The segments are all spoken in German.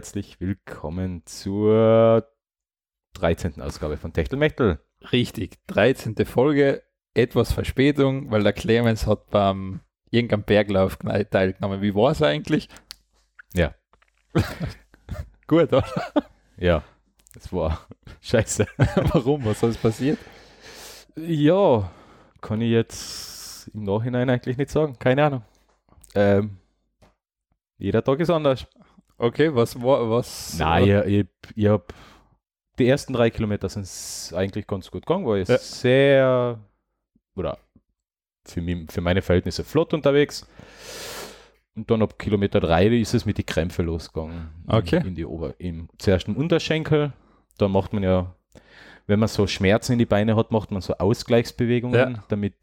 Herzlich willkommen zur 13. Ausgabe von Techtelmechtel. Richtig, 13. Folge, etwas Verspätung, weil der Clemens hat beim irgendeinem Berglauf teilgenommen. Wie war es eigentlich? Ja. Gut, oder? Ja, es war scheiße. Warum? Was ist passiert? Ja, kann ich jetzt im Nachhinein eigentlich nicht sagen. Keine Ahnung. Ähm, jeder Tag ist anders. Okay, was war, was? Nein, ich, ich, ich habe die ersten drei Kilometer sind eigentlich ganz gut gegangen, war ich Ja. sehr, oder für, mich, für meine Verhältnisse flott unterwegs. Und dann ab Kilometer drei ist es mit die Krämpfe losgegangen. Okay. In die Ober, im, zuerst im Unterschenkel, da macht man ja, wenn man so Schmerzen in die Beine hat, macht man so Ausgleichsbewegungen, Ja. damit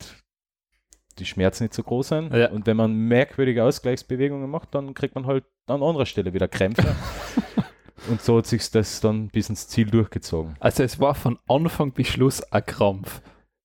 die Schmerzen nicht so groß sind. Ja. Und wenn man merkwürdige Ausgleichsbewegungen macht, dann kriegt man halt an anderer Stelle wieder Krämpfe. Und so hat sich das dann bis ins Ziel durchgezogen. Also es war von Anfang bis Schluss ein Krampf.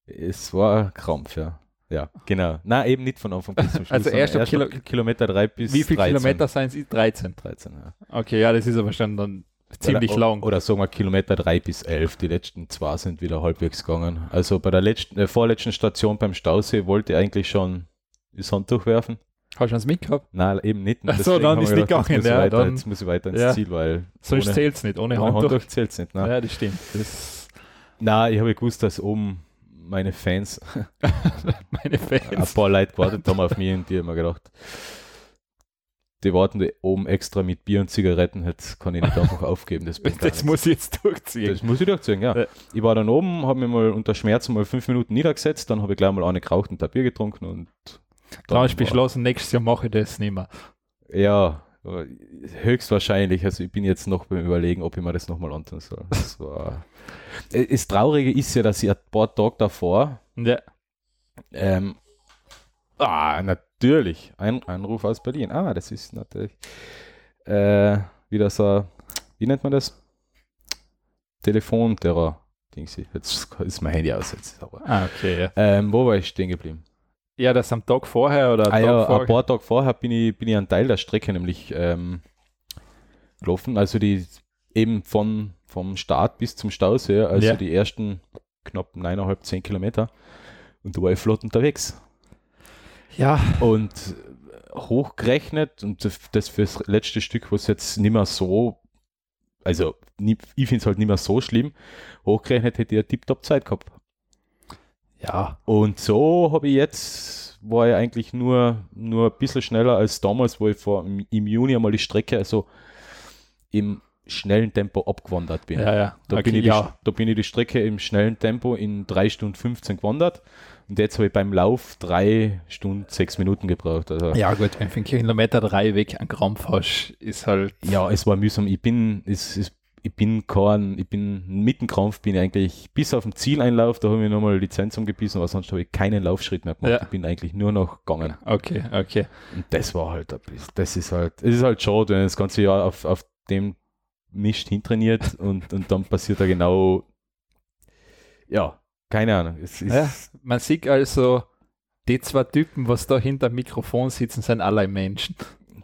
Es war ein Krampf, ja. Ja, genau. Nein, eben nicht von Anfang bis zum Schluss. Also erst ab Kilo- Kilometer 3 bis Wie viele 13. Kilometer seien es? 13. 13, ja. Okay, ja, das ist aber schon dann ziemlich oder, lang. Oder sagen wir Kilometer 3 bis 11. Die letzten zwei sind wieder halbwegs gegangen. Also bei der letzten, äh, vorletzten Station beim Stausee wollte ich eigentlich schon das Handtuch werfen. Hast du uns mitgehabt? Nein, eben nicht. Und Ach so, deswegen dann ist wir nicht gegangen, Jetzt muss, ich ja, weiter, dann- jetzt muss ich weiter ins Ja. Ziel, weil Sonst zählt es nicht, ohne ohne Handtuch. Handtuch zählt es nicht. Ne? Ja, das stimmt. Das Nein, ich habe gewusst, dass oben meine Fans, meine ein Fans. paar Leute gewartet haben auf mich und die haben mir gedacht, die warten da oben extra mit Bier und Zigaretten, jetzt kann ich nicht einfach aufgeben. Das, Das muss ich jetzt durchziehen. das muss ich durchziehen, ja. Ja. Ich war dann oben, habe mir mal unter Schmerzen mal fünf Minuten niedergesetzt, dann habe ich gleich mal eine geraucht und ein Bier getrunken und Hast du war- beschlossen, nächstes Jahr mache ich das nicht mehr. Ja, höchstwahrscheinlich. Also ich bin jetzt noch beim Überlegen, ob ich mir das nochmal antun soll. Das war Äh, das Traurige ist ja, dass ich ein paar Tage davor Ja. Ähm, ah, natürlich. Ein Anruf aus Berlin. Ah, das ist natürlich äh, wieder so, wie nennt man das? Telefonterror. Dingsi. Jetzt ist mein Handy aus. Jetzt, aber. Ah, okay. Ja, Ähm, wo war ich stehen geblieben? Ja das am Tag vorher oder Ah Tag ja, ein vorher. paar Tage vorher bin ich, bin ich einen Teil der Strecke nämlich ähm, gelaufen. Also die eben von, vom Start bis zum Stausee, also Ja. die ersten knapp 9,5, 10 Kilometer. Und da war ich flott unterwegs. Ja, Und hochgerechnet und das- das fürs letzte Stück, was jetzt nicht mehr so, also ich finde es halt nicht mehr so schlimm, hochgerechnet hätte ich eine tiptop Zeit gehabt. Ja, Und so habe ich jetzt, war ich eigentlich nur, nur ein bisschen schneller als damals, wo ich vor, im, Juni einmal die Strecke also im schnellen Tempo abgewandert bin. ja, ja. Da, okay, bin ich die, ja. da bin ich die Strecke im schnellen Tempo in 3 Stunden 15 gewandert und jetzt habe ich beim Lauf 3 Stunden 6 Minuten gebraucht. Also, ja, gut, wenn du von Kilometer drei weg einen Krampf hast, ist halt. ja, es war mühsam. Ich bin, es, es, ich bin kein, ich bin mit dem Krampf bin ich eigentlich bis auf den Zieleinlauf, da habe ich nochmal Lizenz umgebissen, aber sonst habe ich keinen Laufschritt mehr gemacht. Ja. Ich bin eigentlich nur noch gegangen. Okay, okay. Und das war halt ein bisschen, das ist halt, es ist halt schade, wenn das ganze Jahr auf, auf dem Mist hintrainiert und, und dann passiert da genau, ja, keine Ahnung. Es ist, Ja, man sieht also, die zwei Typen, was da hinter dem Mikrofon sitzen, sind alle Menschen.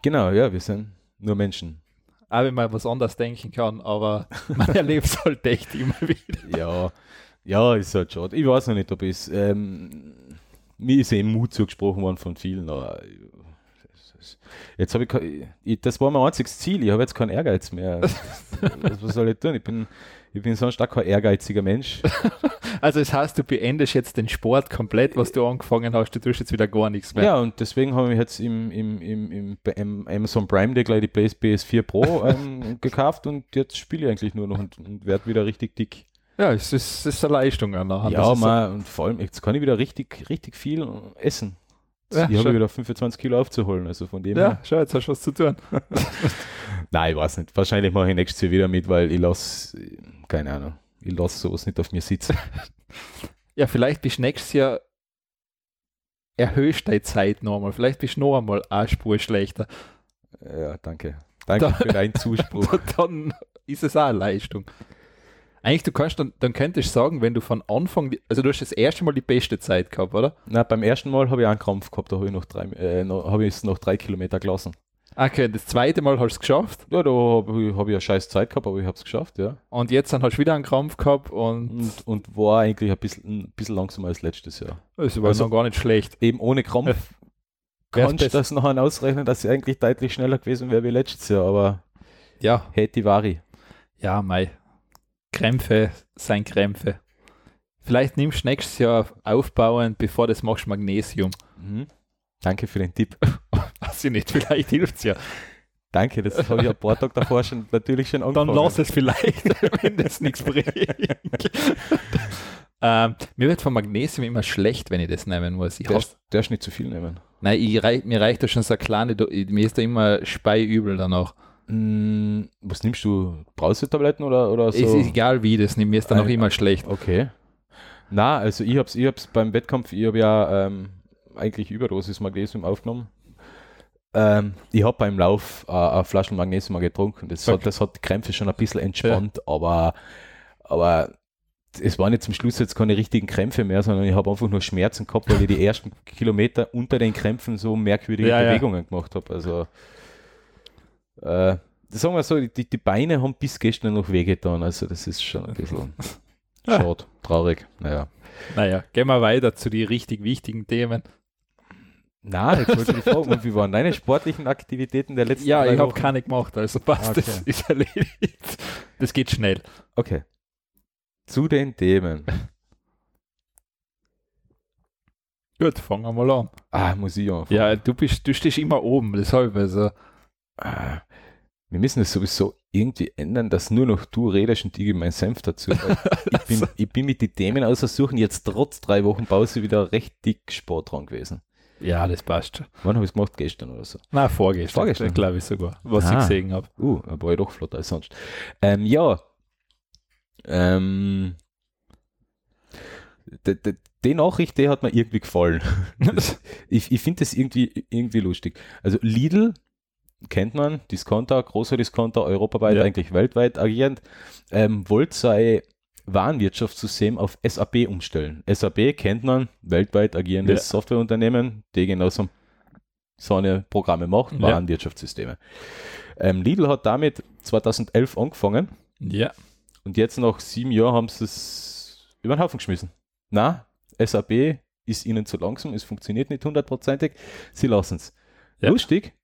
Genau, ja, wir sind nur Menschen. Auch wenn man was anderes denken kann, aber man erlebt es halt echt immer wieder. Ja, ja, ist halt schade. Ich weiß noch nicht, ob es, ähm, mir ist eben Mut zugesprochen worden von vielen, aber jetzt habe ich, das war mein einziges Ziel, ich habe jetzt keinen Ehrgeiz mehr. was, was soll ich tun? Ich bin, ich bin sonst auch kein ehrgeiziger Mensch. Also das heißt, du beendest jetzt den Sport komplett, was du angefangen hast, du tust jetzt wieder gar nichts mehr. Ja, und deswegen habe ich jetzt im, im, im, im, Amazon Prime Day gleich die PS PS4 Pro ähm, gekauft und jetzt spiele ich eigentlich nur noch und, und werde wieder richtig dick. Ja, es ist, es ist eine Leistung nachher. ja, mal, und vor allem, jetzt kann ich wieder richtig, richtig viel essen. Ja, ich habe wieder 25 Kilo aufzuholen, also von dem. Ja, her. schau, jetzt hast du was zu tun. Nein, ich weiß nicht. Wahrscheinlich mache ich nächstes Jahr wieder mit, weil ich lasse, keine Ahnung, ich lasse sowas nicht auf mir sitzen. Ja, vielleicht bist du nächstes Jahr erhöhst deine Zeit nochmal. Vielleicht bist du noch einmal eine Spur schlechter. ja, danke. Danke Da- für deinen Zuspruch. dann ist es auch eine Leistung. Eigentlich, du kannst dann, dann könntest du sagen, wenn du von Anfang, also du hast das erste Mal die beste Zeit gehabt, oder? Na, beim ersten Mal habe ich einen Krampf gehabt, da habe ich noch drei, äh, habe ich es noch drei Kilometer gelassen. Okay, das zweite Mal hast du es geschafft Ja, da habe ich, hab ich eine scheiß Zeit gehabt, aber ich habe es geschafft, ja. und jetzt dann hast du wieder einen Krampf gehabt und Und, und war eigentlich ein bisschen, ein bisschen langsamer als letztes Jahr. es war Also- noch gar nicht schlecht. Eben ohne Krampf Wär's kannst du das nachher ausrechnen, dass ich eigentlich deutlich schneller gewesen wäre wie letztes Jahr, aber Ja, hätte Vari. ja, mei. Krämpfe sein Krämpfe. Vielleicht nimmst du nächstes Jahr aufbauend, bevor du das machst, Magnesium. Mhm. Danke für den Tipp. Weiß ich nicht, vielleicht hilft es ja. Danke, das habe ich ein paar Tage davor schon natürlich schon Dann angefangen. lass es vielleicht, wenn das nichts bringt. ähm, mir wird von Magnesium immer schlecht, wenn ich das nehmen muss. Ich der ist nicht zu viel nehmen. nein, ich rei mir reicht da schon so eine kleine, mir ist da immer speiübel danach. Mm, was nimmst du? Brausetabletten oder, oder so? Es ist egal wie, das nimmt mir ist dann auch immer schlecht. Okay. Na, also ich hab's, ich hab's beim Wettkampf, ich habe ja ähm, eigentlich Überdosis Magnesium aufgenommen. Ähm, ich habe beim Lauf äh, eine Flasche Magnesium mal getrunken. Das, Okay. hat, das hat die Krämpfe schon ein bisschen entspannt, aber, aber es waren jetzt zum Schluss jetzt keine richtigen Krämpfe mehr, sondern ich habe einfach nur Schmerzen gehabt, weil ich die ersten Kilometer unter den Krämpfen so merkwürdige Ja, ja. Bewegungen gemacht habe. Also äh, sagen wir so, die, die Beine haben bis gestern noch wehgetan. Also das ist schon ein bisschen Ja. schade, traurig. Naja. Naja, gehen wir weiter zu den richtig wichtigen Themen. Na, jetzt wollte ich fragen, und wie waren deine sportlichen Aktivitäten der letzten Ja, ich habe keine gemacht, also passt, das Okay. ist erledigt. Das geht schnell. Okay. Zu den Themen. Gut, fangen wir mal an. Ah, muss ich anfangen. Ja, du bist, du stehst immer oben, deshalb also. Ah, wir müssen es sowieso irgendwie ändern, dass nur noch du redest und ich meinen Senf dazu. Ich, bin, ich bin mit den Themen aussuchen jetzt trotz drei Wochen Pause wieder recht dick Sport dran gewesen. Ja, das passt schon. Wann habe ich es gemacht? Gestern oder so. Na, vorgestern. Vorgestern? glaube ich sogar, was Ah. ich gesehen habe. Uh, war ich doch flotter als sonst. Ähm, ja. Ähm, die, die, die Nachricht, die hat mir irgendwie gefallen. ich ich finde das irgendwie, irgendwie lustig. Also Lidl kennt man, Discounter, großer Discounter, europaweit, Ja. eigentlich weltweit agierend, ähm, wollte sein Warenwirtschaftssystem auf SAP umstellen. SAP kennt man, weltweit agierendes Ja. Softwareunternehmen, die genau so, so eine Programme macht. Warenwirtschaftssysteme. Ähm, Lidl hat damit 2011 angefangen ja. und jetzt nach sieben Jahren haben sie es über den Haufen geschmissen. Na, SAP ist ihnen zu langsam, es funktioniert nicht hundertprozentig, sie lassen es. Ja. Lustig,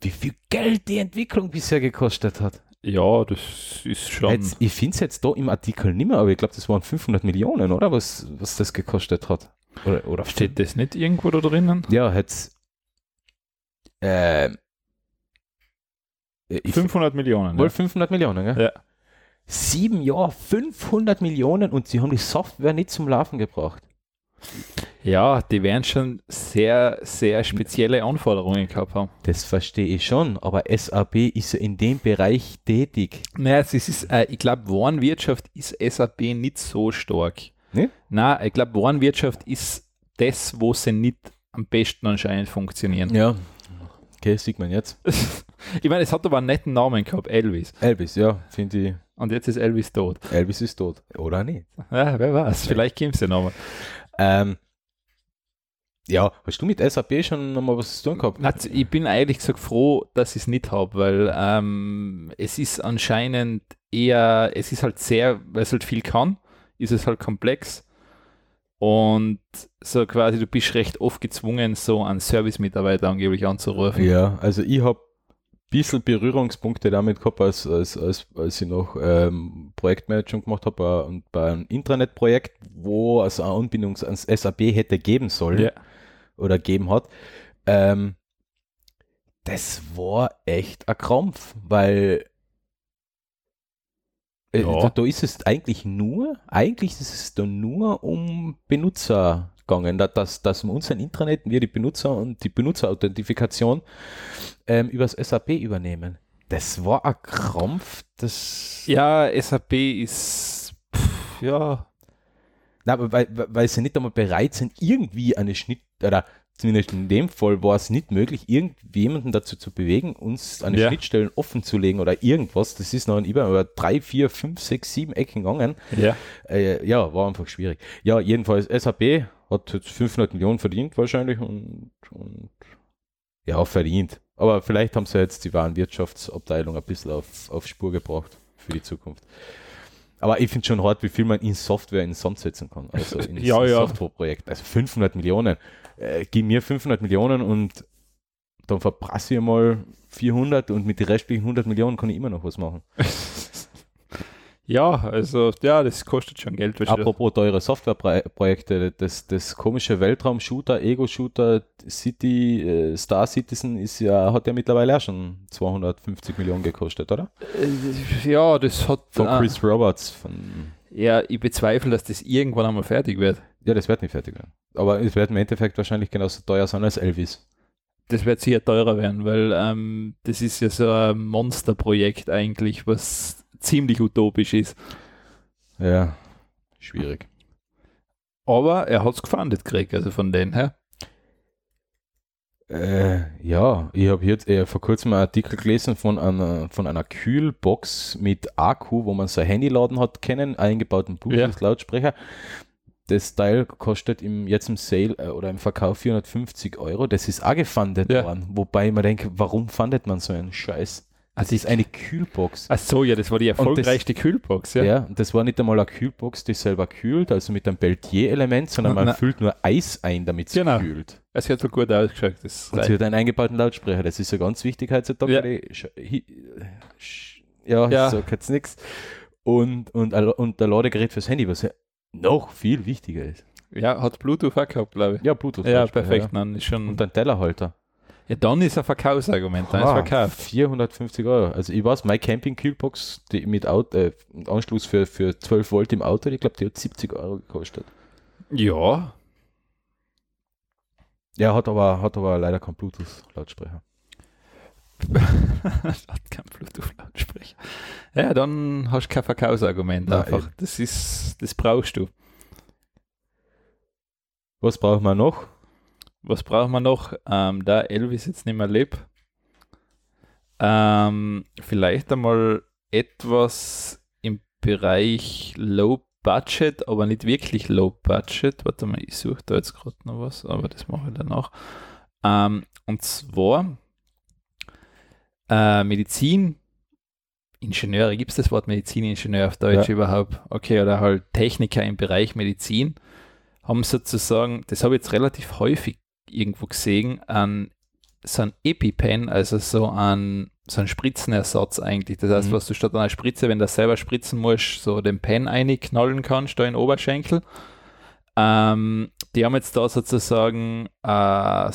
wie viel Geld die Entwicklung bisher gekostet hat. Ja, das ist schon. Jetzt, ich finde es jetzt da im Artikel nicht mehr, aber ich glaube, das waren 500 Millionen, oder? Was, was das gekostet hat. Oder, oder Steht das nicht irgendwo da drinnen? Ja, jetzt. Äh, ich 500 Millionen. wohl Ja. 500 Millionen, gell? Ja. Sieben Jahre, 500 Millionen und sie haben die Software nicht zum Laufen gebracht. Ja, die werden schon sehr, sehr spezielle Anforderungen gehabt haben. Das verstehe ich schon, aber SAP ist ja in dem Bereich tätig. Naja, es ist, äh, ich glaube, Warenwirtschaft ist SAP nicht so stark. Nee? Nein, ich glaube, Warenwirtschaft ist das, wo sie nicht am besten anscheinend funktionieren. Ja. Okay, sieht man jetzt. ich meine, es hat aber einen netten Namen gehabt, Elvis. Elvis, ja, finde ich. Und jetzt ist Elvis tot. Elvis ist tot. Oder nicht? Ja, wer weiß, vielleicht kommt es ja nochmal. Ähm, ja, hast du mit SAP schon nochmal was zu tun gehabt? Ich bin eigentlich gesagt froh, dass ich es nicht habe, weil ähm, es ist anscheinend eher, es ist halt sehr, weil es halt viel kann, ist es halt komplex und so quasi, du bist recht oft gezwungen, so einen Service-Mitarbeiter angeblich anzurufen. Ja, also ich habe bisschen Berührungspunkte damit gehabt, als, als, als, als ich noch ähm, Projektmanagement gemacht habe äh, und bei einem Intranet-Projekt, wo es eine Anbindung ans SAP hätte geben sollen Ja. oder geben hat. Ähm, das war echt ein Krampf, weil äh, Ja. da, da ist es eigentlich nur, eigentlich ist es da nur um Benutzer gegangen, da- dass, dass wir unser Intranet, wir die Benutzer und die Benutzerauthentifikation ähm, übers SAP übernehmen. Das war ein Krampf, das Ja, SAP ist, pff, ja, Na, aber weil, weil sie nicht einmal bereit sind, irgendwie eine Schnitt, oder zumindest in dem Fall war es nicht möglich, irgendjemanden dazu zu bewegen, uns eine Ja. Schnittstellen offen zu legen oder irgendwas. Das ist noch über drei, vier, fünf, sechs, sieben Ecken gegangen. ja, Äh, ja, war einfach schwierig. Ja, jedenfalls SAP hat jetzt 500 Millionen verdient wahrscheinlich und, und Ja, verdient. Aber vielleicht haben sie jetzt die Warenwirtschaftsabteilung ein bisschen auf, auf Spur gebracht für die Zukunft. Aber ich finde schon hart, wie viel man in Software in Sand setzen kann. Also in Ja, ja. Softwareprojekt. Also 500 Millionen. Äh, gib mir 500 Millionen und dann verprasse ich mal 400 und mit den restlichen 100 Millionen kann ich immer noch was machen. Ja, also ja, das kostet schon Geld. Apropos teure Softwareprojekte, das, das komische Weltraum-Shooter, Ego-Shooter, City, äh, Star Citizen ist ja, hat ja mittlerweile auch schon 250 Millionen gekostet, oder? Äh, Ja, das hat. Von äh, Chris Roberts. Von, Ja, ich bezweifle, dass das irgendwann einmal fertig wird. ja, das wird nicht fertig werden. Aber es wird im Endeffekt wahrscheinlich genauso teuer sein als Elvis. Das wird sicher teurer werden, weil ähm, das ist ja so ein Monsterprojekt eigentlich, was ziemlich utopisch ist. Ja, schwierig. Aber er hat es gefundet gekriegt, also von denen her. Äh, ja, ich habe jetzt äh, vor kurzem einen Artikel gelesen von einer, von einer Kühlbox mit Akku, wo man sein Handy laden hat können, eingebauten Bluetooth-Lautsprecher. Das Teil kostet im, jetzt im Sale äh, oder im Verkauf 450 Euro. Das ist auch gefundet Ja. worden. Wobei man denkt, warum fundet man so einen Scheiß? Das ist eine Kühlbox. Ach so, ja, das war die erfolgreichste Kühlbox, ja. Ja, und das war nicht einmal eine Kühlbox, die selber kühlt, also mit einem Peltier-Element, sondern man Na- füllt nur Eis ein, damit es Genau. kühlt. Es hat so gut ausgeschaut. Das Und sie hat einen eingebauten Lautsprecher. Das ist ja ganz wichtig heutzutage. Ja. Die Ja, Ja. so jetzt nichts. Und, und, und der Ladegerät fürs Handy, was ja noch viel wichtiger ist. ja, hat Bluetooth auch gehabt, glaube ich. Ja, Bluetooth. Ja, perfekt. Dann ist Ja. schon, Und ein Tellerhalter. Ja, dann ist ein Verkaufsargument. Dann ist Ah, verkauft. 450 Euro. Also ich weiß, meine Camping-Kühlbox, die mit Auto, äh, Anschluss für, für 12 Volt im Auto, ich glaube, die hat 70 Euro gekostet. Ja, Ja, hat aber, hat aber leider keinen Bluetooth-Lautsprecher. hat kein Bluetooth-Lautsprecher. Ja, dann hast du kein Verkaufsargument Nein, einfach. eben. Das ist, das brauchst du. Was braucht man noch? Was brauchen wir noch? Ähm, da Elvis jetzt nicht mehr lebt. Ähm, vielleicht einmal etwas im Bereich Low Budget, aber nicht wirklich Low Budget. Warte mal, ich suche da jetzt gerade noch was, aber das mache ich danach. Ähm, und zwar äh, Medizin. Ingenieure, gibt es das Wort Mediziningenieur auf Deutsch Ja. überhaupt? Okay, oder halt Techniker im Bereich Medizin haben sozusagen, das habe ich jetzt relativ häufig irgendwo gesehen, an so ein EpiPen, also so ein, so ein Spritzenersatz eigentlich. Das heißt, Mhm. was du statt einer Spritze, wenn du selber spritzen musst, so den Pen einknallen kannst, da in den Oberschenkel. Ähm, die haben jetzt da sozusagen äh,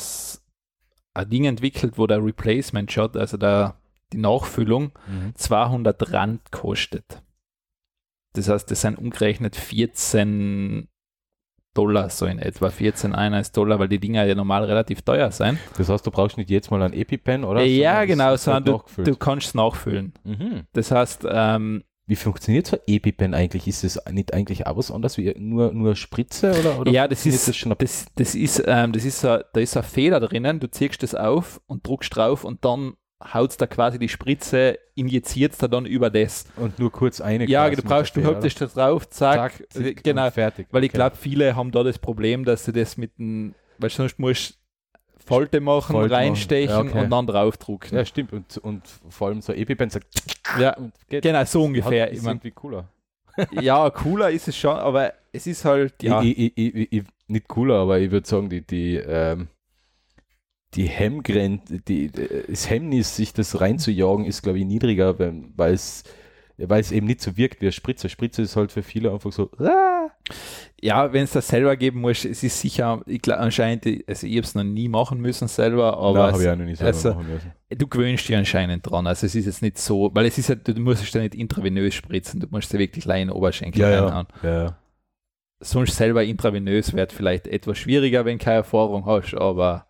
ein Ding entwickelt, wo der Replacement Shot, also der, die Nachfüllung, 200 Rand kostet. Das heißt, das sind umgerechnet 14 Dollar, so in etwa 14 1 Dollar, weil die Dinger ja normal relativ teuer sein. Das heißt, du brauchst nicht jetzt mal ein EpiPen, oder? Ja, Sondern genau, wird sondern du, du kannst es nachfüllen. Mhm. Das heißt, ähm, Wie funktioniert so ein EpiPen eigentlich? Ist es nicht eigentlich auch was anderes wie nur, nur Spritze oder, oder ja, das ist, das schon das, das ist, ähm, das ist da ist so eine Feder drinnen, du ziehst das auf und druckst drauf und dann haut da quasi die Spritze, injiziert da dann über das. und nur kurz eine Ja, du brauchst, du hältst das drauf, zack? Zack, äh, zick genau. fertig. Weil ich Okay. glaube, viele haben da das Problem, dass sie das mit dem, weil sonst musst du Falte machen, Falte machen. reinstechen Ja, okay. und dann draufdrucken. Ja, stimmt. Und, und vor allem so EpiPen sagt, Ja, genau, so ungefähr. Hat, Ich ist irgendwie cooler. ja, cooler ist es schon, aber es ist halt, ja, Ich, ich, ich, ich, ich, nicht cooler, aber ich würde sagen, die, die, ähm, die Hemmgrenze, die, das Hemmnis, sich das reinzujagen, ist, glaube ich, niedriger, weil es weil es eben nicht so wirkt wie eine Spritze. Spritze ist halt für viele einfach so, ah, ja wenn es das selber geben muss, es ist sicher, ich glaub, anscheinend, also ich habe es noch nie machen müssen selber, aber Nein, es, habe ich auch noch nicht selber also- machen müssen. du gewöhnst dich anscheinend dran. Also es ist jetzt nicht so, weil es ist ja, du musst es ja nicht intravenös spritzen, du musst ja wirklich klein Oberschenkel Ja, reinhauen. ja, ja, ja. Sonst selber intravenös wird vielleicht etwas schwieriger, wenn du keine Erfahrung hast, aber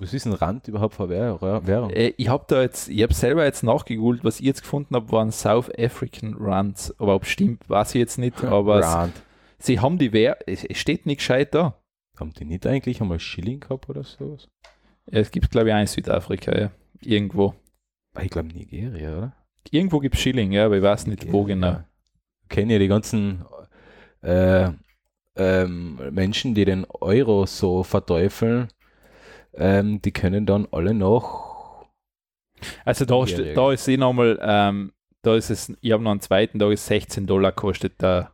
Was ist ein Rand überhaupt für Währ- Währung? Äh, ich habe da jetzt, ich habe selber jetzt nachgegoogelt, was ich jetzt gefunden habe, waren South African Rands. Aber ob stimmt, weiß ich jetzt nicht. Aber es, sie haben die Währ, es, steht nicht gescheit da. Haben die nicht eigentlich einmal Schilling gehabt oder sowas? Ja, es gibt, glaube ich, auch in Südafrika, ja. Irgendwo. Ich glaube Nigeria, oder? Irgendwo gibt es Schilling, ja, aber ich weiß nicht, wo genau. Kennen ja die ganzen äh, ähm, Menschen, die den Euro so verteufeln. Ähm, die können dann alle noch. Also da, ja, da ist eh nochmal, ähm, da ist es, ich habe noch einen zweiten, da ist 16 Dollar kostet der,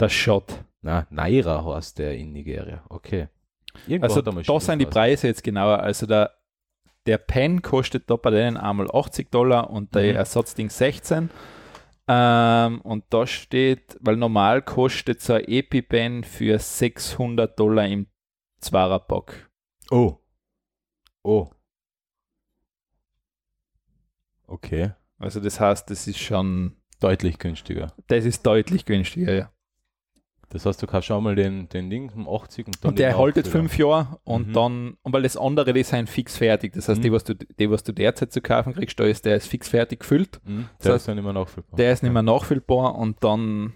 der Shot. Na, Naira heißt der in Nigeria. Okay. Irgendwo Also da sind die. Preise jetzt genauer. Also der, der Pen kostet da bei denen einmal 80 Dollar und der Mhm. Ersatzding 16. Ähm, und da steht, weil normal kostet so ein EpiPen für 600 Dollar im Zwarer-Pack. Oh. Oh. Okay. Also das heißt, das ist schon, Deutlich günstiger. das ist deutlich günstiger, ja. Das heißt, du kaufst schon mal den, den Ding um 80 und dann Und der haltet fünf Jahre und Mhm. dann, und weil das andere, die sind fix fertig. Das heißt, Mhm. die, was du, die, was du derzeit zu kaufen kriegst, da ist der ist fix fertig gefüllt. Mhm. Das Der heißt, ist dann immer nachfüllbar. Der ist nicht mehr nachfüllbar und dann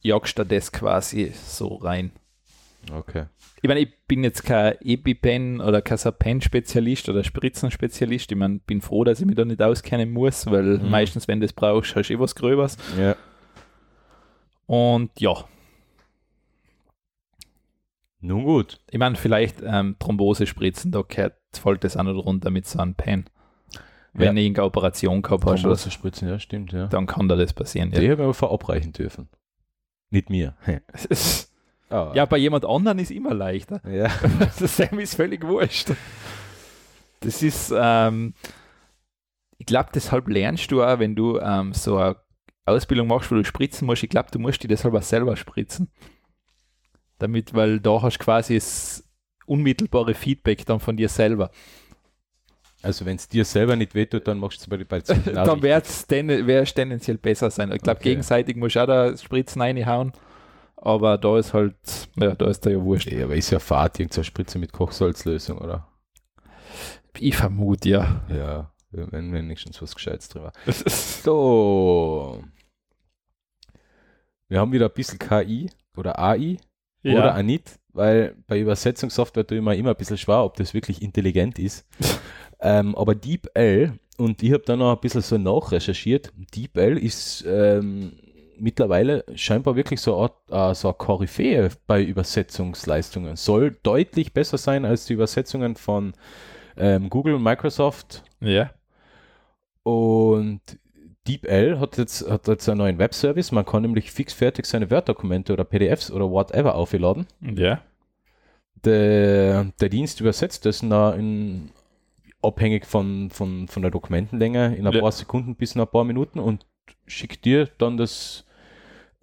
jagst du das quasi so rein. Okay. Ich meine, ich bin jetzt kein EpiPen oder kein so Pen-Spezialist oder Spritzenspezialist. Ich meine, bin froh, dass ich mich da nicht auskennen muss, weil Mhm. meistens, wenn du das brauchst, hast du eh was Gröbers. Ja. Und ja, Nun gut. ich meine, vielleicht ähm, Thrombose-Spritzen, da gehört, fällt das auch noch runter mit so einem Pen. Wenn Ja. du irgendeine Operation gehabt hast, oder so, Thrombose spritzen, ja, stimmt, ja. dann kann da das passieren. Die Ja. haben wir verabreichen dürfen. Nicht mir. Ah. ja, bei jemand anderen ist immer leichter. ja. Das Sam ist völlig wurscht. Das ist, ähm, ich glaube, deshalb lernst du auch, wenn du ähm, so eine Ausbildung machst, wo du spritzen musst, ich glaube, du musst die deshalb auch selber spritzen. Damit, weil da hast du quasi das unmittelbare Feedback dann von dir selber. Also wenn es dir selber nicht wehtut, dann machst du es bei auch dann wird es ten, tendenziell besser sein. Ich glaube, Okay. gegenseitig musst du auch da Spritzen reinhauen, aber da ist halt, ja, da ist da ja wurscht. Ja, aber ist ja Fahrt, irgendeine Spritze mit Kochsalzlösung, oder? Ich vermute, ja. Ja, wenn wenigstens was Gescheites drüber. So. Wir haben wieder ein bisschen KI oder AI oder auch nicht, weil bei Übersetzungssoftware tue ich mir immer ein bisschen schwer, ob das wirklich intelligent ist. ähm, aber DeepL, und ich habe da noch ein bisschen so nachrecherchiert, DeepL ist ähm, mittlerweile scheinbar wirklich so eine, Art, äh, so eine Koryphäe bei Übersetzungsleistungen. Soll deutlich besser sein als die Übersetzungen von ähm, Google und Microsoft ja. und DeepL hat jetzt, hat jetzt einen neuen Webservice. Man kann nämlich fixfertig seine Word-Dokumente oder PDFs oder whatever aufladen. Ja. Der, der Dienst übersetzt das na in, abhängig von, von, von der Dokumentenlänge in ein Ja. paar Sekunden bis in ein paar Minuten und schickt dir dann das,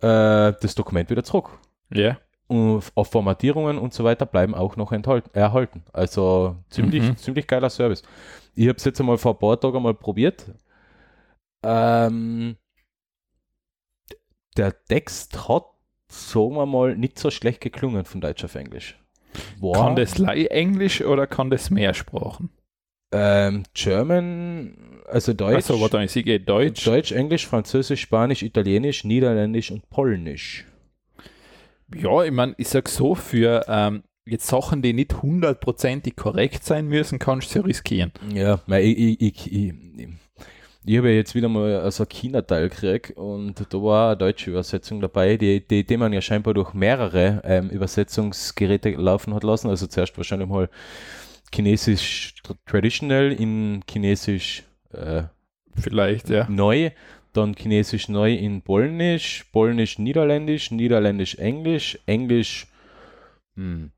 äh, das Dokument wieder zurück. Ja. Und auf Formatierungen und so weiter bleiben auch noch enthalten, erhalten. Also ziemlich, Mhm. ziemlich geiler Service. Ich habe es jetzt einmal vor ein paar Tagen mal probiert. Ähm, der Text hat, sagen wir mal, nicht so schlecht geklungen von Deutsch auf Englisch. War, Kann das Englisch oder kann das mehr Sprachen? Ähm, German, also Deutsch, Achso, warte, ich sehe Deutsch. Deutsch, Englisch, Französisch, Spanisch, Italienisch, Niederländisch und Polnisch. Ja, ich meine, ich sag so, für ähm, jetzt Sachen, die nicht hundertprozentig korrekt sein müssen, kannst du ja riskieren. Ja, weil ich, ich, ich, ich, ich habe ja jetzt wieder mal so ein China-Teil gekriegt und da war eine deutsche Übersetzung dabei, die, die, die man ja scheinbar durch mehrere ähm, Übersetzungsgeräte laufen hat lassen. Also zuerst wahrscheinlich mal Chinesisch tr- Traditional in Chinesisch äh, Vielleicht, ja. neu, dann Chinesisch neu in Polnisch, Polnisch Niederländisch, Niederländisch Englisch, Englisch hm,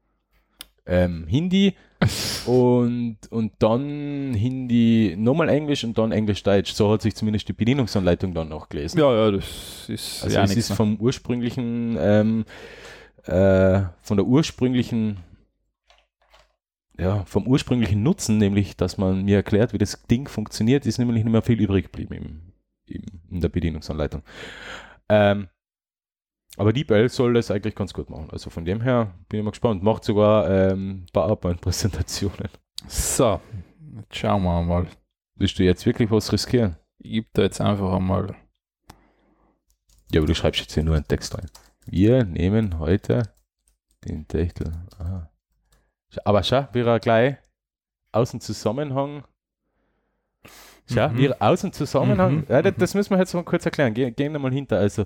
ähm, Hindi und, und dann Hindi nochmal Englisch und dann Englisch-Deutsch. So hat sich zumindest die Bedienungsanleitung dann noch gelesen. Ja, ja, das ist also ja es ist vom ursprünglichen, ähm, äh, von der ursprünglichen ja, vom ursprünglichen Nutzen, nämlich, dass man mir erklärt, wie das Ding funktioniert, ist nämlich nicht mehr viel übrig geblieben im, im, in der Bedienungsanleitung. Ähm, aber DeepL soll das eigentlich ganz gut machen. Also von dem her bin ich mal gespannt. Macht sogar ähm, PowerPoint-Präsentationen. So, jetzt schauen wir mal. Willst du jetzt wirklich was riskieren? Ich gebe da jetzt einfach einmal. Ja, aber du schreibst jetzt hier nur einen Text rein. Wir nehmen heute den Titel. Aha. Aber schau, wie er gleich aus dem Zusammenhang. Schau, Mhm. wie er aus dem Zusammenhang. Mhm. Ja, das, das müssen wir jetzt mal kurz erklären. Ge gehen wir mal hinter. Also,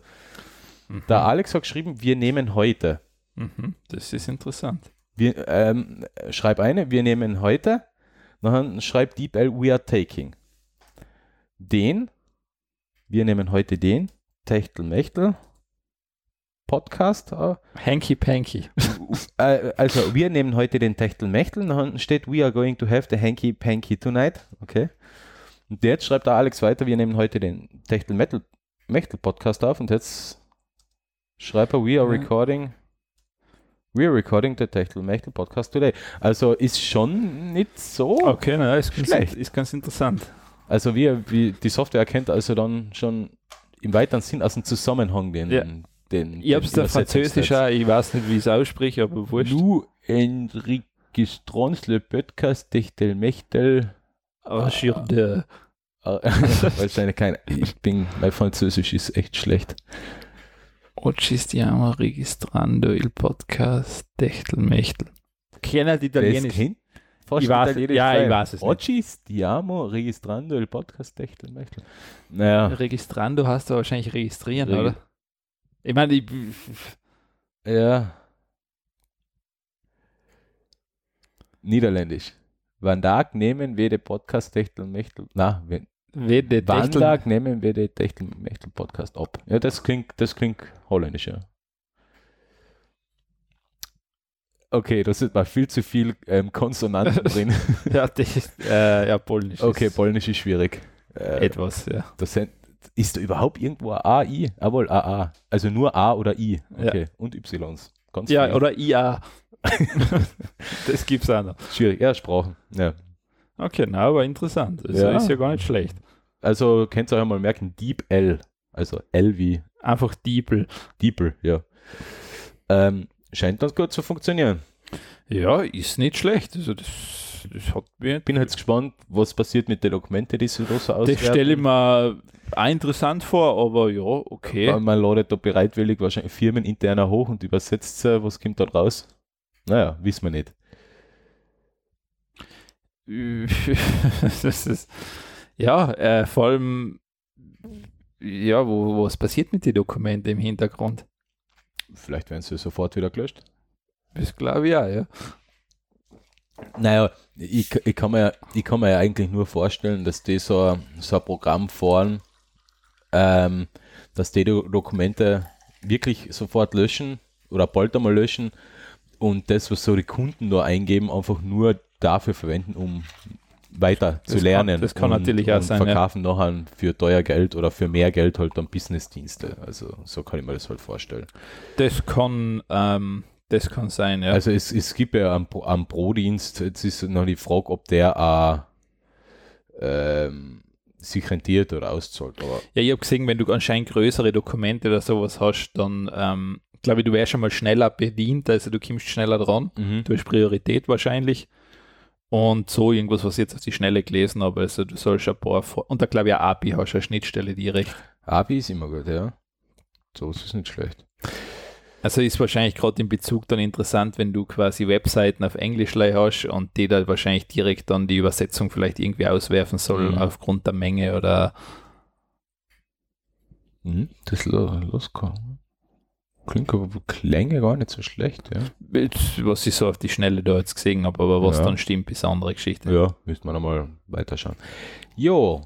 Mhm. der Alex hat geschrieben, wir nehmen heute. Mhm. Das ist interessant. wir, ähm, schreib eine, wir nehmen heute, dann schreibt DeepL, we are taking. Den, wir nehmen heute den, Techtelmechtel, Podcast. Äh, Hanky Panky. äh, also, wir nehmen heute den Techtelmechtel, dann steht, we are going to have the Hanky Panky tonight. Okay. Und jetzt schreibt da Alex weiter, wir nehmen heute den Techtelmechtel Podcast auf und jetzt schreibt er, we are recording We are recording the Techtelmechtel Podcast today. Also ist schon nicht so. Okay, na, ist, ganz, Schlecht. ist ganz interessant. Also wie, wie die Software erkennt also dann schon im weiteren Sinn aus dem Zusammenhang den. Ja. Den Ich hab's den da Französisch auch, ich weiß nicht, wie ich es ausspreche, aber wurscht. Nu enregistrons le podcast Techtelmechtel. Oh, sur de. Ah, Wahrscheinlich kein. Ich bin, mein Französisch ist echt schlecht. Oggi stiamo registrando il podcast Techtelmechtel. Kenner die Das Italienisch? kennt fast Ich weiß- Italienisch ja, ich weiß es nicht. Oggi stiamo registrando il podcast Techtelmechtel. Naja, Registrando hast du wahrscheinlich registrieren, Regi- oder? Ich meine, ich, ja. Niederländisch. Vandaag nehmen wir den Podcast Techtelmechtel. Na, wenn, wede Techtel, Wanntag nehmen wir den Techtelmechtel Podcast ab. Ja, das klingt, das klingt holländisch, ja. Okay, da sind mal viel zu viel ähm, Konsonanten drin. ja, das, äh, ja, Polnisch. Okay, ist Polnisch ist schwierig. Äh, etwas, ja. das sind, ist da überhaupt irgendwo ein A, I? Jawohl, AA. Also nur A oder I. Ja. Okay, und Ys. Ganz Ja, viel. oder IA. das gibt's auch noch. Schwierig. Ja, Sprachen. Ja. Okay, na, aber interessant. Also Ja. ist ja gar nicht schlecht. Also könnt ihr euch mal merken, Deep L. Also L wie Einfach Diebel. Deeple, ja. Ähm, scheint ganz gut zu funktionieren. Ja, ist nicht schlecht. Also das, das hat mir. Bin jetzt gespannt, was passiert mit den Dokumenten, die sie da so Das auswerten. stelle ich mir auch interessant vor, aber ja, okay. Weil Man ladet da bereitwillig wahrscheinlich firmeninterner hoch und übersetzt sie, was kommt da raus? Naja, wissen wir nicht. das ist, ja, äh, vor allem, ja, wo, was passiert mit den Dokumenten im Hintergrund? Vielleicht werden sie sofort wieder gelöscht. Das glaube ich auch, ja. Naja, ich, ich, kann mir, ich kann mir ja eigentlich nur vorstellen, dass die so, ein- so ein Programm fahren, ähm, dass die Do Dokumente wirklich sofort löschen oder bald einmal löschen und das, was so die Kunden da eingeben, einfach nur dafür verwenden, um weiter Das zu kann- lernen. das kann und, natürlich auch und sein, ja. verkaufen nachher für teuer Geld oder für mehr Geld halt dann Businessdienste. Also so kann ich mir das halt vorstellen. Das kann, ähm, das kann sein, ja. Also es, es gibt ja am, am Pro-Dienst, jetzt ist noch die Frage, ob der auch ähm, sich rentiert oder auszahlt. Aber Ja, ich habe gesehen, wenn du anscheinend größere Dokumente oder sowas hast, dann ähm, glaube ich, du wärst schon mal schneller bedient, also du kommst schneller dran. Du hast Priorität wahrscheinlich. Und so irgendwas, was ich jetzt auf die Schnelle gelesen habe, also du sollst ein paar, und da glaube ich auch API hast eine Schnittstelle direkt. API ist immer gut, ja. So ist es nicht schlecht. Also ist wahrscheinlich gerade in Bezug dann interessant, wenn du quasi Webseiten auf Englisch hast und die da wahrscheinlich direkt dann die Übersetzung vielleicht irgendwie auswerfen soll Mhm. aufgrund der Menge oder Mhm. Das lo- los kann. Klingt aber Klänge gar nicht so schlecht, ja. Was ich so auf die Schnelle da jetzt gesehen habe, aber was Ja. dann stimmt, ist eine andere Geschichte. Ja, müsste man nochmal weiterschauen. Jo,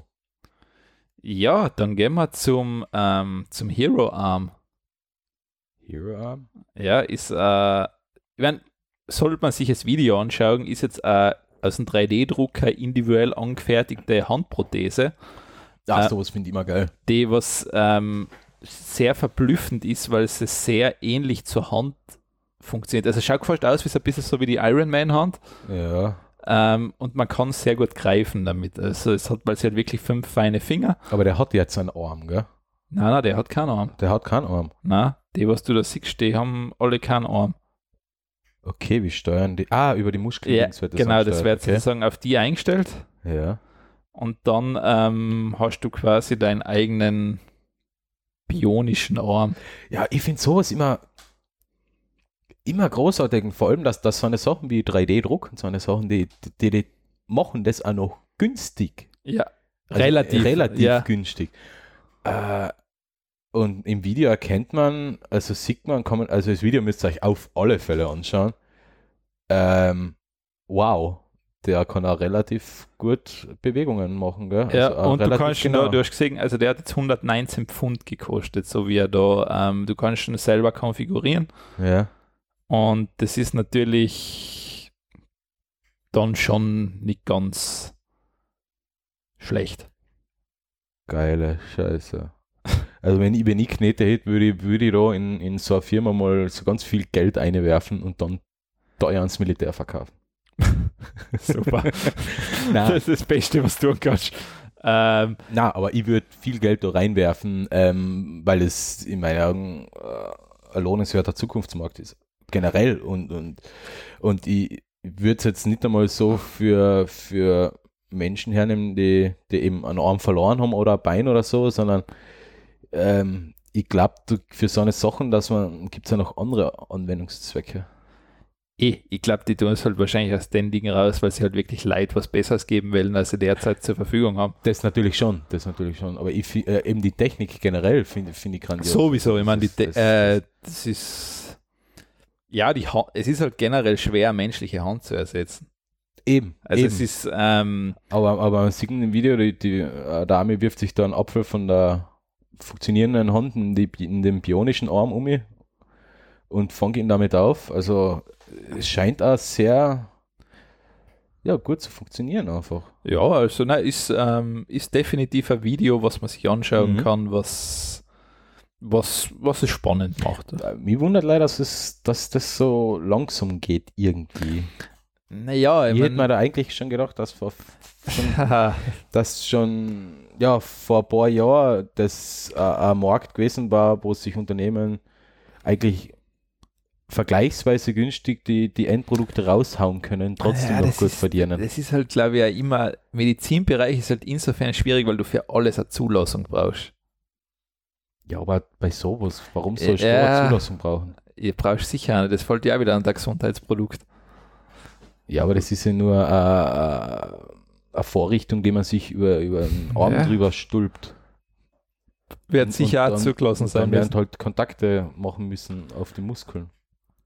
Ja, dann gehen wir zum, ähm, zum Hero Arm. Hero Arm. Ja, ist, äh, ich mein, sollte man sich das Video anschauen, ist jetzt äh, aus einem 3D-Drucker individuell angefertigte Handprothese, Ach, Äh, sowas finde ich immer geil. die was ähm, sehr verblüffend ist, weil sie sehr ähnlich zur Hand funktioniert. Also es schaut fast aus wie so ein bisschen so wie die Iron Man Hand Ja, ähm, und man kann sehr gut greifen damit. Also es hat, weil sie hat wirklich fünf feine Finger. aber der hat jetzt einen Arm, gell? Nein, nein, der hat keinen Arm. Der hat keinen Arm. Nein, die, was du da siehst, die haben alle keinen Arm. Okay, wie steuern die? Ah, über die Muskeln. Ja, wird genau, das wird okay. sozusagen auf die eingestellt. Ja. Und dann ähm, hast du quasi deinen eigenen bionischen Arm. Ja, ich finde sowas immer, immer großartig. Vor allem, dass, dass so eine Sachen wie 3D-Druck und so eine Sachen, die, die, die machen das auch noch günstig. Ja, Also relativ. Relativ ja. günstig. Äh, und im Video erkennt man, also sieht man, kann man, also das Video müsst ihr euch auf alle Fälle anschauen. ähm, wow, der kann auch relativ gut Bewegungen machen. Gell? Ja, Also und du kannst genau. du hast gesehen, also der hat jetzt 119 Pfund gekostet, so wie er da, ähm, du kannst ihn selber konfigurieren Ja, und das ist natürlich dann schon nicht ganz schlecht. geile Scheiße. Also wenn ich, wenn ich Knete hätte, würde ich, würde ich da in, in so eine Firma mal so ganz viel Geld einwerfen und dann teuer ans Militär verkaufen. Super. Das ist das Beste, was du tun kannst. Ähm, Na, aber ich würde viel Geld da reinwerfen, ähm, weil es in meinen Augen äh, ein lohnenswerter Zukunftsmarkt ist. Generell. Und, und, und ich würde es jetzt nicht einmal so für, für Menschen hernehmen, die, die eben einen Arm verloren haben oder ein Bein oder so, sondern ähm, ich glaube, für so eine Sachen, dass man, gibt es ja noch andere Anwendungszwecke. eh, ich glaube, die tun es halt wahrscheinlich aus den Dingen raus, weil sie halt wirklich Leid was Besseres geben wollen, als sie derzeit zur Verfügung haben. Das natürlich schon, das natürlich schon. Aber ich, äh, eben die Technik generell finde finde ich grandios. Sowieso, ich meine, das- äh, das ist ja, die ha es ist halt generell schwer, menschliche Hand zu ersetzen. Eben, Also eben. es ist, ähm, Aber, aber man sieht in dem Video, die, die äh, Dame wirft sich da einen Apfel von der funktionierenden Hand in, die, in den bionischen Arm um mich und fängt ihn damit auf. Also es scheint auch sehr ja, gut zu funktionieren einfach. ja, also nein, ist, ähm, ist definitiv ein Video, was man sich anschauen Mhm. kann, was, was, was es spannend macht. Mich wundert leider, dass, es, dass das so langsam geht irgendwie. Naja, Ich ich hätte mir da eigentlich schon gedacht, dass schon dass schon ja, vor ein paar Jahren das äh, ein Markt gewesen war, wo sich Unternehmen eigentlich vergleichsweise günstig die, die Endprodukte raushauen können, trotzdem Ja, noch gut ist- verdienen. das ist halt, glaube ich, ja immer, Medizinbereich ist halt insofern schwierig, weil du für alles eine Zulassung brauchst. Ja, aber bei sowas, warum soll ich Ja. eine Zulassung brauchen? Ihr braucht sicher eine, das fällt ja auch wieder an der Gesundheitsprodukt. Ja, aber das ist ja nur äh, äh, eine Vorrichtung, die man sich über, über den Arm Ja. drüber stülpt. Wird Und- sicher auch zugelassen sein Dann werden müssen. halt Kontakte machen müssen auf die Muskeln.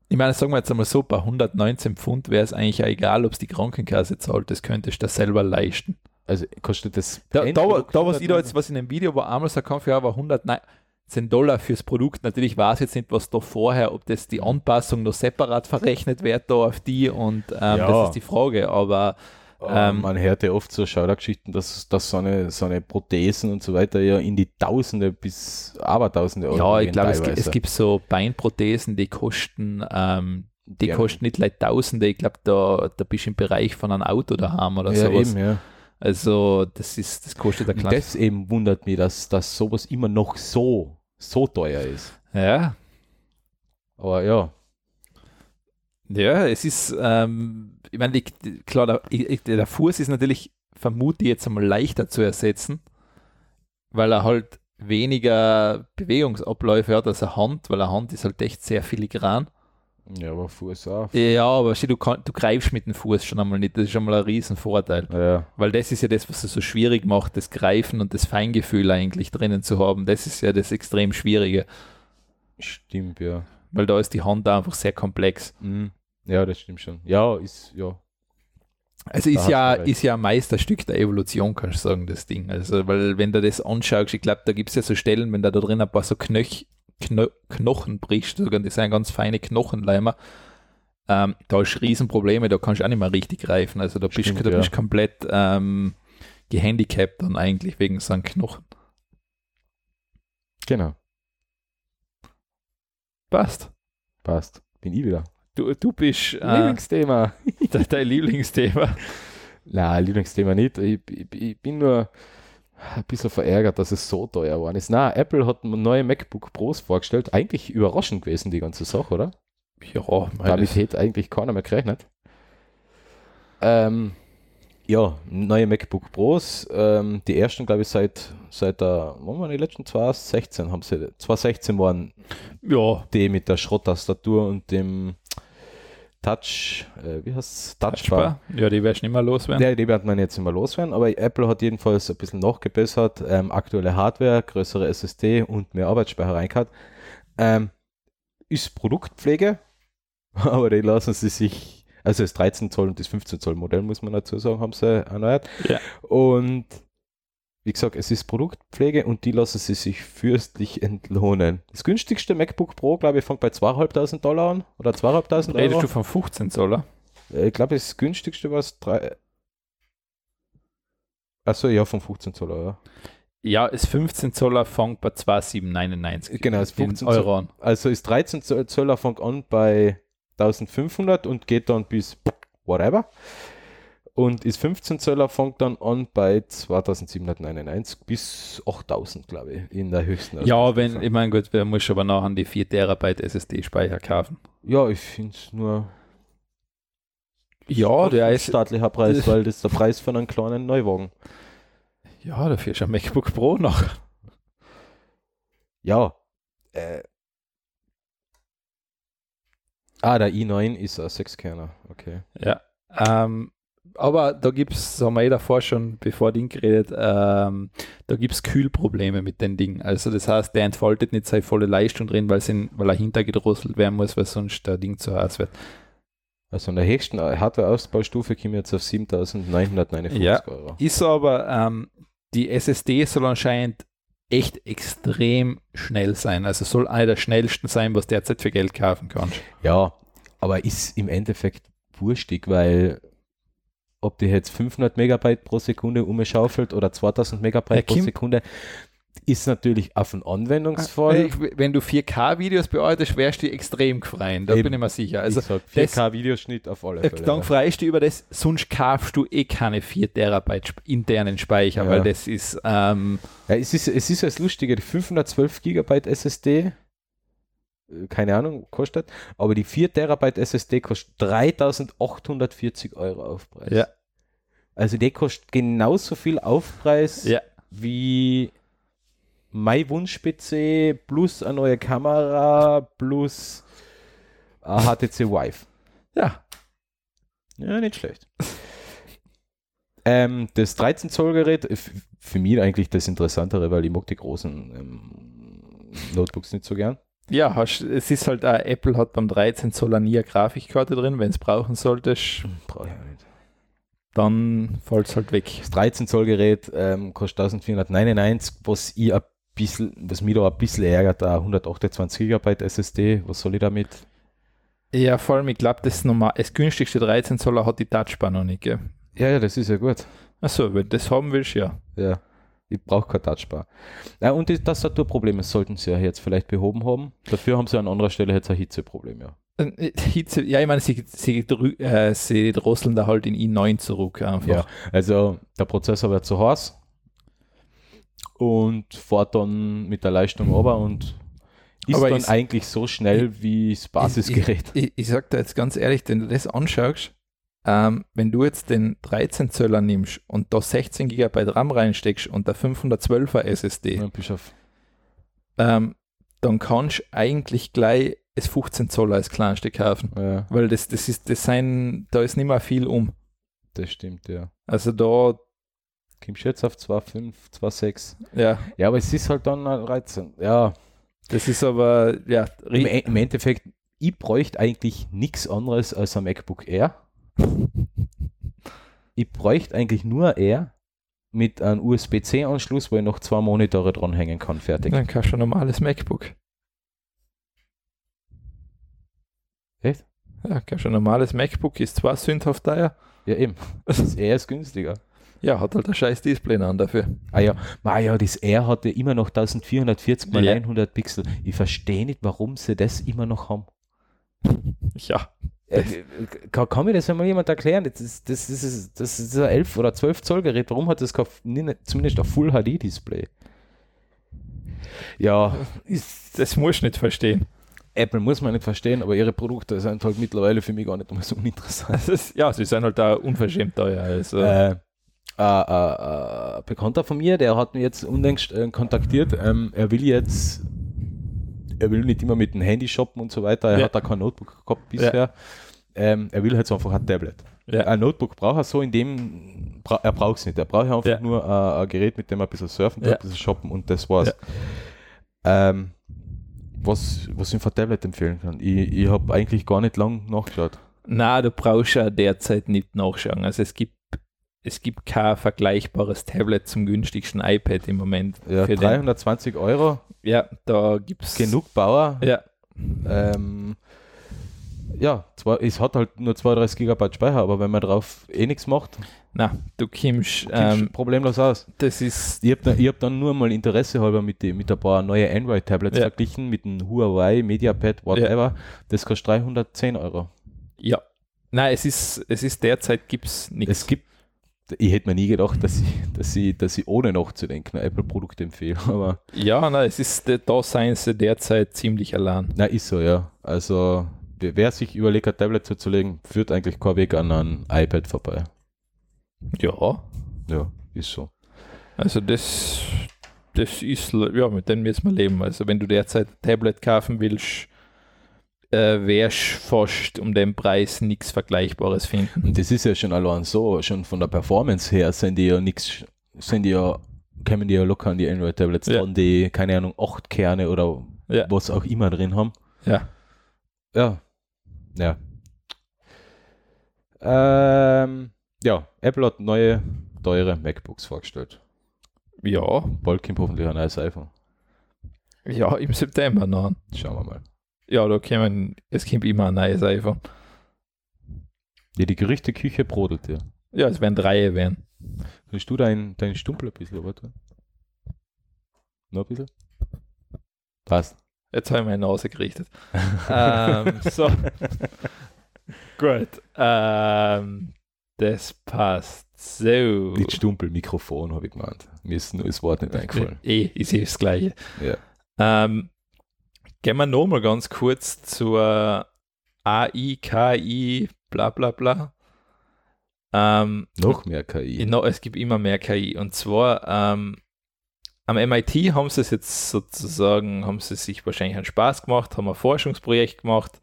Ich meine, sagen wir jetzt einmal so, bei 119 Pfund wäre es eigentlich auch egal, ob es die Krankenkasse zahlt, das könntest du dir selber leisten. Also kostet das Da, da, da was ich da 100 jetzt, was in dem Video war, einmal so Kampf, ja, war 119 Dollar fürs Produkt. Natürlich weiß ich jetzt nicht, was da vorher, ob das die Anpassung noch separat verrechnet wird da auf die und ähm, Ja. das ist die Frage, aber Ähm, Ähm, man hört ja oft so Schaudergeschichten, dass, dass so, eine, so eine Prothesen und so weiter ja in die Tausende bis Abertausende Euro ja, ich glaube, es, es gibt so Beinprothesen, die kosten, ähm, die Ja. kosten nicht gleich Tausende, ich glaube, da, da bist du im Bereich von einem Auto daheim oder ja, sowas. eben, ja. Also das ist, das kostet Und kleines. das eben wundert mich, dass, dass sowas immer noch so, so teuer ist. Ja, Aber ja, Ja, es ist, ähm, ich meine, klar, der, der Fuß ist natürlich, vermute ich jetzt einmal leichter zu ersetzen, weil er halt weniger Bewegungsabläufe hat als eine Hand, weil eine Hand ist halt echt sehr filigran. ja, aber Fuß auch. Ja, aber du, kann, du greifst mit dem Fuß schon einmal nicht, das ist schon mal ein Riesenvorteil. Ja, Weil das ist ja das, was es so schwierig macht, das Greifen und das Feingefühl eigentlich drinnen zu haben. Das ist ja das extrem Schwierige, stimmt, ja. weil da ist die Hand einfach sehr komplex. Mhm. Ja, das stimmt schon. Ja, ist, ja. Also Da ist ja, du ist ja ein Meisterstück der Evolution, kannst du sagen, das Ding. Also, weil wenn du das anschaust, ich glaube, da gibt es ja so Stellen, wenn da da drin ein paar so Knöch, Kno, Knochen brichst, sogar das sind ganz feine Knochenleimer, ähm, da hast du Riesenprobleme, da kannst du auch nicht mehr richtig greifen. Also da bist du ja. komplett ähm, gehandicapt dann eigentlich wegen so einem Knochen. Genau. Passt. Passt. Bin ich wieder. Du, du bist äh, Lieblingsthema. de- dein Lieblingsthema. Nein, Lieblingsthema nicht. Ich, ich, ich bin nur ein bisschen verärgert, dass es so teuer geworden ist. Na, Apple hat neue MacBook Pros vorgestellt. Eigentlich überraschend gewesen, die ganze Sache, oder? Ja, Damit hätte eigentlich keiner mehr gerechnet. Ähm, ja, neue MacBook Pros. Ähm, die ersten, glaube ich, seit, seit der, wann waren die letzten? 2016 haben sie, 2016 waren ja, die mit der Schrotttastatur und dem Touch, äh, wie heißt es? Touchbar. Touchbar. Ja, die du nicht mehr loswerden. Ja, die wird man jetzt immer loswerden, aber Apple hat jedenfalls ein bisschen nachgebessert. Ähm, aktuelle Hardware, größere SSD und mehr Arbeitsspeicher reingehabt. Ähm, ist Produktpflege, aber die lassen sie sich Also das 13 Zoll und das 15 Zoll Modell, muss man dazu sagen, haben sie erneuert. Ja. Und wie gesagt, es ist Produktpflege und die lassen sie sich fürstlich entlohnen. Das günstigste MacBook Pro, glaube ich, fängt bei 2.500 Dollar an oder 2.500 Redest Euro. du von 15 Zoller? Äh, Ich glaube, das günstigste war es drei. Achso, ja, von 15 Zoll, ja. Ja, das 15 Zoller fängt bei 2,799 Genau, das 15 15 Euro an. Also ist 13 Zoll- Zöller fängt an bei 1500 und geht dann bis whatever. Und ist 15 Zöller fängt dann an bei 2799 bis 8000, glaube ich, in der höchsten. Ja, wenn, ich meine, gut, wer muss aber nachher die 4 Terabyte SSD-Speicher kaufen. Ja, ich finde es nur Ja, der ist, staatlicher Preis, weil das ist der Preis von einem kleinen Neuwagen. ja, dafür ist ein MacBook Pro noch. Ja. Äh. Ah, der i9 ist ein 6-Kerner, okay. Ja. Ähm, aber da gibt es, haben wir eh davor schon, bevor Ding geredet, ähm, da gibt es Kühlprobleme mit den Dingen. Also das heißt, der entfaltet nicht seine volle Leistung drin, weil, in, weil er hintergedrosselt werden muss, weil sonst der Ding zu heiß wird. Also in der höchsten Hardware-Ausbaustufe kommen wir jetzt auf 7.949 Ja. Euro. Ist aber, ähm, die SSD soll anscheinend echt extrem schnell sein. Also soll einer der schnellsten sein, was derzeit für Geld kaufen kannst. Ja, aber ist im Endeffekt wurstig, weil ob die jetzt 500 Megabyte pro Sekunde umschaufelt oder 2000 Megabyte pro Sekunde, ist natürlich auf einen Anwendungsfall. Äh, Wenn du 4K-Videos bearbeitest, wärst du extrem gefreien. Da bin ich mir sicher. Also ich sag das- 4K-Videoschnitt auf alle Äh, Fälle. Dann freust du über das, sonst kaufst du eh keine 4 Terabyte internen Speicher, Ja. weil das ist, ähm, Ja, es ist, es ist das Lustige, die 512 Gigabyte SSD, keine Ahnung, kostet, aber die 4 Terabyte SSD kostet 3840 Euro Aufpreis. Ja. Also die kostet genauso viel Aufpreis ja, wie mein Wunsch-PC plus eine neue Kamera plus ein HTC Vive. ja, Ja, nicht schlecht. ähm, das 13 Zoll Gerät, f- für mich eigentlich das Interessantere, weil ich mag die großen ähm, Notebooks nicht so gern. Ja, hast, es ist halt, auch, Apple hat beim 13 Zoll nie eine Grafikkarte drin, wenn es brauchen solltest, Brauche ich auch nicht. dann fällt es halt weg. Das 13 Zoll Gerät ähm, kostet 1499, was ich ein bisschen, was mich da ein bisschen ärgert, da 128 Gigabyte SSD, was soll ich damit? Ja, vor allem, ich glaube, das, normal, das günstigste 13 Zoller hat die Touchbar noch nicht, gell? Ja, ja, das ist ja gut. Achso, wenn du das haben willst, ja. Ja, ich brauche kein Touchbar. Ja, und die Tastaturprobleme sollten sie ja jetzt vielleicht behoben haben. Dafür haben sie an anderer Stelle jetzt ein Hitzeproblem, ja. Äh, Hitze, ja, ich meine, sie, sie, äh, sie drosseln da halt in i9 zurück einfach. Ja, also der Prozessor wird zu heiß und fährt dann mit der Leistung runter und ist Aber dann ist- eigentlich so schnell wie das Basisgerät. Ich, ich, ich sag dir jetzt ganz ehrlich, wenn du das anschaust, ähm, wenn du jetzt den 13 Zöller nimmst und da 16 GB RAM reinsteckst und der 512er SSD, Ja, ähm, dann kannst du eigentlich gleich das 15 Zoller als kleinste kaufen. Ja, Weil das, das ist, das sein, da ist nicht mehr viel um. das stimmt, ja. Also da, Kommst du jetzt auf 2,5, 2,6. ja, Ja, aber es ist halt dann ein 13. Ja, das ist aber, ja, im, E- im Endeffekt, ich bräuchte eigentlich nichts anderes als ein MacBook Air. Ich bräuchte eigentlich nur Air mit einem USB-C-Anschluss, wo ich noch zwei Monitore dranhängen kann, fertig. dann kannst du ein normales MacBook. Echt? Ja, kannst du ein normales MacBook, ist zwar sündhaft teuer, Ja, eben. Das Air ist günstiger. ja, hat halt ein scheiß Display an dafür. Ah ja, ah ja, das Air hatte immer noch 1440 mal Ja. 100 Pixel. Ich verstehe nicht, warum sie das immer noch haben. Ja, kann, kann mir das einmal jemand erklären? Das ist, das ist, das ist ein 11 oder 12 Zoll Gerät. Warum hat das zumindest ein Full HD Display? Ja, das musst du nicht verstehen. Apple muss man nicht verstehen, aber ihre Produkte sind halt mittlerweile für mich gar nicht mehr so uninteressant. Ist, ja, sie sind halt da unverschämt teuer. Also. Äh, äh, äh, äh, Bekannter von mir, der hat mich jetzt unlängst äh, kontaktiert. Ähm, er will jetzt, er will nicht immer mit dem Handy shoppen und so weiter. Er Ja. hat da kein Notebook gehabt bisher. Ähm, er will jetzt einfach ein Tablet. ja. Ein Notebook braucht er so, in dem bra er braucht es nicht. Er braucht einfach Ja. nur äh, ein Gerät, mit dem er ein bisschen surfen kann, Ja. ein bisschen shoppen und das war's. Ähm, was, was ich für ein Tablet empfehlen kann. Ich, ich habe eigentlich gar nicht lang nachgeschaut. Na, du brauchst ja derzeit nicht nachschauen. Also es gibt es gibt kein vergleichbares Tablet zum günstigsten iPad im Moment. Ja, Für den- 320 Euro, Ja, da gibt es genug Bauer. Ja, Ähm, ja, zwar, es hat halt nur 32 GB Speicher, aber wenn man drauf eh nichts macht, na, du kommst, ähm, ähm, problemlos aus. das ist, Ich habe ich hab dann nur mal Interesse halber mit, die, mit ein paar neue Android-Tablets Ja. verglichen, mit dem Huawei, MediaPad, whatever. Das kostet 310 Euro. ja. Nein, es ist, es ist derzeit gibt es nichts. Es gibt, ich hätte mir nie gedacht, dass ich, dass ich, dass ich ohne nachzudenken ein Apple-Produkt empfehle, aber Ja, na, es ist, da seien sie derzeit ziemlich allein. na, ist so, ja. Also, wer, wer sich überlegt, ein Tablet zuzulegen, führt eigentlich kein Weg an ein iPad vorbei. Ja, Ja, ist so. also das, das ist, ja, mit dem müssen wir leben. Also wenn du derzeit ein Tablet kaufen willst, äh, wirst fast um den Preis nichts Vergleichbares finden. Und das ist ja schon allein so, schon von der Performance her sind die ja nichts, sind die ja, kämen die ja locker an die Android-Tablets Ja. dran, die, keine Ahnung, acht Kerne oder Ja. was auch immer drin haben. Ja, Ja. Ja. Ähm, ja, Apple hat neue, teure MacBooks vorgestellt. ja, Bald kommt hoffentlich ein neues iPhone. ja, im September noch. Schauen wir mal. Ja, da kommen, es kommt immer ein neues iPhone. Ja, die Gerüchteküche brodelt ja. Ja, es werden drei werden. Willst du deinen dein Stumpel ein bisschen, warte? Noch ein bisschen? Passt. Jetzt habe ich meine Nase gerichtet. ähm, so. Gut. Ähm, das passt. So. Nicht Stumpel, Mikrofon, habe ich gemeint. Mir ist nur das Wort nicht eingefallen. Eh, ich sehe das Gleiche. Ja. Ähm, gehen wir nochmal ganz kurz zur AI, KI, bla bla bla. Ähm, Noch mehr KI. No, es gibt immer mehr KI. Und zwar ähm, am MIT haben sie es jetzt sozusagen, haben sie sich wahrscheinlich einen Spaß gemacht, haben ein Forschungsprojekt gemacht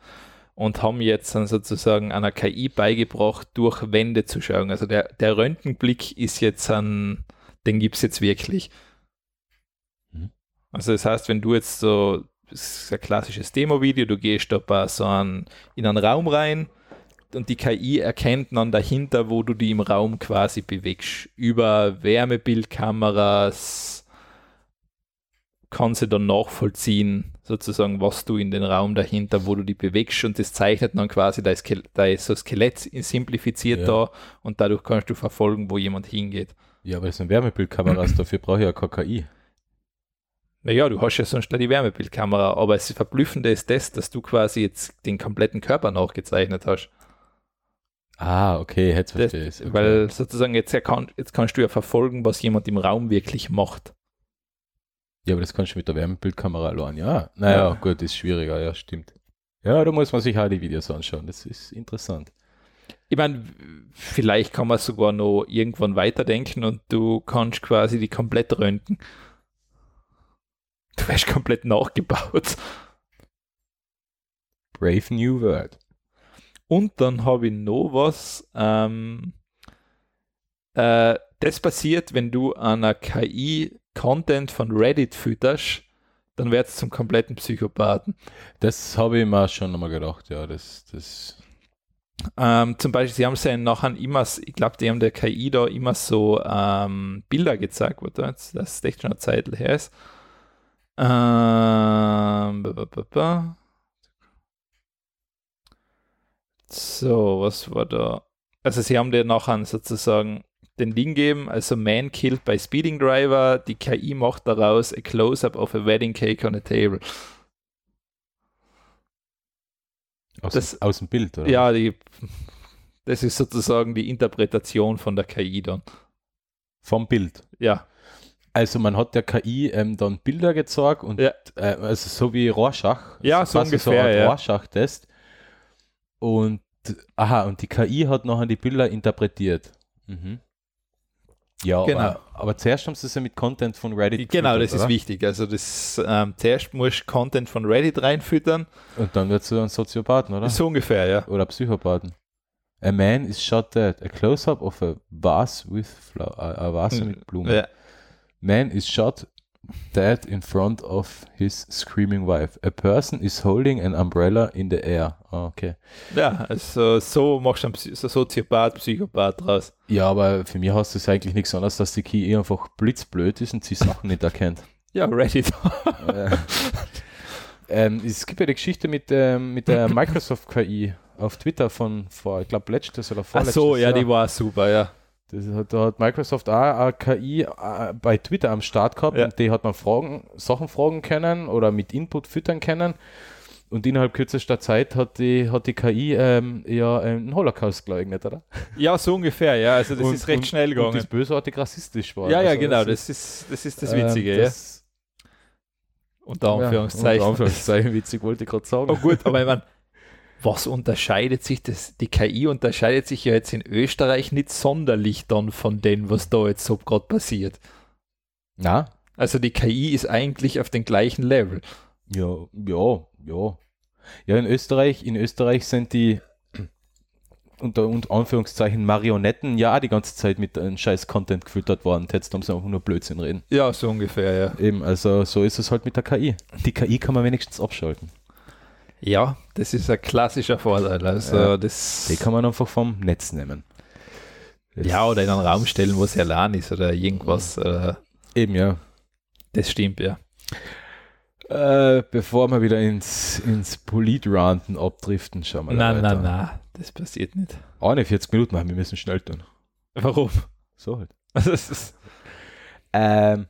und haben jetzt dann sozusagen einer KI beigebracht, durch Wände zu schauen. Also der, der Röntgenblick ist jetzt ein, den gibt es jetzt wirklich. Mhm. Also das heißt, wenn du jetzt so, das ist ein klassisches Demo-Video, du gehst da so einen, in einen Raum rein, und die KI erkennt dann dahinter, wo du die im Raum quasi bewegst. Über Wärmebildkameras kann sie dann nachvollziehen, sozusagen, was du in den Raum dahinter, wo du die bewegst und das zeichnet dann quasi, da ist, da ist so ein Skelett simplifiziert Ja. da und dadurch kannst du verfolgen, wo jemand hingeht. Ja, aber das sind Wärmebildkameras, dafür brauche ich ja keine KI. Naja, du hast ja sonst nur die Wärmebildkamera, aber das Verblüffende ist das, dass du quasi jetzt den kompletten Körper nachgezeichnet hast. Ah, okay, jetzt verstehe ich. Okay. Weil sozusagen jetzt, erkan- jetzt kannst du ja verfolgen, was jemand im Raum wirklich macht. Ja, aber das kannst du mit der Wärmebildkamera allein, ja. Naja, Ja. gut, ist schwieriger, ja, stimmt. Ja, da muss man sich auch die Videos anschauen, das ist interessant. Ich meine, vielleicht kann man sogar noch irgendwann weiterdenken und du kannst quasi die komplett röntgen. Du wirst komplett nachgebaut. Brave New World. Und dann habe ich noch was. Ähm, äh, das passiert, wenn du einer KI Content von Reddit fütterst, dann wird es zum kompletten Psychopathen. Das habe ich mir schon einmal gedacht, ja, das, das, Ähm, zum Beispiel, sie haben ja nachher immer, ich glaube, die haben der KI da immer so ähm, Bilder gezeigt, wo das, das echt schon eine Zeit her ist. Ähm, ba, ba, ba. So, was war da? Also sie haben dir nachher sozusagen den Ding gegeben, also Man killed by Speeding Driver, die KI macht daraus a close-up of a wedding cake on a table. aus, Das- aus dem Bild, oder? Ja, die, das ist sozusagen die Interpretation von der KI dann. Vom Bild. Ja, Also man hat der KI ähm, dann Bilder gezeigt und Ja. äh, also so wie Rorschach. Ja, so ungefähr, ein ja. Rorschach-Test. Und aha, und die KI hat nachher die Bilder interpretiert. Mhm. Ja, Genau. aber, aber zuerst haben sie es ja mit Content von Reddit genau, das gefüttert, ist oder? wichtig. Also das ähm, zuerst musst du Content von Reddit reinfüttern. Und dann wird es ein Soziopathen, oder? So ungefähr, ja. Oder Psychopathen. A man is shot dead. A close-up of a vase with flower. A vase mit Blumen. ja. Man is shot dead in front of his screaming wife. A person is holding an umbrella in the air. Ah, okay. Ja, also so machst du einen Psy- so Soziopath, Psychopath draus. Ja, aber für mich heißt das eigentlich nichts anderes, dass die KI einfach blitzblöd ist und sie Sachen nicht erkennt. Ja, Reddit. Äh, ähm, es gibt ja die Geschichte mit, ähm, mit der Microsoft KI auf Twitter von vor, ich glaube, letztes oder Ach vorletztes so, ja, Jahr. die war super, ja. Das hat, da hat Microsoft auch eine KI äh, bei Twitter am Start gehabt Ja. und die hat man Fragen, Sachen fragen können oder mit Input füttern können. Und innerhalb kürzester Zeit hat die, hat die KI ähm, ja einen Holocaust geleugnet, oder? Ja, so ungefähr, ja. Also das und, ist recht und, schnell Und gegangen. das bösartig rassistisch war. ja, ja, Also genau, ist, das ist das, ist das ähm, Witzige, das- ja. Unter Ja, Anführungszeichen. unter Anführungszeichen, witzig wollte ich gerade sagen. Oh gut, aber ich meine, was unterscheidet sich das? Die KI unterscheidet sich ja jetzt in Österreich nicht sonderlich dann von dem, was da jetzt so gerade passiert. Na, Also die KI ist eigentlich auf dem gleichen Level. Ja, ja, ja. Ja, in Österreich, in Österreich sind die unter, unter Anführungszeichen Marionetten ja auch die ganze Zeit mit einem scheiß Content gefüttert worden. Jetzt haben sie einfach nur Blödsinn reden. Ja, so ungefähr, ja. Eben, also so ist es halt mit der KI. Die KI kann man wenigstens abschalten. Ja, das ist ein klassischer Vorteil. Also Ja, das. Die kann man einfach vom Netz nehmen. Das- ja, oder in einen Raum stellen, wo es allein ist oder irgendwas. Äh, Eben, ja. das stimmt, ja. Äh, bevor wir wieder ins, ins Polit-Ranten abdriften, schauen wir da Nein, nein, nein, das passiert nicht. 41 Minuten machen, wir müssen schnell tun. Warum? So halt. Also ist, Ähm,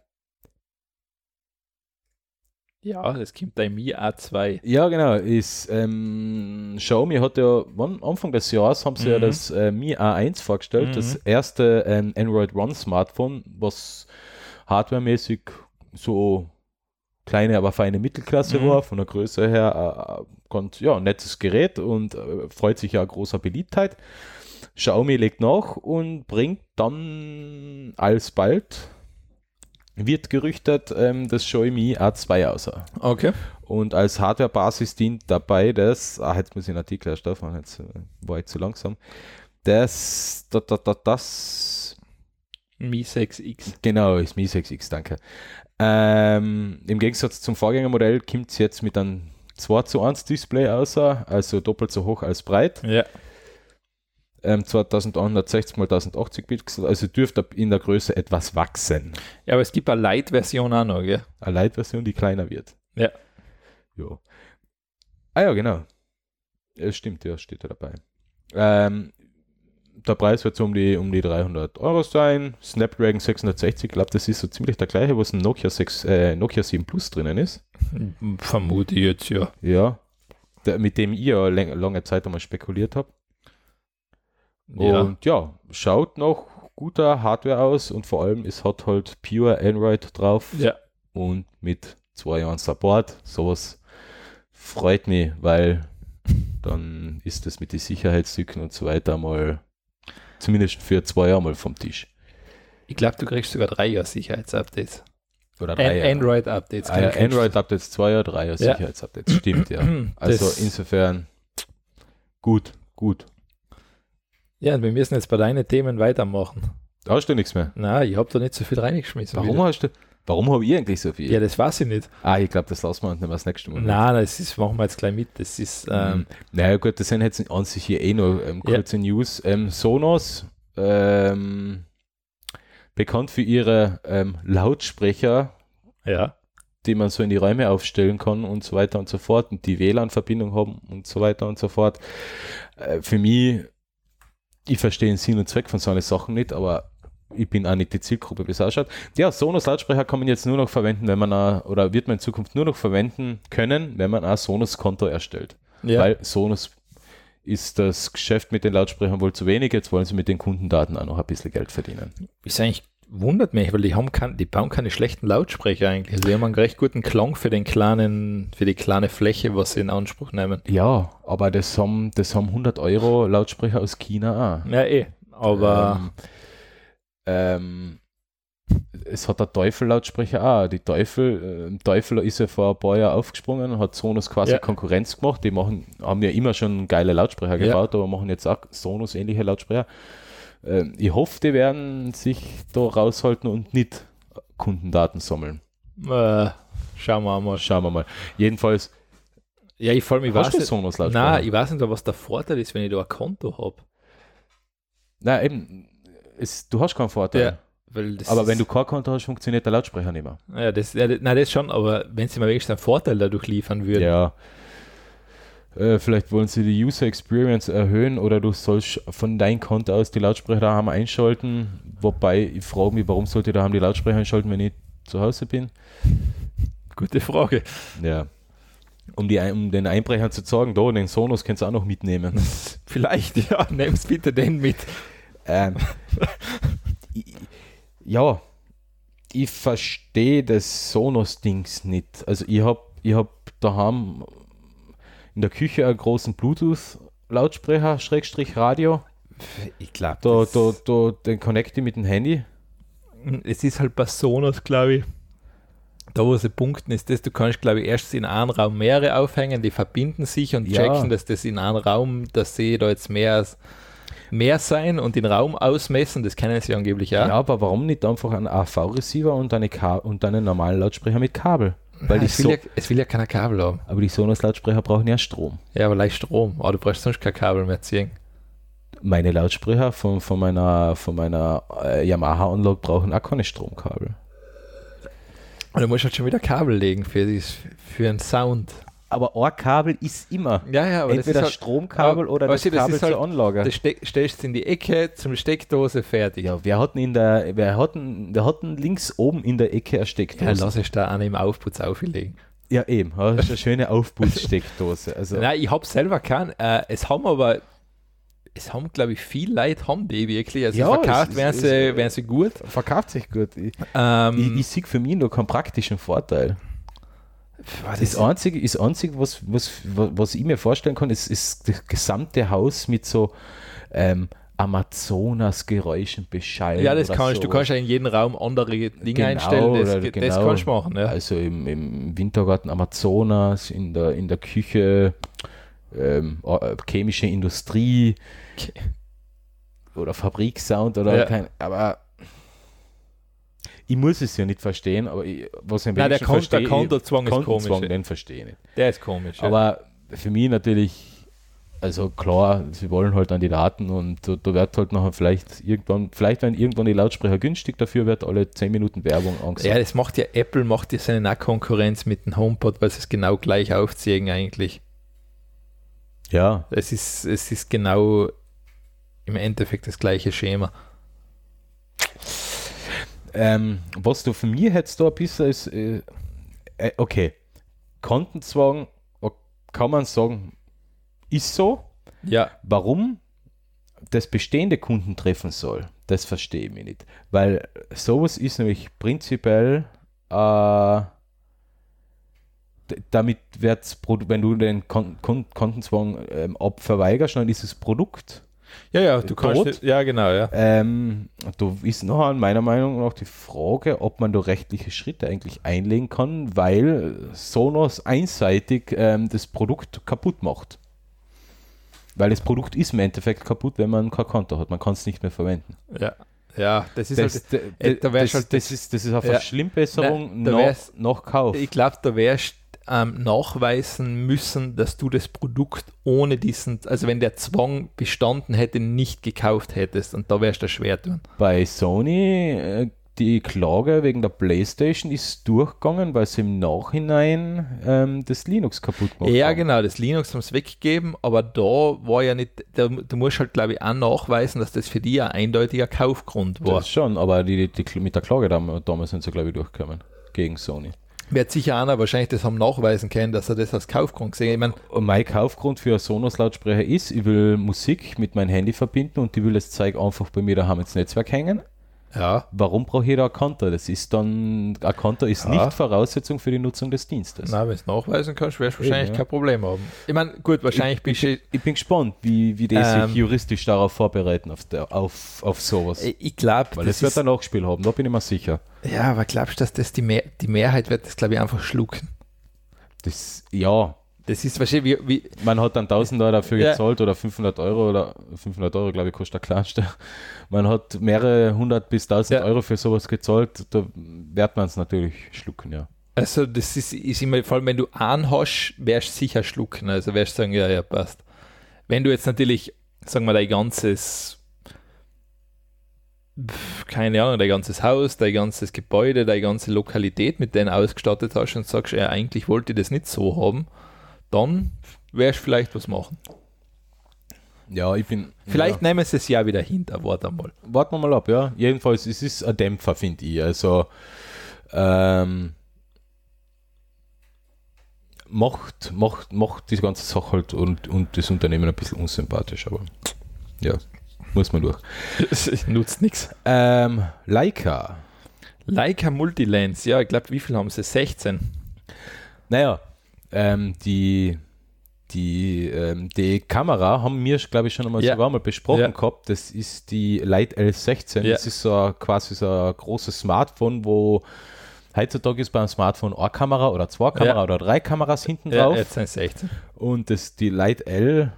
ja, das kommt bei Mi A2. Ja, genau. Ist, ähm, Xiaomi hat ja, wann, Anfang des Jahres haben sie ja Mhm. das äh, Mi A1 vorgestellt, Mhm. das erste ähm, Android One Smartphone, was hardwaremäßig so kleine, aber feine Mittelklasse Mhm. war, von der Größe her äh, ganz, ja, nettes Gerät und äh, freut sich ja großer Beliebtheit. Xiaomi legt nach und bringt dann alsbald, wird gerüchtet, ähm, das Xiaomi A2 aus. Okay. Und als Hardware-Basis dient dabei das, ah, jetzt muss ich einen Artikel erstellen, jetzt äh, war ich zu langsam. Das, das, das, das, das Mi 6X. genau, ist Mi 6X, danke. Ähm, Im Gegensatz zum Vorgängermodell kommt es jetzt mit einem 2 zu 1 Display aus, also doppelt so hoch als breit. Ja. Ähm, 2160 x 1080 Pixel, also dürfte in der Größe etwas wachsen. ja, aber es gibt eine Light-Version auch noch, gell? Eine Light-Version, die kleiner wird. Ja. Jo. Ah ja, genau. Es stimmt, ja, steht da dabei. Ähm, der Preis wird so um die, um die 300 Euro sein. Snapdragon 660, ich glaube, das ist so ziemlich der gleiche, was ein Nokia, 6, äh, Nokia 7 Plus drinnen ist. Vermute ich jetzt, ja. Ja. Der, mit dem ich ja lange Zeit einmal spekuliert habe. Ja. Und ja, schaut noch guter Hardware aus und vor allem, es hat halt Pure Android drauf. ja. und mit zwei Jahren Support. Sowas freut mich, weil dann ist das mit den Sicherheitslücken und so weiter mal zumindest für zwei Jahre mal vom Tisch. Ich glaube, du kriegst sogar drei Jahre Sicherheitsupdates. Oder An drei Jahre. Android-Updates. Ah, ja, Android-Updates zwei Jahre, drei Jahre Ja. Sicherheitsupdates. Stimmt, ja. Also Das- insofern gut, gut. Ja, und wir müssen jetzt bei deinen Themen weitermachen. Da hast du nichts mehr. Na, ich habe da nicht so viel reingeschmissen. Warum wieder. hast du, warum habe ich eigentlich so viel? Ja, das weiß ich nicht. Ah, ich glaube, das lassen wir uns nicht mehr das nächste Mal. Nein, das ist, machen wir jetzt gleich mit. Das ist, ähm, Ähm, naja gut, das sind jetzt an sich hier eh noch ähm, Ja. kurze News. Ähm, Sonos, ähm, bekannt für ihre ähm, Lautsprecher, ja. die man so in die Räume aufstellen kann und so weiter und so fort und die WLAN-Verbindung haben und so weiter und so fort. Äh, für mich, ich verstehe den Sinn und Zweck von so einer Sachen nicht, aber ich bin auch nicht die Zielgruppe, wie es ausschaut. Ja, Sonos Lautsprecher kann man jetzt nur noch verwenden, wenn man auch, oder wird man in Zukunft nur noch verwenden können, wenn man ein Sonos-Konto erstellt ja. weil Sonos ist das Geschäft mit den Lautsprechern wohl zu wenig. Jetzt wollen sie mit den Kundendaten auch noch ein bisschen Geld verdienen. ist eigentlich, wundert mich, weil die haben kein, die bauen keine schlechten Lautsprecher eigentlich. Also die haben einen recht guten Klang für den kleinen, für die kleine Fläche, was sie in Anspruch nehmen. Ja, aber das haben, das haben 100 Euro Lautsprecher aus China auch. Ja, eh. Aber Ähm, ähm, es hat der Teufel-Lautsprecher auch. Die Teufel, äh, Teufel ist ja vor ein paar Jahren aufgesprungen und hat Sonos quasi Ja. Konkurrenz gemacht. Die machen, haben ja immer schon geile Lautsprecher Ja. gebaut, aber machen jetzt auch Sonos-ähnliche Lautsprecher. Ähm, ich hoffe, die werden sich da raushalten und nicht Kundendaten sammeln. Äh, schauen wir mal. Schauen wir mal. Jedenfalls, Ja, ich vor allem, ich weiß nicht, Sonos nein, ich weiß nicht, was der Vorteil ist, wenn ich da ein Konto habe. Nein, eben, es, du hast keinen Vorteil. Ja, Aber wenn du kein Konto hast, funktioniert der Lautsprecher nicht mehr. Ja, das, ja, nein, das schon, aber wenn sie mir wenigstens einen Vorteil dadurch liefern würden. Ja. Äh, vielleicht wollen sie die User Experience erhöhen oder du sollst von deinem Konto aus die Lautsprecher daheim einschalten. Wobei, ich frage mich, warum sollte ich daheim die Lautsprecher einschalten, wenn ich zu Hause bin? Gute Frage. Ja. Um, die, um den Einbrechern zu sagen, da, den Sonos kannst du auch noch mitnehmen. Vielleicht, ja, nimm's bitte den mit. ähm, ich, ja, ich verstehe das Sonos-Dings nicht. Also ich habe ich hab daheim in der Küche einen großen Bluetooth-Lautsprecher, Schrägstrich Radio. Ich glaube, Da, da, da, den connecte ich mit dem Handy. es ist halt bei Sonos, glaube ich, da wo sie punkten, ist das, du kannst, glaube ich, erst in einem Raum mehrere aufhängen, die verbinden sich und Ja. checken, dass das in einem Raum, dass sie da jetzt mehr, mehr sein und den Raum ausmessen, das kennen sie angeblich Ja, auch. aber warum nicht einfach einen AV-Receiver und, eine und einen normalen Lautsprecher mit Kabel? Weil die es, will so, ja, es will ja keiner Kabel haben. aber die Sonos-Lautsprecher brauchen ja Strom. Ja, aber leicht Strom. Aber du brauchst sonst kein Kabel mehr ziehen. Meine Lautsprecher von, von meiner, von meiner äh, Yamaha-Anlage brauchen auch keine Stromkabel. Und du musst halt schon wieder Kabel legen für, dies, für einen Sound. Aber ein Kabel ist immer. Ja, ja, aber Entweder das ist halt, Stromkabel aber oder das du, das Kabel ist halt- zur Anlage. das ste stellst du in die Ecke zum Steckdose fertig. ja, wer hat denn in der, wer hat denn, wer hat denn links oben in der Ecke eine Ja, Steckdose? lass ich da einen im Aufputz auflegen. Ja, eben. Das ist eine schöne Aufputzsteckdose. Also, Nein, ich habe selber keinen. Äh, es haben aber, es haben, glaube ich, viele Leute haben die wirklich. Also Ja, verkauft es- werden sie, es- werden sie gut. verkauft sich gut. Ich, Ähm, ich, ich sehe für mich noch keinen praktischen Vorteil. Was Das Einzige, das Einzige was, was, was ich mir vorstellen kann, ist, ist das gesamte Haus mit so ähm, Amazonas-Geräuschen beschallen. ja, das kannst du. Du kannst ja in jedem Raum andere Dinge Genau, einstellen. Das, oder das genau. kannst du machen. Ja. Also im, im Wintergarten Amazonas, in der, in der Küche ähm, äh, chemische Industrie Okay. oder Fabriksound oder Ja. kein, aber ich muss es ja nicht verstehen, aber ich, was ich Nein, der, Kon der Kontozwang ist komisch. ja. den verstehe ich nicht. Der ist komisch. ja. Aber für mich natürlich, also klar, sie wollen halt an die Daten und da, da wird halt nachher vielleicht irgendwann, vielleicht wenn irgendwann die Lautsprecher günstig dafür wird, alle 10 Minuten Werbung angesagt. Ja, das macht ja Apple, macht ja seine Nahkonkurrenz mit dem HomePod, weil sie es genau gleich aufziehen eigentlich. ja. Es ist, es ist genau im Endeffekt das gleiche Schema. Ähm, was du von mir hättest da ein bisschen ist, äh, äh, okay, Kontenzwang, kann man sagen, ist so. Ja, Warum das bestehende Kunden treffen soll, das verstehe ich mir nicht. Weil sowas ist nämlich prinzipiell, äh, damit Produ- wenn du den Kon Kon Kontenzwang ähm, abverweigerst, dann ist das Produkt ja, ja, du kannst. Tot? Nicht, ja, genau, ja. ähm, da ist noch meiner Meinung nach die Frage, ob man da rechtliche Schritte eigentlich einlegen kann, weil Sonos einseitig ähm, das Produkt kaputt macht. Weil das Produkt ist im Endeffekt kaputt, wenn man kein Konto hat. Man kann es nicht mehr verwenden. Ja, ja das ist Das, halt. d- äh, da das, halt- das, ist, das ist eine Ja. Verschlimmbesserung Nein, da nach, wär's- nach Kauf. Ich glaube, da wärst ähm, nachweisen müssen, dass du das Produkt ohne diesen, also wenn der Zwang bestanden hätte, nicht gekauft hättest und da wärst du schwer tun. Bei Sony, äh, die Klage wegen der Playstation ist durchgegangen, weil sie im Nachhinein ähm, das Linux kaputt gemacht Ja, haben. genau, das Linux haben sie weggegeben, aber da war ja nicht, da, du musst halt, glaube ich, auch nachweisen, dass das für die ein eindeutiger Kaufgrund war. Das schon, aber die, die, die, mit der Klage dam- damals sind sie, glaube ich, durchgekommen. Gegen Sony. Wird sicher einer wahrscheinlich das haben nachweisen können, dass er das als Kaufgrund gesehen hat. Ich meine, Und mein Kaufgrund für einen Sonos-Lautsprecher ist, ich will Musik mit meinem Handy verbinden und ich will das Zeug einfach bei mir daheim ins Netzwerk hängen. Ja, Warum brauche ich da ein Konto? Das ist dann, ein Konto ist Ja. nicht Voraussetzung für die Nutzung des Dienstes. na, wenn du es nachweisen kannst, wirst du wahrscheinlich ja. kein Problem haben. Ich meine, gut, wahrscheinlich bist du Ich bin gespannt, wie, wie die Ähm. sich juristisch darauf vorbereiten, auf, der, auf, auf sowas. Ich- Ich glaube, Weil das es wird ein Nachspiel haben, da bin ich mir sicher. ja, aber glaubst du, dass das die, Mehr, die Mehrheit wird das, glaube ich, einfach schlucken? Das, ja, Das ist wahrscheinlich wie, wie Man hat dann 1000 Euro dafür Ja. gezahlt oder 500 Euro oder 500 Euro, glaube ich, kostet der kleinste. Man hat mehrere hundert bis 1000 Ja. Euro für sowas gezahlt, da wird man es natürlich schlucken, ja. Also das ist, ist immer, vor allem wenn du einen hast, wirst du sicher schlucken. Also wirst du sagen, ja, ja, passt. Wenn du jetzt natürlich, sagen wir, dein ganzes, keine Ahnung, dein ganzes Haus, dein ganzes Gebäude, deine ganze Lokalität mit denen ausgestattet hast und sagst, ja, eigentlich wollte ich das nicht so haben, dann wirst du vielleicht was machen. Ja, ich bin. Vielleicht Ja. nehmen sie es ja wieder hinter, warte einmal. Warten wir mal ab, ja. Jedenfalls, es ist ein Dämpfer, finde ich. Also, ähm, macht, macht, macht die ganze Sache halt und, und das Unternehmen ein bisschen unsympathisch, aber ja, muss man durch. Nutzt nichts. Ähm, Leica. Leica Multilens, ja, ich glaube, wie viel haben sie? 16. Naja, ähm, die, die, ähm, die Kamera haben wir, glaube ich, schon einmal Ja. sogar mal besprochen Ja. gehabt. Das ist die Lite L16. Ja. Das ist so quasi so ein großes Smartphone, wo heutzutage ist beim Smartphone eine Kamera oder zwei Kamera Ja. oder drei Kameras hinten Ja, drauf. jetzt sind es 16. Und das, die Lite L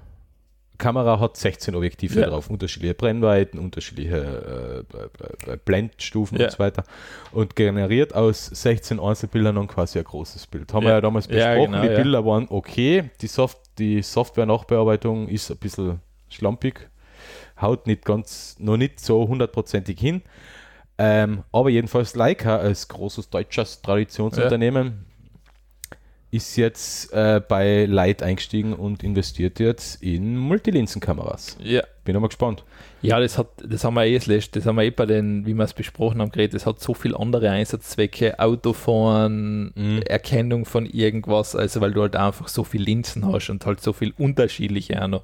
Kamera hat 16 Objektive Ja. drauf, unterschiedliche Brennweiten, unterschiedliche äh, äh, äh, Blendstufen Ja. und so weiter. Und generiert aus 16 Einzelbildern dann quasi ein großes Bild. Haben Ja. wir ja damals besprochen, genau, die. Bilder waren okay. Die, Soft die Software-Nachbearbeitung ist ein bisschen schlampig, haut nicht ganz, noch nicht so hundertprozentig hin. Ähm, aber jedenfalls Leica als großes deutsches Traditionsunternehmen ist jetzt äh, bei Light eingestiegen und investiert jetzt in Multilinsenkameras. Ja. Bin aber gespannt. Ja, das hat, das haben wir eh das letzte, das haben wir eh bei den, wie wir es besprochen haben, geredet, das hat so viele andere Einsatzzwecke, Autofahren, Mhm. Erkennung von irgendwas, also weil du halt einfach so viel Linsen hast und halt so viel unterschiedliche auch noch.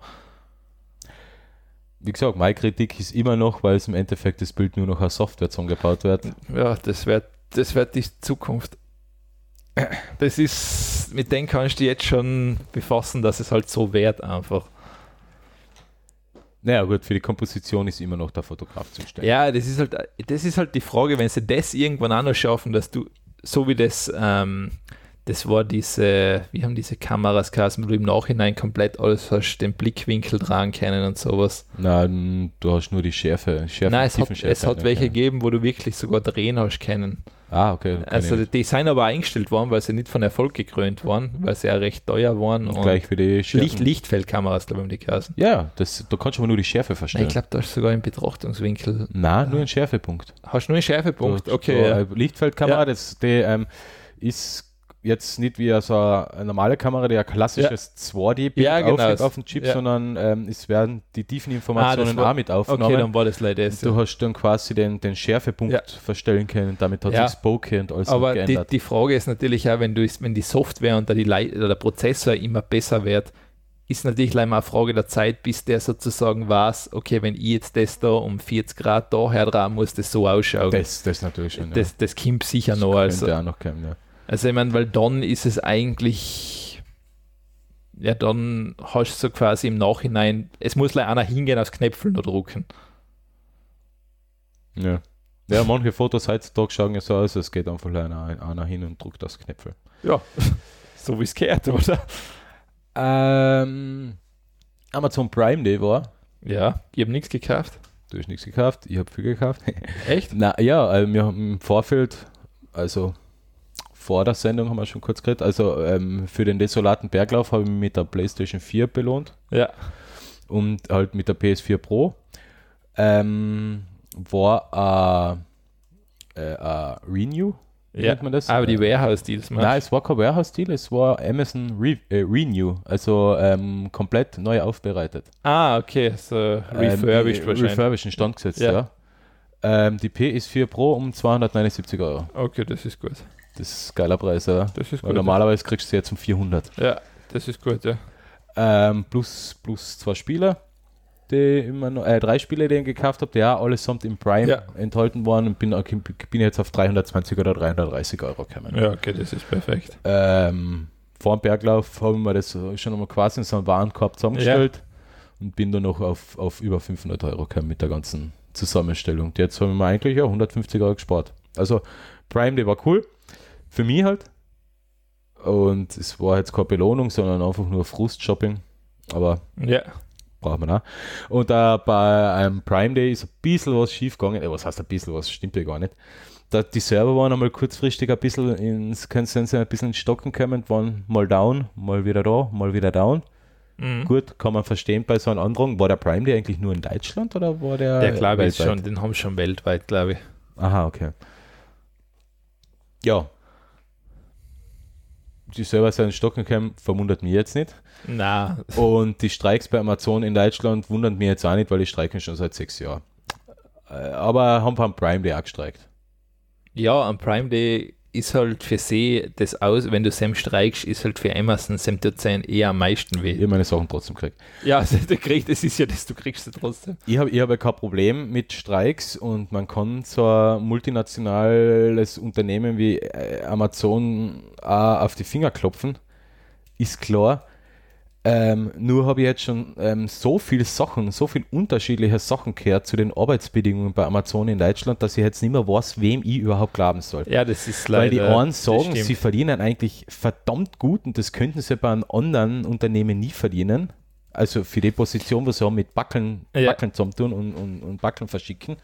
Wie gesagt, meine Kritik ist immer noch, weil es im Endeffekt das Bild nur noch als Software zusammengebaut wird. Ja, das wird, das wird die Zukunft. Das ist, mit denen kannst du jetzt schon befassen, dass es halt so wert einfach. Naja, gut, für die Komposition ist immer noch der Fotograf zuständig. Ja, das ist halt, das ist halt die Frage, wenn sie das irgendwann auch noch schaffen, dass du, so wie das, ähm, das war diese, wie haben diese Kameras geheißen, wo du im Nachhinein komplett alles hast, den Blickwinkel dran können und sowas. Nein, du hast nur die Schärfe. Schärfe Nein, es hat, es hat welche ja. gegeben, wo du wirklich sogar drehen hast können. Ah, okay. Also die sind aber eingestellt worden, weil sie nicht von Erfolg gekrönt waren, weil sie ja recht teuer waren. Und gleich für die Schärfe. Licht, Lichtfeldkameras, glaube ich, die geheißen. Ja, das, da kannst du aber nur die Schärfe Nein, verstellen. ich glaube, da ist sogar ein Betrachtungswinkel. Nein, nur ein Schärfepunkt. Hast du nur einen Schärfepunkt? So, Okay. so ja. Lichtfeldkamera, Ja. das die, ähm, ist jetzt nicht wie so eine normale Kamera, die ein klassisches 2D-Bild Ja, genau. aufnimmt auf dem Chip, Ja. sondern ähm, es werden die tiefen Ah, Informationen das war- auch mit Okay, aufgenommen. dann war das leider das. du hast dann quasi den, den Schärfepunkt Ja. verstellen können, damit hat Ja. sich das Bokeh und alles Aber die, die Frage ist natürlich auch, wenn, du, wenn die Software und da die Lei- oder der Prozessor immer besser wird, ist natürlich leider mal eine Frage der Zeit, bis der sozusagen weiß, okay, wenn ich jetzt das da um 40 Grad daher dran muss, das so ausschauen. das, das natürlich schon. das, das kommt sicher ja. noch. könnte Also, auch noch kommen, ja. Also ich meine, weil dann ist es eigentlich, ja, dann hast du so quasi im Nachhinein, es muss leider einer hingehen, aufs Knöpfel noch drucken. Ja. ja, manche Fotos heutzutage schauen ja so aus, es geht einfach einer, einer hin und druckt das Knöpfel. Ja, so wie es gehört, oder? Ähm, Amazon Prime Day war. Ja, ich habe nichts gekauft. Du hast nichts gekauft, ich habe viel gekauft. Echt? Na ja, äh, wir haben im Vorfeld, also vor der Sendung haben wir schon kurz geredet, also ähm, für den desolaten Berglauf habe ich mich mit der PlayStation 4 belohnt Ja. und halt mit der PS4 Pro. Ähm, war äh, äh, äh, Renew, Ja, nennt man das? aber die Warehouse-Deals. Nein, es war kein Warehouse-Deal, es war Amazon Re äh, Renew, also ähm, komplett neu aufbereitet. Ah, okay, so refurbished ähm, wahrscheinlich. Refurbished Stand gesetzt, Ja. ja. Ähm, die PS4 Pro um 279 Euro. okay, das ist gut. Das ist ein geiler Preis, ja. Das ist Weil gut. normalerweise kriegst du sie jetzt um 400. Ja, das ist gut, ja. Ähm, plus, plus zwei Spiele, die immer noch, äh, drei Spiele, die ich gekauft habe, die auch allesamt im Prime Ja. enthalten waren und bin, bin jetzt auf 320 oder 330 Euro gekommen. Ja, okay, das ist perfekt. Ähm, vor dem Berglauf haben wir das schon einmal quasi in so einen Warenkorb zusammengestellt und bin dann noch auf, auf über 500 Euro gekommen mit der ganzen Zusammenstellung. Jetzt haben wir eigentlich ja 150 Euro gespart. Also Prime, der war cool. Für mich halt. Und es war jetzt keine Belohnung, sondern einfach nur Frust-Shopping. Aber Ja. braucht man auch. Und äh, bei einem Prime Day ist ein bisschen was schief gegangen. Äh, was heißt ein bisschen was? Stimmt ja gar nicht. Da, die Server waren einmal kurzfristig ein bisschen ins, können sie ein bisschen ins Stocken kommen, waren mal down, mal wieder da, mal wieder down. Mhm. Gut, kann man verstehen bei so einem Androhung. War der Prime Day eigentlich nur in Deutschland oder war der, Der glaube ich schon, den haben schon weltweit, glaube ich. Aha, okay. Ja. Die Server sind ins Stocken gekommen, verwundert mich jetzt nicht. Na, Und die Streiks bei Amazon in Deutschland wundern mich jetzt auch nicht, weil die streiken schon seit sechs Jahren. Äh, Aber haben beim Prime Day auch gestreikt. ja, am Prime Day ist halt für sie das aus, wenn du Sam streikst, ist halt für Amazon Sam sein eher am meisten weh. Ich meine Sachen trotzdem gekriegt. Ja, also du kriegst, das ist ja das, du kriegst es trotzdem. Ich habe ich hab ja kein Problem mit Streiks und man kann so ein multinationales Unternehmen wie äh, Amazon auch auf die Finger klopfen, ist klar. Ähm, nur habe ich jetzt schon ähm, so viele Sachen, so viele unterschiedliche Sachen gehört zu den Arbeitsbedingungen bei Amazon in Deutschland, dass ich jetzt nicht mehr weiß, wem ich überhaupt glauben soll. Ja, das ist Weil leider. die einen sagen, sie verdienen eigentlich verdammt gut und das könnten sie bei einem anderen Unternehmen nie verdienen. Also für die Position, was sie haben mit Backeln, Ja. Backeln zusammentun und, und, und Backeln verschicken.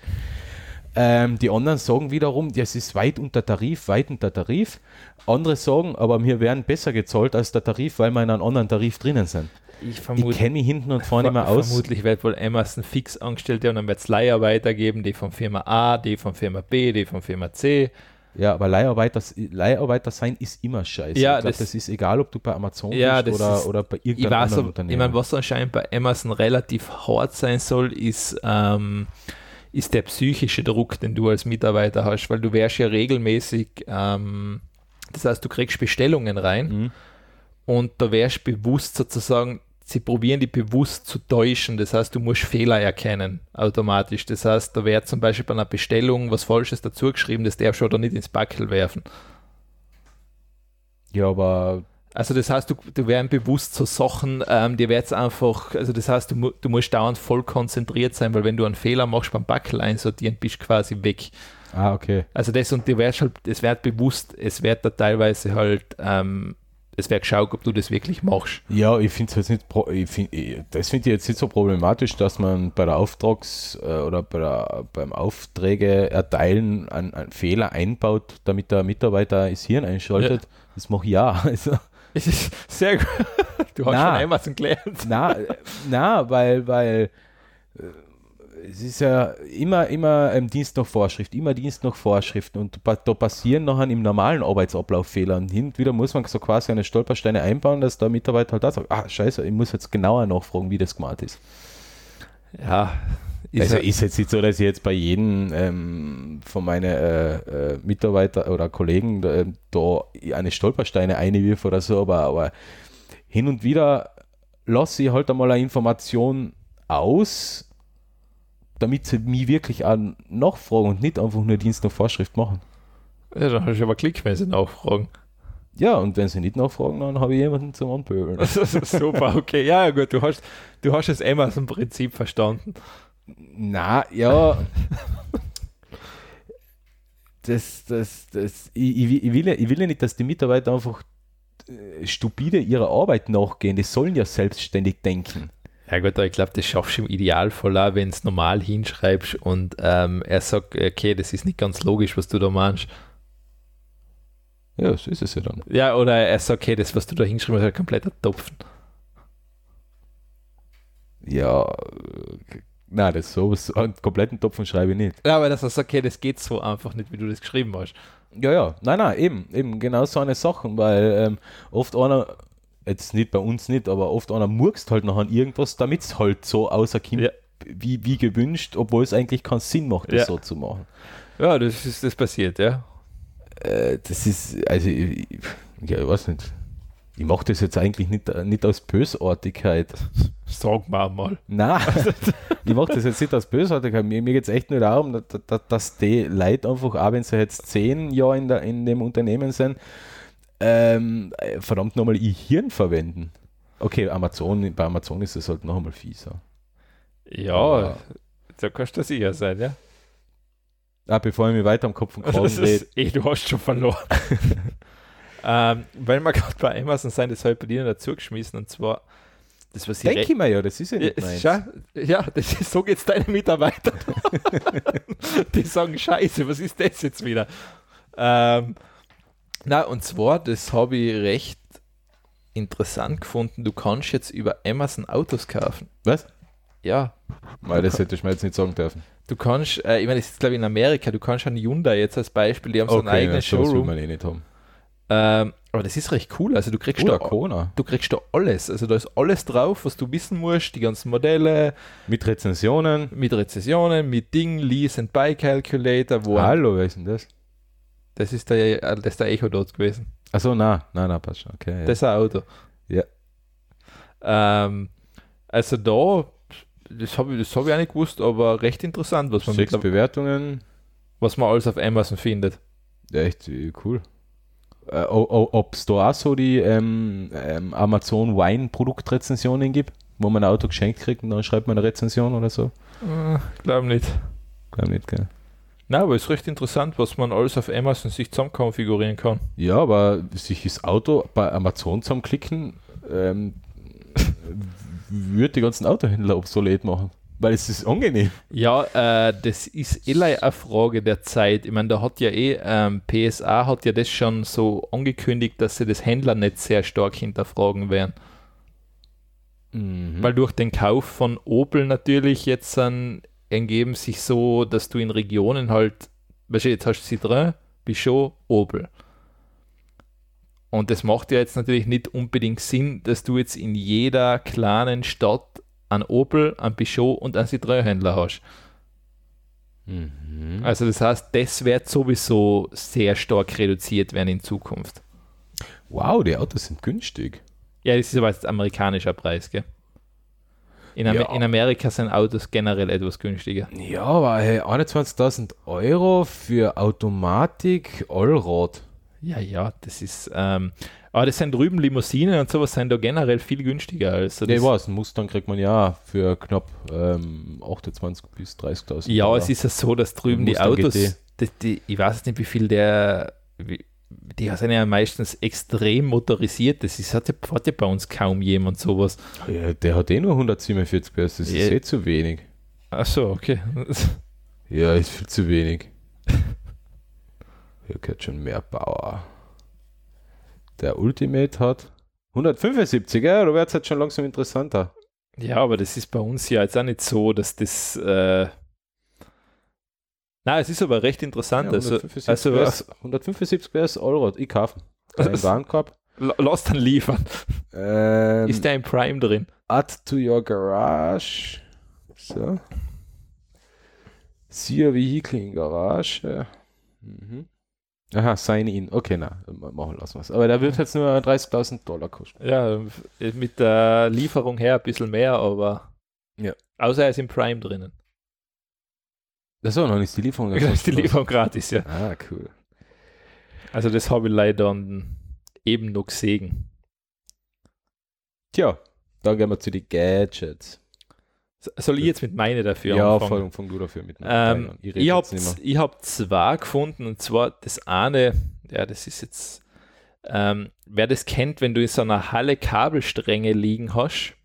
Ähm, die anderen sagen wiederum, das ist weit unter Tarif, weit unter Tarif. Andere sagen, aber wir werden besser gezahlt als der Tarif, weil wir in einem anderen Tarif drinnen sind. ich Ich vermute, kenne mich hinten und vorne immer aus. Vermutlich wird wohl Amazon fix Angestellte und dann wird es Leiharbeiter geben, die von Firma A, die von Firma B, die von Firma C. Ja, aber Leiharbeiter, Leiharbeiter sein ist immer scheiße. Ja, ich glaub, das- das, ist egal, ob du bei Amazon Ja, bist oder, ist- oder bei Ich irgendeinem weiß, anderen ob- Unternehmen. ich meine, was anscheinend bei Amazon relativ hart sein soll, ist, ähm, ist der psychische Druck, den du als Mitarbeiter hast, weil du wärst ja regelmäßig, ähm, das heißt, du kriegst Bestellungen rein Mhm. und da wärst bewusst sozusagen, sie probieren dich bewusst zu täuschen, das heißt, du musst Fehler erkennen, automatisch. Das heißt, da wäre zum Beispiel bei einer Bestellung was Falsches dazu geschrieben, das darfst du oder nicht ins Backel werfen. Ja, aber Also das heißt, du, du werden bewusst so Sachen, ähm, dir wird einfach, also das heißt, du, du musst dauernd voll konzentriert sein, weil wenn du einen Fehler machst beim Backel einsortieren, bist du quasi weg. Ah, okay. Also das und dir wird halt, es wird bewusst, es wird da teilweise halt, ähm, es wird geschaut, ob du das wirklich machst. Ja, ich finde es jetzt nicht, ich find, ich, das finde ich jetzt nicht so problematisch, dass man bei der Auftrags- äh, oder bei der, beim Aufträge erteilen einen, einen Fehler einbaut, damit der Mitarbeiter das Hirn einschaltet. Das mache ich ja. Also, Es ist sehr gut. Du hast Na. schon Amazon gelernt. na, na, weil, weil äh, es ist ja immer, immer im Dienst nach Vorschrift, immer Dienst nach Vorschriften und da passieren nachher im normalen Arbeitsablauf Fehler und hin und wieder muss man so quasi eine Stolpersteine einbauen, dass der Mitarbeiter halt da sagt, ah scheiße, ich muss jetzt genauer nachfragen, wie das gemacht ist. Ja, ist also ist jetzt nicht so, dass ich jetzt bei jedem ähm, von meinen äh, äh, Mitarbeiter oder Kollegen äh, da eine Stolpersteine einwirf oder so, aber, aber hin und wieder lasse ich halt einmal eine Information aus, damit sie mich wirklich auch nachfragen und nicht einfach nur Dienst nach Vorschrift machen. ja, dann hast du aber Klick, wenn sie nachfragen. Ja, und wenn sie nicht nachfragen, dann habe ich jemanden zum Anpöbeln. Super, okay. Ja, gut, du hast, du hast das Amazon-Prinzip verstanden. Na, ja. Das, das, das, ich, ich, will- ich, will ja, ich will ja nicht, dass die Mitarbeiter einfach äh, stupide ihrer Arbeit nachgehen. Die sollen ja selbstständig denken. Ja gut, aber ich glaube, das schaffst du im Idealfall auch, wenn es normal hinschreibst und ähm, er sagt, okay, das ist nicht ganz logisch, was du da meinst. Ja, so ist es ja dann. Ja, oder er sagt, okay, das, was du da hingeschrieben hast, ist ein kompletter Topfen. Ja, na, das so, so einen kompletten Topf schreibe ich nicht. Ja, aber dass er sagt, okay, das geht so einfach nicht, wie du das geschrieben hast. Ja, ja, nein, nein, eben, eben, genau so eine Sachen, weil ähm, oft einer, jetzt nicht bei uns nicht, aber oft einer murkst halt noch an irgendwas, damit es halt so außerkommt, Ja. wie, wie gewünscht, obwohl es eigentlich keinen Sinn macht, das Ja. so zu machen. Ja, das ist das passiert, ja. Äh, das ist, also, ich- ja, ich weiß nicht. Ich mache das jetzt eigentlich nicht, nicht aus Bösartigkeit. Sag mal mal. Nein, ich mache das jetzt nicht aus Bösartigkeit. Mir, mir geht es echt nur darum, dass, dass, die Leute einfach, auch wenn sie jetzt zehn Jahre in, der, in dem Unternehmen sind, ähm, äh, verdammt nochmal ihr Hirn verwenden. Okay, Amazon, bei Amazon ist es halt noch einmal fieser. Ja, Aber- da kannst du sicher sein, ja. Ah, bevor ich mich weiter am Kopf und Kragen rede, eh, du hast schon verloren. Ähm, weil wir gerade bei Amazon sein, das habe ich bei dir dazu geschmissen und zwar das, was ich Denke ich mir ja, das ist ja nicht ja, meins. schau, ja, das ist, so geht es deinen Mitarbeitern. die sagen, scheiße, was ist das jetzt wieder? Ähm, na, und zwar, das habe ich recht interessant gefunden. Du kannst jetzt über Amazon Autos kaufen. Was? Ja, Weil das hätte ich mir jetzt nicht sagen dürfen. du kannst, äh, ich meine, das ist glaube ich in Amerika, du kannst einen Hyundai jetzt als Beispiel, die haben so einen eigenen ja, sowas will Showroom. man eh nicht haben. Ähm, aber das ist recht cool. Also du kriegst Oder da Kona. du kriegst da alles. Also da ist alles drauf, was du wissen musst, die ganzen Modelle, Mit Rezensionen. mit Rezessionen, mit Ding, Lease and Buy Calculator, wo Hallo, wer ist denn das? das ist der, das ist der Echo dort gewesen. Achso, na, na, na, passt schon. Okay. Das ist ein Auto. Ja. Ähm, also da, das habe ich, das hab ich auch nicht gewusst, aber recht interessant, was man, Sechs mittler- Bewertungen. was man alles auf Amazon findet. Ja, echt cool. Äh, Ob es da auch so die ähm, ähm, Amazon Wine Produktrezensionen gibt, wo man ein Auto geschenkt kriegt und dann schreibt man eine Rezension oder so? Äh, Glaube nicht. Glaub nicht, gell? Na, aber es ist recht interessant, was man alles auf Amazon sich zusammen konfigurieren kann. Ja, aber sich das Auto bei Amazon zusammenklicken, ähm, würde die ganzen Autohändler obsolet machen. Weil es ist angenehm. Ja, äh, das ist eh eine Frage der Zeit. Ich meine, da hat ja eh, ähm, PSA hat ja das schon so angekündigt, dass sie das Händlernetz sehr stark hinterfragen werden. Mhm. Weil durch den Kauf von Opel natürlich jetzt dann ergeben sich so, dass du in Regionen halt, weißt du, jetzt hast du Citroën, Peugeot, Opel. Und das macht ja jetzt natürlich nicht unbedingt Sinn, dass du jetzt in jeder kleinen Stadt einen Opel, einen Peugeot und einen Citroën-Händler hast. Mhm. Also das heißt, das wird sowieso sehr stark reduziert werden in Zukunft. Wow, die Autos sind günstig. Ja, das ist aber jetzt amerikanischer Preis, gell? In, Amer Ja. in Amerika sind Autos generell etwas günstiger. Ja, aber hey, 21.000 Euro für Automatik Allrad. Ja, ja, das ist, ähm, aber das sind drüben Limousinen und sowas sind da generell viel günstiger. Also Nee, das, was, einen Mustang kriegt man ja für knapp ähm, 28.000 bis 30.000 ja, Dollar. es ist ja so, dass drüben die Autos, die, die, ich weiß nicht, wie viel der, wie, die sind ja meistens extrem motorisiert. Das ist, hat, ja, hat ja bei uns kaum jemand sowas. Ja, der hat eh nur 147 PS, das ist Ja. eh zu wenig. Ach so, okay. Ja, ist viel zu wenig. Hier gehört schon mehr Power. Der Ultimate hat 175, ja, da wird es halt schon langsam interessanter. Ja, aber das ist bei uns ja jetzt auch nicht so, dass das. Äh Na, es ist aber recht interessant. Ja, also, 175 also PS, 175 PS Allrad, ich kaufen. Kein Warenkorb. la- lass dann liefern. Ähm, ist der im Prime drin? Add to your garage. So. See your vehicle in garage. Mhm. Aha, sign in. Okay, na, ma- machen lassen wir es. Aber der wird jetzt nur 30.000 Dollar kosten. Ja, mit der Lieferung her ein bisschen mehr, aber. Ja. Außer er ist im Prime drinnen. Achso, noch nicht die Lieferung. Da ist die Lieferung gratis, ja. Ah, cool. Also, das habe ich leider eben noch gesehen. Tja, dann gehen wir zu den Gadgets. So- Soll ich jetzt mit meine dafür ja, anfangen? fang, fang du dafür mit. Ähm, Ich ich habe hab zwei gefunden und zwar das eine, ja, das ist jetzt, ähm, wer das kennt, wenn du in so einer Halle Kabelstränge liegen hast,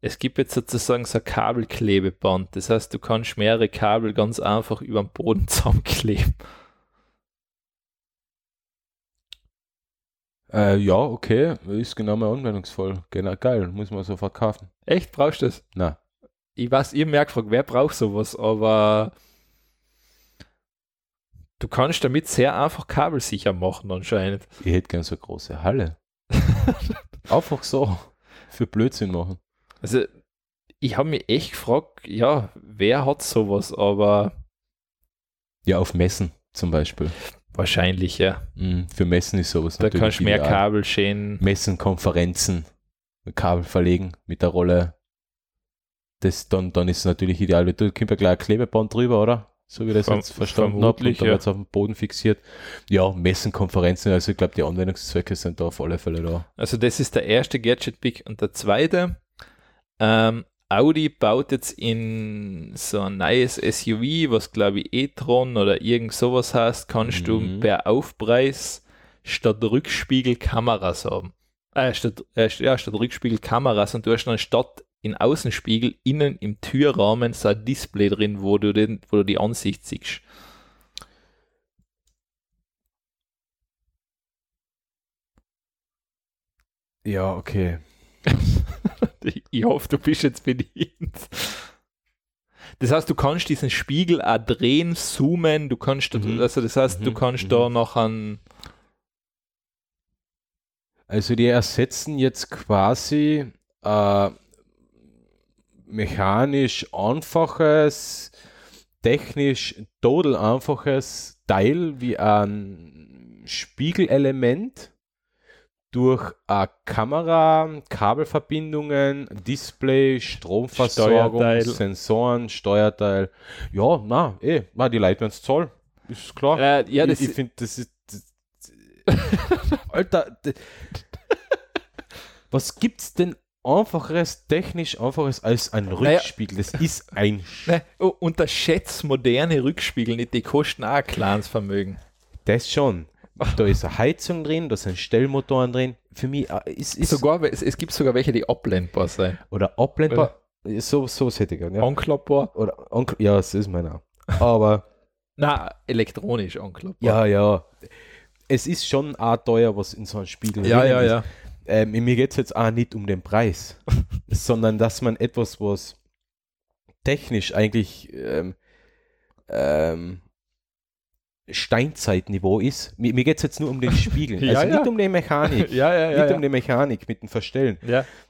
es gibt jetzt sozusagen so ein Kabelklebeband. Das heißt, du kannst mehrere Kabel ganz einfach über den Boden zusammenkleben. Äh, ja, okay, ist genau mein Anwendungsfall. Genau, geil, muss man sofort kaufen. Echt, brauchst du das? Na, Ich weiß, ihr merkt, wer braucht sowas, aber du kannst damit sehr einfach kabelsicher machen anscheinend. ich hätte gern so eine große Halle. Einfach so. Für Blödsinn machen. Also, ich habe mich echt gefragt, ja, wer hat sowas, aber Ja, auf Messen zum Beispiel. wahrscheinlich, ja. Mhm, für Messen ist sowas Da natürlich kannst du mehr. Kabel schön. Messen, Konferenzen, Kabel verlegen mit der Rolle. Das dann, dann ist es natürlich ideal. Da kommt ja gleich ein Klebeband drüber, oder? So wie ich das Verm- jetzt verstanden habe. Und dann ja. wird es auf dem Boden fixiert. Ja, Messen, Konferenzen, also ich glaube, die Anwendungszwecke sind da auf alle Fälle da. Also, das ist der erste Gadget-Pick. Und der zweite, ähm, Audi baut jetzt in so ein neues SUV, was glaube ich e-tron oder irgend sowas heißt, kannst du Mhm. per Aufpreis statt Rückspiegel Kameras haben. Äh, statt, äh, ja, statt Rückspiegel Kameras und du hast dann statt in Außenspiegel innen im Türrahmen so ein Display drin, wo du, den, wo du die Ansicht siehst. Ja, okay. ich hoffe, du bist jetzt bedient. Das heißt, du kannst diesen Spiegel auch drehen, zoomen, du kannst, Mhm. also das heißt, du Mhm, kannst mhm. da noch an, Also die ersetzen jetzt quasi äh, mechanisch einfaches, technisch total einfaches Teil wie ein Spiegelelement durch eine Kamera, Kabelverbindungen, Display, Stromversorgung, Steuerteil. Sensoren, Steuerteil. Ja, na, eh, na, die Leute werden es zahlen. Ist klar. äh, ja, ich, ich finde, das ist. Das, Alter, was gibt's denn einfacheres, technisch einfaches als ein Naja. Rückspiegel? Das ist ein. Ne, oh, unterschätzt moderne Rückspiegel nicht, die kosten auch ein kleines Vermögen. das schon. Da ist eine Heizung drin, da sind Stellmotoren drin. Für mich äh, ist, ist Sogar, es, es gibt sogar welche, die abblendbar sein. oder abblendbar. So, so hätte ich gern, ja. Anklappbar? Oder Onkel, ja, das ist meiner. Aber Nein, elektronisch anklappbar. ja, ja. Es ist schon auch teuer, was in so einem Spiegel ja, ja. ist. ja. Ähm, mir geht es jetzt auch nicht um den Preis, sondern dass man etwas, was technisch eigentlich ähm, ähm, Steinzeitniveau ist. Mir, mir geht es jetzt nur um den Spiegel. Ja, also ja. nicht um die Mechanik. Ja, ja, nicht um die Mechanik mit dem Verstellen,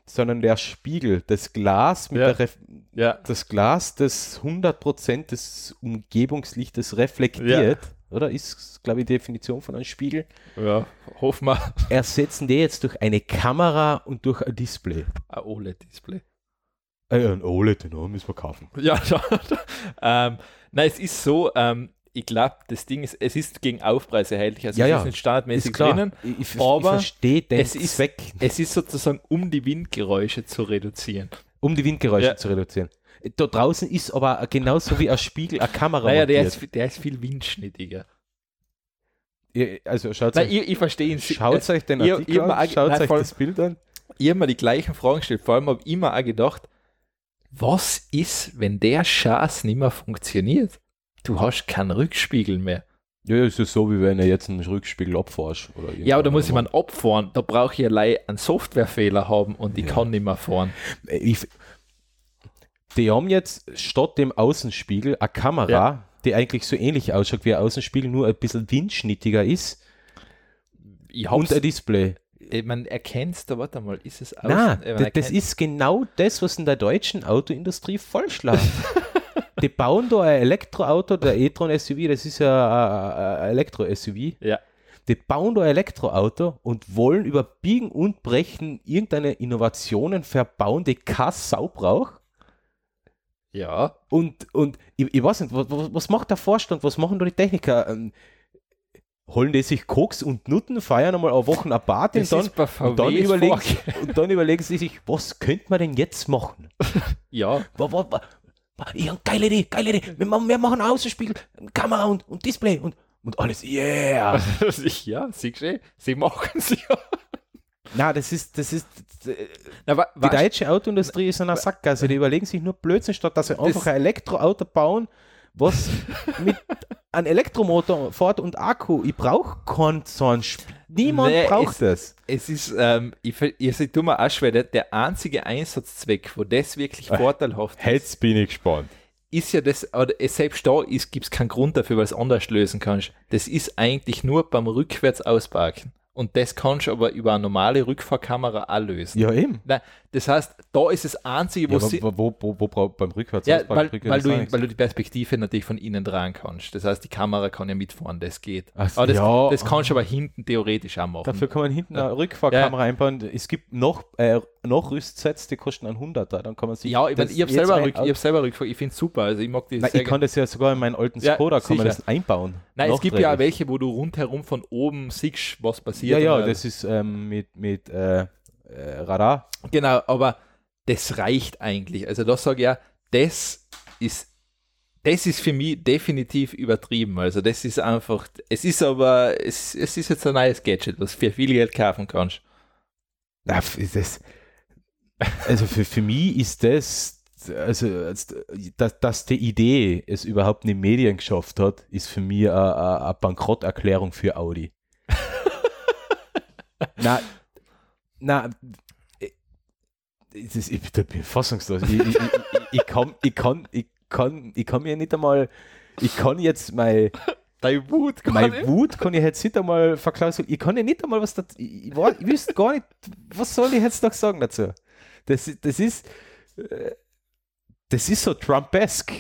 sondern der Spiegel, das Glas mit der Ref das Glas, das 100% des Umgebungslichtes reflektiert, oder? Ist, glaube ich, die Definition von einem Spiegel. Ja, hoffen wir. Ersetzen die jetzt durch eine Kamera und durch ein Display. Ein OLED-Display. Äh, ein OLED, genau, müssen wir kaufen. Ja, da. Ähm, nein, es ist so, ähm, ich glaube, das Ding ist, es ist gegen Aufpreis erhältlich. Also Ja, es ja. ist nicht standardmäßig Ist drinnen. Ich, aber ich verstehe den es ist- Es ist sozusagen, um die Windgeräusche zu reduzieren. um die Windgeräusche Ja. zu reduzieren. Da draußen ist aber genauso wie ein Spiegel eine Kamera Naja, der ist, der ist viel windschnittiger. Ihr- Also schaut Nein, euch, ich, ich verstehe ihn. schaut euch den Artikel ihr an, schaut nein, euch das Bild an. ich habe mir die gleichen Fragen gestellt. Vor allem habe ich immer auch gedacht, was ist, wenn der Schatz nicht mehr funktioniert? Du hast keinen Rückspiegel mehr. Ja, ist ja so, wie wenn er jetzt einen Rückspiegel abfährst. Oder Ja, aber da muss ich mal abfahren. Da brauche ich allein einen Softwarefehler haben und ich Ja. kann nicht mehr fahren. ich, die haben jetzt statt dem Außenspiegel eine Kamera, Ja. die eigentlich so ähnlich ausschaut wie ein Außenspiegel, nur ein bisschen windschnittiger ist und ein Display. äh, man erkennt da, warte mal, ist es außen? Nein, äh, das, ist genau das, was in der deutschen Autoindustrie falsch läuft. die bauen da ein Elektroauto, der e-tron SUV, das ist ja ein- ein Elektro-SUV. Ja. Die bauen da ein Elektroauto und wollen über Biegen und Brechen irgendeine Innovationen verbauen, die keine Sau braucht. Ja, Und, und ich, ich weiß nicht, was, was macht der Vorstand, was machen da die Techniker? Ähm, holen die sich Koks und Nutten, feiern einmal eine Woche eine Party und dann, und, dann überlegen, und dann überlegen sie sich, was könnte man denn jetzt machen? Ja, wa- Ja, geile Idee, geile Idee. Wir machen, wir machen Außenspiegel, Kamera und, und Display und, und alles, yeah. ja, siehst du, sie machen es ja. Na, das ist, das ist, Na, wa, die deutsche Autoindustrie ist in einer Sackgasse. Die überlegen sich nur Blödsinn, statt dass sie einfach Das- ein Elektroauto bauen, was mit einem Elektromotor fährt und Akku. Ich brauche keinen so einen Sp Niemand Nee, braucht das. es ist, ähm, ich, ich, ich tue mir auch schwer, der, der einzige Einsatzzweck, wo das wirklich Äh, vorteilhaft ist, Jetzt bin ich gespannt. ist ja das, es- selbst da gibt es keinen Grund dafür, weil es anders lösen kannst. Das ist eigentlich nur beim rückwärts ausparken. Und das kannst du aber über eine normale Rückfahrkamera auch lösen. Ja, eben. Nein, das heißt, da ist das Einzige, wo Ja, sie, wo, wo, wo, wo, beim Rückwärts ja, weil, weil, du, weil du die Perspektive natürlich von innen dran kannst. Das heißt, die Kamera kann ja mitfahren, das geht. So, aber das, ja. das kannst du aber hinten theoretisch auch machen. Dafür kann man hinten Ja. eine Rückfahrkamera einbauen. Es gibt noch, äh, noch Rüstsets, die kosten einen Hunderter. Dann kann man sich ja, ich, mein, das ich habe selber, Rück, ich hab selber Rückfahr, ich finde es super. Also ich mag die Nein, ich kann das ja sogar in meinen alten Ja, Skoda kann man das einbauen. Nein, es gibt ja auch welche, wo du rundherum von oben siehst, was passiert. Ja, ja, das ist ähm, mit, mit äh, äh, Radar. Genau, aber das reicht eigentlich. Also da sage ich ja, das ist das ist für mich definitiv übertrieben. Also das ist einfach, es ist aber, es, es ist jetzt ein neues Gadget, was für viel Geld kaufen kannst. Na, ist das, also für, für mich ist das, also dass, dass die Idee es überhaupt in die Medien geschafft hat, ist für mich eine Bankrotterklärung für Audi. na, na, das, ich bin fassungslos. Ich, ich, ich, ich, kann, ich, kann, ich, kann, ich kann mir nicht einmal, ich kann jetzt mein, Deine Wut kann Meine ich. Wut kann ich jetzt nicht einmal verklausulieren. Ich kann ja nicht einmal was dazu. Ich, ich, ich wüsste gar nicht, was soll ich jetzt noch sagen dazu? Das, das ist. Äh, das ist so Trumpesk.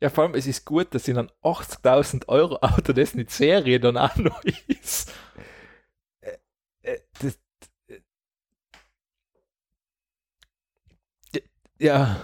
Ja, vor allem, es ist gut, dass in einem 80.000 Euro Auto das nicht Serie dann auch noch ist. Äh, äh, das, ja.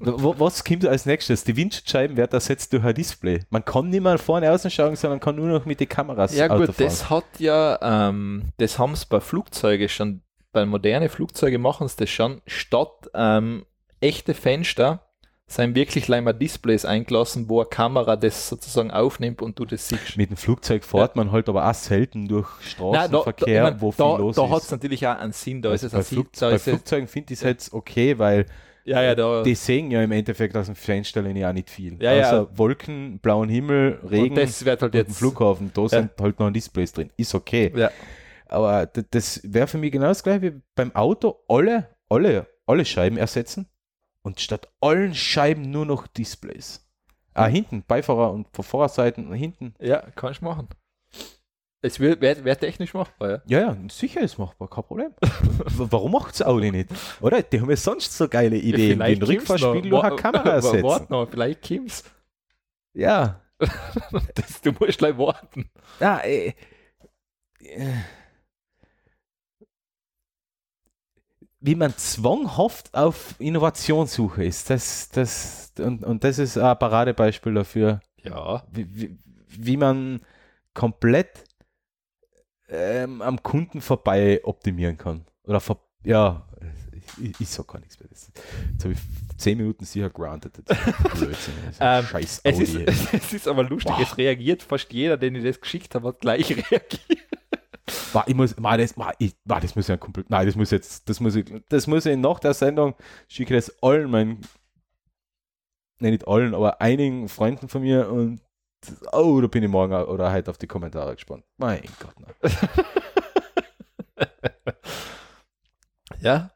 Was kommt als nächstes? Die Windschutzscheiben werden ersetzt durch ein Display. Man kann nicht mehr vorne außen schauen, sondern kann nur noch mit den Kameras Ja Auto gut, fahren. das hat ja, ähm, das haben es bei Flugzeugen schon, bei modernen Flugzeugen machen sie das schon, statt ähm, echte Fenster sind wirklich leider Displays eingelassen, wo eine Kamera das sozusagen aufnimmt und du das siehst. Mit dem Flugzeug fährt ja. man halt aber auch selten durch Straßenverkehr, Nein, da, da, wo viel da, los da ist. Da hat es natürlich auch einen Sinn, da also ist es bei, Flug, bei Flugzeugen finde ich es jetzt okay, weil ja, ja, da. Die sehen ja im Endeffekt aus dem Fenster ja nicht viel. Ja, ja. Außer Wolken, blauen Himmel, Regen und das wird halt jetzt Flughafen, da ja. sind halt noch Displays drin. Ist okay. Ja. Aber das wäre für mich genau das gleiche wie beim Auto alle, alle, alle Scheiben ersetzen und statt allen Scheiben nur noch Displays. Ah, hinten, Beifahrer und Vorfahrerseiten hinten. Ja, kann ich machen. Es wäre wär technisch machbar, ja? Ja, ja, sicher ist machbar, kein Problem. Warum macht es Audi nicht? Oder? Die haben ja sonst so geile Ideen, ja, den Rückfahrspiegel durch eine Kamera ersetzen. Warte noch, vielleicht Kims. Ja. das, du musst gleich warten. Ja, ey. Wie man zwanghaft auf Innovationssuche ist, das, das, und, und das ist ein Paradebeispiel dafür. Ja. Wie, wie, wie man komplett ähm, am Kunden vorbei optimieren kann. Oder ver ja, ich, ich sag gar nichts mehr. Jetzt habe ich zehn Minuten sicher granted. ähm, Scheiß Audi. Es ist, es ist aber lustig, Boah. es reagiert fast jeder, den ich das geschickt habe, hat gleich reagiert. War, ich muss, war, das, war, ich, war, das muss ja komplett, nein, das muss jetzt, das muss ich, das muss ich nach der Sendung, schicke das allen meinen, ne, nicht allen, aber einigen Freunden von mir und oh, da bin ich morgen oder heute auf die Kommentare gespannt. Mein Gott, nein. ja.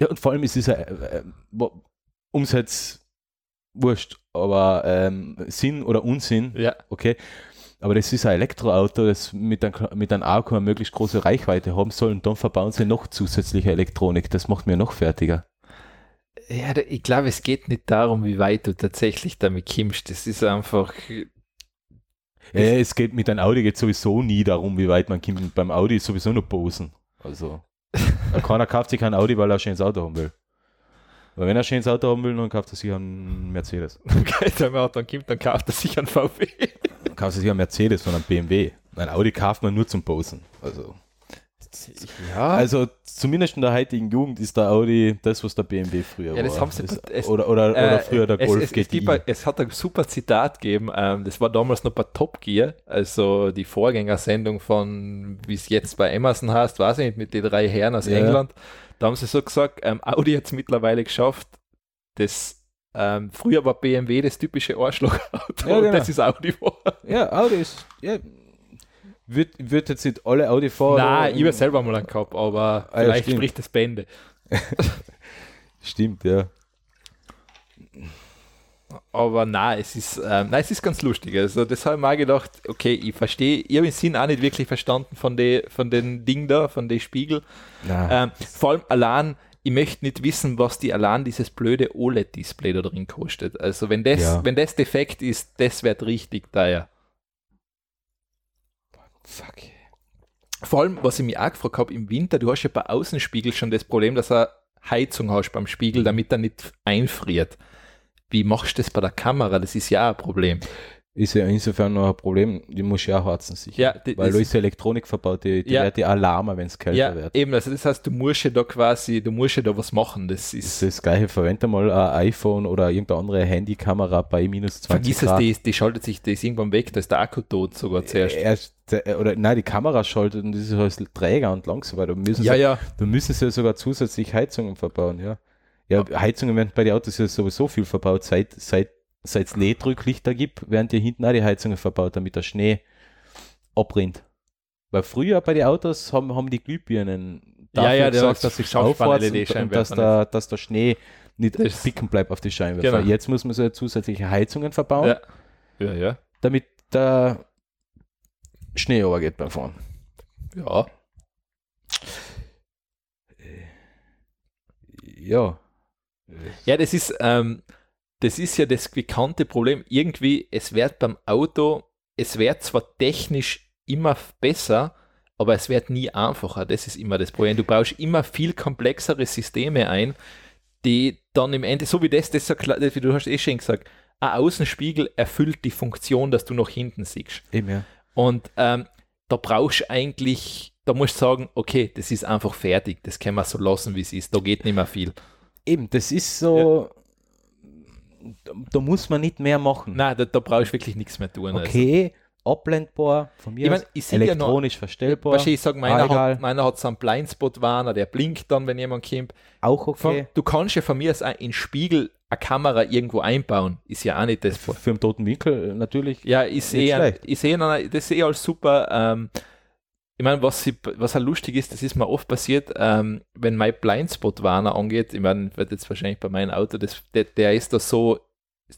Ja, und vor allem ist es ja äh, äh, Umsatz wurscht, aber ähm, Sinn oder Unsinn, ja. okay. Aber das ist ein Elektroauto, das mit, ein, mit einem Akku eine möglichst große Reichweite haben soll und dann verbauen sie noch zusätzliche Elektronik. Das macht mir noch fertiger. Ja, ich glaube, es geht nicht darum, wie weit du tatsächlich damit kimmst. Das ist einfach. Ja, es geht mit einem Audi geht sowieso nie darum, wie weit man kommt. Beim Audi ist sowieso nur Posen. Also, keiner kauft sich kein Audi, weil er ein schönes Auto haben will. Aber wenn er ein schönes Auto haben will, dann kauft er sich einen Mercedes. Okay, dann, dann, kommt, dann kauft er sich einen VW. Er sich einen Mercedes einem BMW. Ein Audi kauft man nur zum Posen. Also. Ja. Also zumindest in der heutigen Jugend ist der Audi das, was der BMW früher ja, das war. Haben sie, es, oder, oder, oder äh, früher der Golf es, es, GTI. Ein, es hat ein super Zitat gegeben, ähm, das war damals noch bei Top Gear, also die Vorgängersendung von, wie es jetzt bei Amazon heißt, weiß ich nicht, mit den drei Herren aus ja. England. Da haben sie so gesagt, ähm, Audi hat es mittlerweile geschafft, das ähm, früher war BMW das typische Arschlochauto ja, genau. das ist Audi war. Ja, Audi ist, ja, wird, wird jetzt nicht alle Audi-Fahrer. Nein, ich habe selber mal einen gehabt, aber ah, vielleicht ja, spricht das Bände. stimmt, ja. Aber nein, es ist, ähm, nein, es ist ganz lustig. Also, das habe ich mal gedacht, okay, ich verstehe, ich habe den Sinn auch nicht wirklich verstanden von, de, von den Ding da, von den Spiegel. Ähm, vor allem allein, ich möchte nicht wissen, was die allein dieses blöde OLED-Display da drin kostet. Also, wenn das, ja. wenn das defekt ist, das wird richtig teuer. Fuck. Vor allem, was ich mich auch gefragt habe, im Winter, du hast ja bei Außenspiegel schon das Problem, dass er Heizung hast beim Spiegel, damit er nicht einfriert. Wie machst du das bei der Kamera? Das ist ja ein Problem. Ist ja insofern noch ein Problem, die muss ja auch heizen sicher. Ja, die- Weil da ist ja Elektronik verbaut, die, die Ja. wird ja Alarmer, wenn es kälter Ja, wird. eben, also das heißt, du musst ja da quasi, du musst ja da was machen. Das Das ist, ist das gleiche, verwende mal ein iPhone oder irgendeine andere Handykamera bei minus 20 vergiss es, Grad. die, ist- die schaltet sich, die ist irgendwann weg, da ist der Akku tot sogar zuerst. Erst, äh, oder nein, die Kamera schaltet und das ist alles träger und langsam, weil da müssen, ja, sie, ja, da müssen sie ja sogar zusätzlich Heizungen verbauen, ja. Ja, Heizungen werden bei den Autos ja sowieso viel verbaut, seit, seit, seit es LED-Rücklichter gibt, werden die hinten auch die Heizungen verbaut, damit der Schnee abrinnt. Weil früher bei den Autos haben, haben die Glühbirnen Ja, ja, der gesorgt, dass sich Schaufspann- aufwärts und, und dass, der, dass der Schnee nicht Das- picken bleibt auf die Scheinwerfer. Genau. Jetzt muss man so zusätzliche Heizungen verbauen, ja, ja, ja, damit der Schnee übergeht beim Fahren. ja. Ja. Ja, das ist, ähm, das ist ja das bekannte Problem. Irgendwie, es wird beim Auto, es wird zwar technisch immer besser, aber es wird nie einfacher. Das ist immer das Problem. Du baust immer viel komplexere Systeme ein, die dann im Ende, so wie das, das klar, wie du hast eh schon gesagt, ein Außenspiegel erfüllt die Funktion, dass du nach hinten siehst. Eben, ja. Und ähm, da brauchst du eigentlich, da musst du sagen, okay, das ist einfach fertig, das können wir so lassen, wie es ist, da geht nicht mehr viel. Eben, das ist so. Da, da muss man nicht mehr machen. Nein, da, da brauchst du wirklich nichts mehr tun. Also. okay, abblendbar, von mir Ich mein, ich sehe ja noch- elektronisch verstellbar, Weißt ich sage, meiner, Ah, hat, meiner hat so einen Blindspot-Warner, der blinkt dann, wenn jemand kommt. auch Von- okay. Du kannst ja von mir aus in Spiegel eine Kamera irgendwo einbauen. Ist ja auch nicht das. Für, für einen toten Winkel äh, natürlich. Ja, ich sehe, ich sehe, das sehe ich als super. Ähm, ich meine, was, sie- was halt lustig ist, das ist mir oft passiert, ähm, wenn mein Blindspot-Warner angeht, ich meine, wird jetzt wahrscheinlich bei meinem Auto, das, der, der ist da so,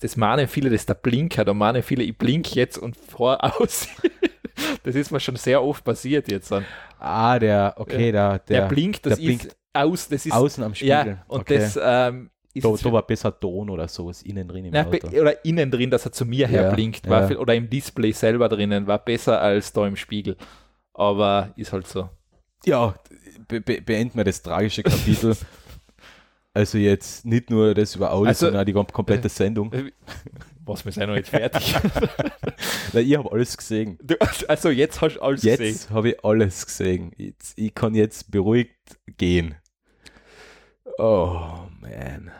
das meinen viele, das ist der Blinker, da meinen viele, ich blink jetzt und fahr aus. das ist mir schon sehr oft passiert jetzt. Dann. Ah, der, okay, der, Der, der, blinkt, das der ist blinkt aus, das ist außen am Spiegel. ja, und okay. das ähm, ist da, da war besser Ton oder sowas innen drin im na, Auto. oder innen drin, dass er zu mir her Ja, blinkt, war ja. viel, oder im Display selber drinnen, war besser als da im Spiegel. Aber ist halt so. Ja, be be beenden wir das tragische Kapitel. also jetzt nicht nur das über Audio, Also- sondern auch die kom- komplette Sendung. Was, wir sind noch nicht fertig. Weil ich habe alles gesehen. du, also jetzt hast du alles gesehen. Jetzt habe ich alles gesehen. Jetzt, ich kann jetzt beruhigt gehen. Oh, man.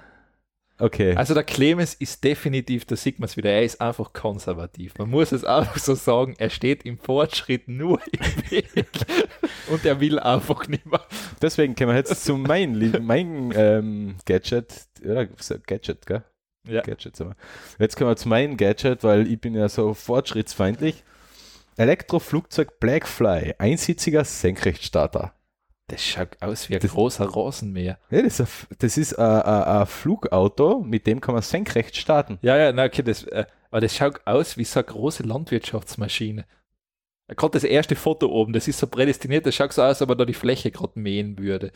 Okay. Also der Clemens ist definitiv, da sieht man es wieder, er ist einfach konservativ. Man muss es einfach so sagen, er steht im Fortschritt nur im Weg und er will einfach nicht mehr. Deswegen kommen wir jetzt zu meinem mein, ähm, Gadget. Ja, Gadget, gell? Ja. Gadget, sagen wir. Jetzt kommen wir zu meinem Gadget, weil ich bin ja so fortschrittsfeindlich. Elektroflugzeug Blackfly, einsitziger Senkrechtstarter. Das schaut aus wie ein Das- großer Rasenmäher. Ja, das ist, ein, das ist ein, ein, ein Flugauto, mit dem kann man senkrecht starten. Ja, ja, na, okay, das, äh, aber das schaut aus wie so eine große Landwirtschaftsmaschine. Gerade das erste Foto oben, das ist so prädestiniert, das schaut so aus, als ob er da die Fläche gerade mähen würde.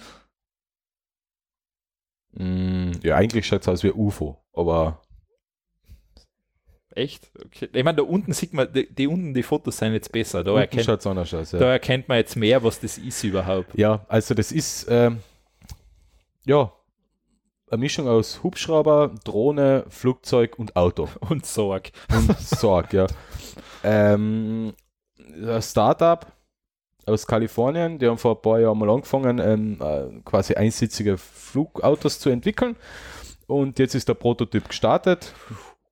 Mm, ja, eigentlich schaut es aus wie ein UFO, aber Echt? Okay. Ich meine, da unten sieht man, die, die unten die Fotos sind jetzt besser. Da, unten erkennt, aus. Ja. da erkennt man jetzt mehr, was das ist überhaupt. Ja, also das ist ähm, ja eine Mischung aus Hubschrauber, Drohne, Flugzeug und Auto. Und Sorg. Und Sorg, ja. Ähm, ein Startup aus Kalifornien, die haben vor ein paar Jahren mal angefangen, ähm, äh, quasi einsitzige Flugautos zu entwickeln. Und jetzt ist der Prototyp gestartet.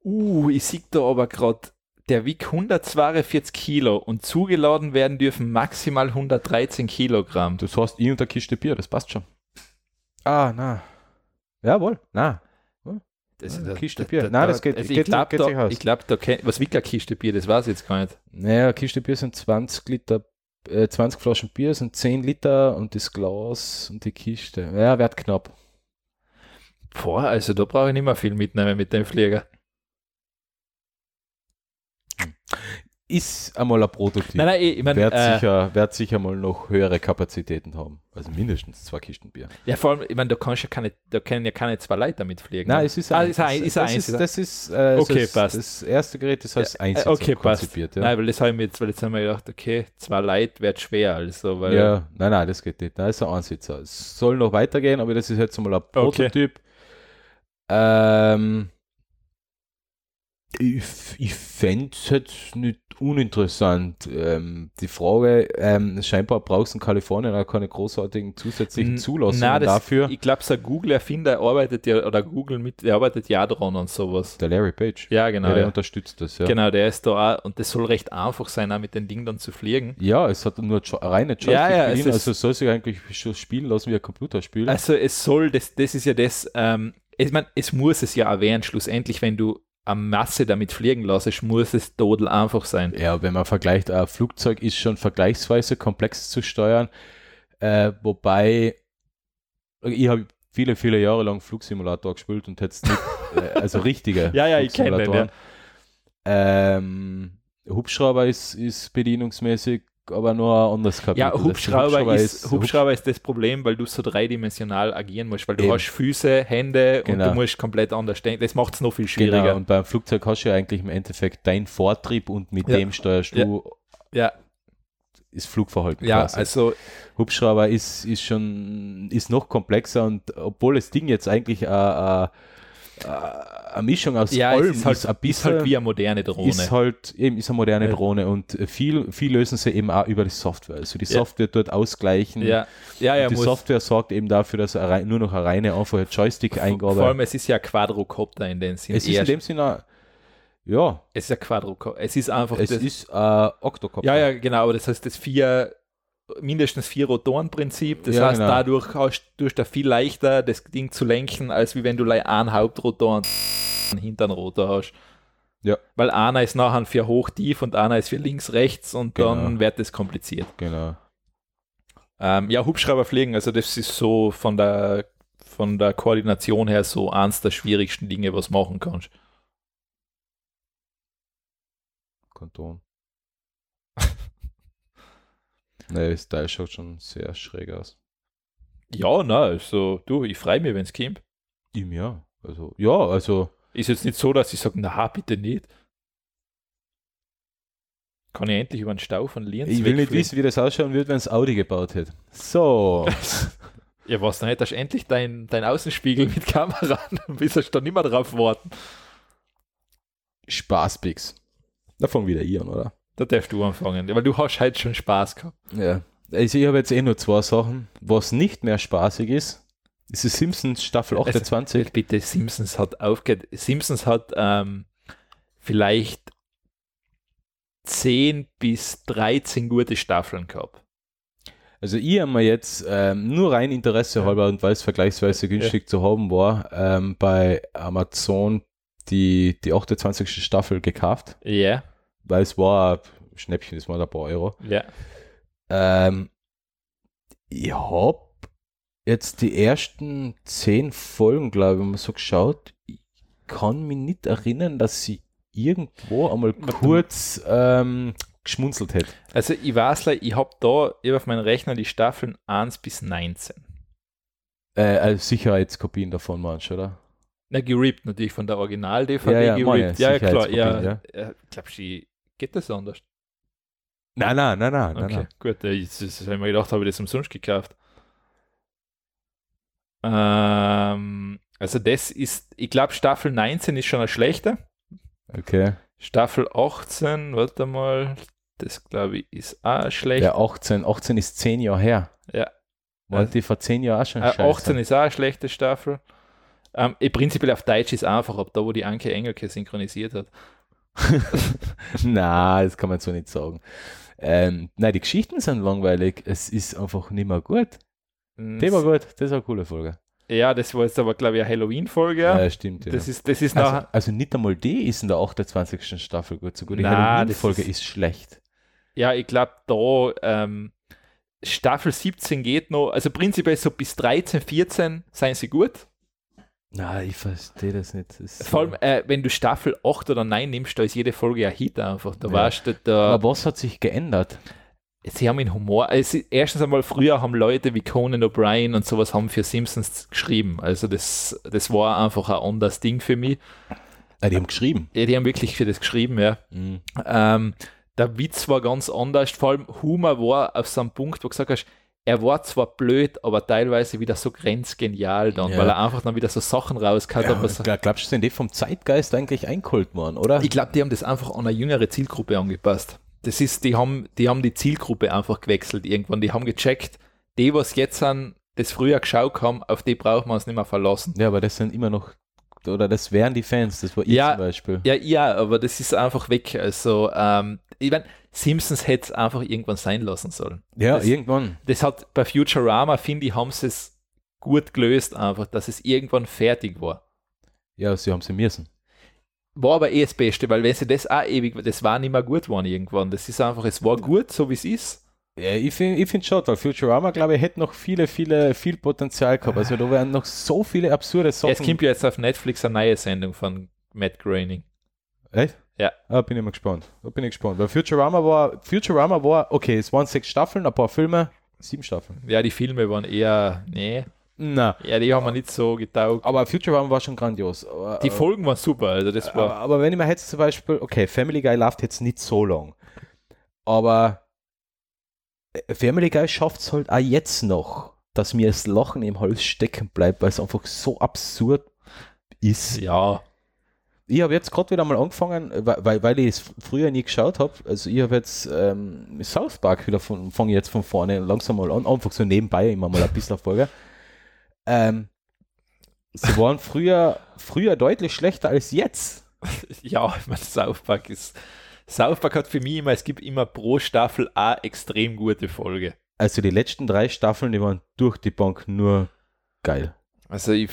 Uh, ich sehe da aber gerade, der wiegt 142 Kilo und zugeladen werden dürfen maximal 113 Kilogramm. Das heißt, ich und der Kiste Bier, das passt schon. Ah, na. Jawohl, na. Das Ja, Kiste Bier. Nein, das geht- also geht- ich glaube, da, ich glaub, da kennt, was wiegt ein Kiste Bier, das weiß ich jetzt gar nicht. Naja, Kiste Bier sind 20 Liter, äh, 20 Flaschen Bier sind 10 Liter und das Glas und die Kiste. Ja, wird knapp. Boah, also da brauche ich nicht mehr viel mitnehmen mit dem Flieger. Ist einmal ein Prototyp. Nein, nein, ich, meine, wird, äh, sicher, wird sicher mal noch höhere Kapazitäten haben. Also mindestens zwei Kisten Bier. ja, vor allem, ich meine, da kannst ja keine, da können ja keine zwei Leute damit fliegen. Nein, ne? es ist ah, ein, ist ein, ist das, ein, ist, das ist äh, Okay, das, passt. das erste Gerät, das heißt Ja, Einsitzer äh, okay, passt. konzipiert. Ja. Nein, weil das habe ich mir jetzt, weil jetzt haben wir gedacht, okay, zwei Leute wird schwer, also, weil, ja, nein, nein, das geht nicht. Nein, das ist ein Einsitzer. Es soll noch weitergehen, aber das ist jetzt mal ein Prototyp. Ähm, Ich, ich fände es jetzt nicht uninteressant. Ähm, die Frage, ähm, scheinbar brauchst du in Kalifornien auch keine großartigen zusätzlichen Zulassungen Na, das, dafür. Ich glaube, so Google-Erfinder arbeitet ja, oder Google mit, der arbeitet ja dran und sowas. Der Larry Page. Ja, genau. Ja, der Ja, unterstützt das, ja. Genau, der ist da auch, und das soll recht einfach sein, auch mit den Dingen dann zu fliegen. Ja, es hat nur reine Joystick Ja, ja, also es soll sich eigentlich schon spielen lassen wie ein Computerspiel. Also es soll, das, das ist ja das, ähm, ich meine, es muss es ja werden, schlussendlich, wenn du eine Masse damit fliegen lässt, muss es total einfach sein. Ja, wenn man vergleicht, ein Flugzeug ist schon vergleichsweise komplex zu steuern, äh, wobei ich habe viele, viele Jahre lang Flugsimulator gespielt und jetzt nicht, äh, also richtige Ja, ja, ich kenn den, Flugsimulatoren. Ähm, Hubschrauber ist, ist bedienungsmäßig, aber nur ein anderes Kapitel. Ja, Das Hubschrauber, ist, Hubschrauber ist das Problem, weil du so dreidimensional agieren musst, weil du Eben. hast Füße, Hände und Genau. du musst komplett anders denken. Das macht es noch viel Genau, schwieriger. und beim Flugzeug hast du ja eigentlich im Endeffekt dein Vortrieb und mit Ja. dem steuerst Ja. du Ja, ist Flugverhalten ja quasi. also Hubschrauber ist, ist schon ist noch komplexer und obwohl das Ding jetzt eigentlich eine eine Mischung aus ja, allem es ist halt, ist, ein ist bisschen, halt wie eine moderne Drohne. ist halt eben ist eine moderne Ja. Drohne und viel, viel lösen sie eben auch über die Software. Also die Ja. Software dort ausgleichen. ja, ja, ja die muss, Software sorgt eben dafür, dass rei- nur noch eine reine einfache vor allem Joystick-Eingabe. es ist ja ein Quadrocopter in dem Sinn. Es ist in dem Sinne, ja, es ist ein Quadrocopter. Es ist einfach es das, ist ein Octocopter. Ja, ja, genau, aber das heißt, das vier, mindestens vier Rotoren-Prinzip. Das Ja, heißt, genau. dadurch hast du da viel leichter, das Ding zu lenken, als wie wenn du einen Hauptrotor und einen Hinternrotor hast. Ja. Weil einer ist nachher für hoch, tief und einer ist für links, rechts und dann Genau. wird das kompliziert. Genau. Ähm, ja, Hubschrauber fliegen, also das ist so von der, von der Koordination her so eins der schwierigsten Dinge, was machen kannst. Kanton. Nee, das Teil schaut schon sehr schräg aus. Ja, na, also du, ich freue mich, wenn es kommt. Ihm ja. Also, ja, also, Ist jetzt nicht so, dass ich sage, na, bitte nicht. Kann ich endlich über den Stau von Lienz ich will nicht wissen, wie das ausschauen wird, wenn es Audi gebaut hätte. So. Ja, was, dann hättest du endlich dein, dein Außenspiegel mit Kamera, dann bist du da nicht mehr drauf warten. Spaßpix. Da fangen wieder ich an, oder? Da darfst du anfangen, weil du hast heute schon Spaß gehabt. Ja. Also, ich habe jetzt eh nur zwei Sachen. Was nicht mehr spaßig ist, ist die Simpsons Staffel Also, 28. Bitte, Simpsons hat aufgehört. Simpsons hat ähm, vielleicht 10 bis 13 gute Staffeln gehabt. Also ich habe mir jetzt ähm, nur rein Interesse Ja. halber und weil es vergleichsweise günstig zu haben war, ähm, bei Amazon die, die 28. Staffel gekauft, Ja, weil es war ein Schnäppchen, das war ein paar Euro. ja. Ähm, ich habe jetzt die ersten zehn Folgen, glaube ich, mal so geschaut. Ich kann mich nicht erinnern, dass sie irgendwo einmal kurz ähm, geschmunzelt hätte. Also ich weiß, like, ich habe da ich hab auf meinem Rechner die Staffeln 1 bis 19. Äh, also Sicherheitskopien davon meinst du, oder? Na, gerippt natürlich von der Original-DVD Ja, ja, gerippt. Ja, klar. Ja, ja. Glaubst du, geht das anders? Nein, nein, nein, nein, Okay, nein. gut. Jetzt, jetzt habe ich mir gedacht, habe ich das umsonst gekauft. Ähm, also das ist, ich glaube, Staffel 19 ist schon eine schlechte. Okay. Staffel 18, warte mal, das glaube ich ist auch schlecht. Ja, 18, 18 ist 10 Jahre her. Ja. War Also- die vor 10 Jahren auch schon Äh, scheiße? 18 ist auch eine schlechte Staffel. Ähm, prinzipiell auf Deutsch ist einfach, ab da, wo die Anke Engelke synchronisiert hat. Na, das kann man so nicht sagen. Ähm, nein, die Geschichten sind langweilig. Es ist einfach nicht mehr gut. Mm, Die war gut. Das ist eine coole Folge. Ja, das war jetzt aber, glaube ich, eine Halloween-Folge. Ja, stimmt. Ja. Das ist, das ist also, also nicht einmal die ist in der 28. Staffel gut. So gut. Die das Halloween-Folge ist- ist, schlecht. Ja, ich glaube, da ähm, Staffel 17 geht noch, also prinzipiell so bis 13, 14 seien sie gut. Nein, ich verstehe das nicht. Das Vor allem, äh, wenn du Staffel 8 oder 9 nimmst, da ist jede Folge ein Hit einfach. Da Ja. weißt du, da, Aber was hat sich geändert? sie haben den Humor. Ist- erstens einmal, früher haben Leute wie Conan O'Brien und sowas haben für Simpsons geschrieben. Also das, das war einfach ein anderes Ding für mich. Ah, die haben geschrieben. Ja, die haben wirklich für das geschrieben, ja. Mhm. Ähm, der Witz war ganz anders, vor allem Humor war auf so einem Punkt, wo du gesagt hast, er war zwar blöd, aber teilweise wieder so grenzgenial dann, Ja. weil er einfach dann wieder so Sachen rausgehauen hat. Ja, glaubst du, sind die vom Zeitgeist eigentlich eingeholt worden, oder? Ich glaube, die haben das einfach an eine jüngere Zielgruppe angepasst. Das ist, die haben, die haben die Zielgruppe einfach gewechselt irgendwann. Die haben gecheckt, die, was jetzt an das früher geschaut haben, auf die braucht man uns nicht mehr verlassen. ja, aber das sind immer noch, oder das wären die Fans, das war ich Ja. zum Beispiel. Ja, ja, aber das ist einfach weg. Also, ähm, ich mein, Simpsons hätte es einfach irgendwann sein lassen sollen. Ja, das- irgendwann. Das hat bei Futurama, finde ich, haben sie es gut gelöst, einfach, dass es irgendwann fertig war. Ja, sie haben sie müssen. War aber eh das Beste, weil wenn sie das auch ewig, das war nicht mehr gut geworden irgendwann. Das ist einfach, es war gut, so wie es ist. Ja, ich finde ich find schon, weil Futurama, glaube ich, hätte noch viele, viele, viel Potenzial gehabt. Also da wären noch so viele absurde Sachen. Es kommt ja jetzt auf Netflix eine neue Sendung von Matt Groening. Echt? Ja. Ah, bin ich mal gespannt. Da bin ich gespannt. Weil Futurama war, Futurama war, okay, es waren sechs Staffeln, ein paar Filme, sieben Staffeln. Ja, die Filme waren eher, nee, Na, ja, die haben mir nicht so getaugt. aber Futurama war schon grandios. Aber, Die Folgen waren super, also das aber, war, aber wenn ich mir jetzt zum Beispiel, okay, Family Guy läuft jetzt nicht so lang, aber äh, Family Guy schafft es halt auch jetzt noch, dass mir das Lachen im Hals stecken bleibt, weil es einfach so absurd ist. ja, Ich habe jetzt gerade wieder mal angefangen, weil, weil, weil ich es früher nie geschaut habe. Also ich habe jetzt ähm, South Park wieder von, fange jetzt von vorne langsam mal an, einfach so nebenbei immer mal ein bisschen Folge. Ähm, sie waren früher, früher deutlich schlechter als jetzt. ja, ich meine, South Park ist, South Park hat für mich immer, es gibt immer pro Staffel eine extrem gute Folge. Also die letzten drei Staffeln, die waren durch die Bank nur geil. Also ich,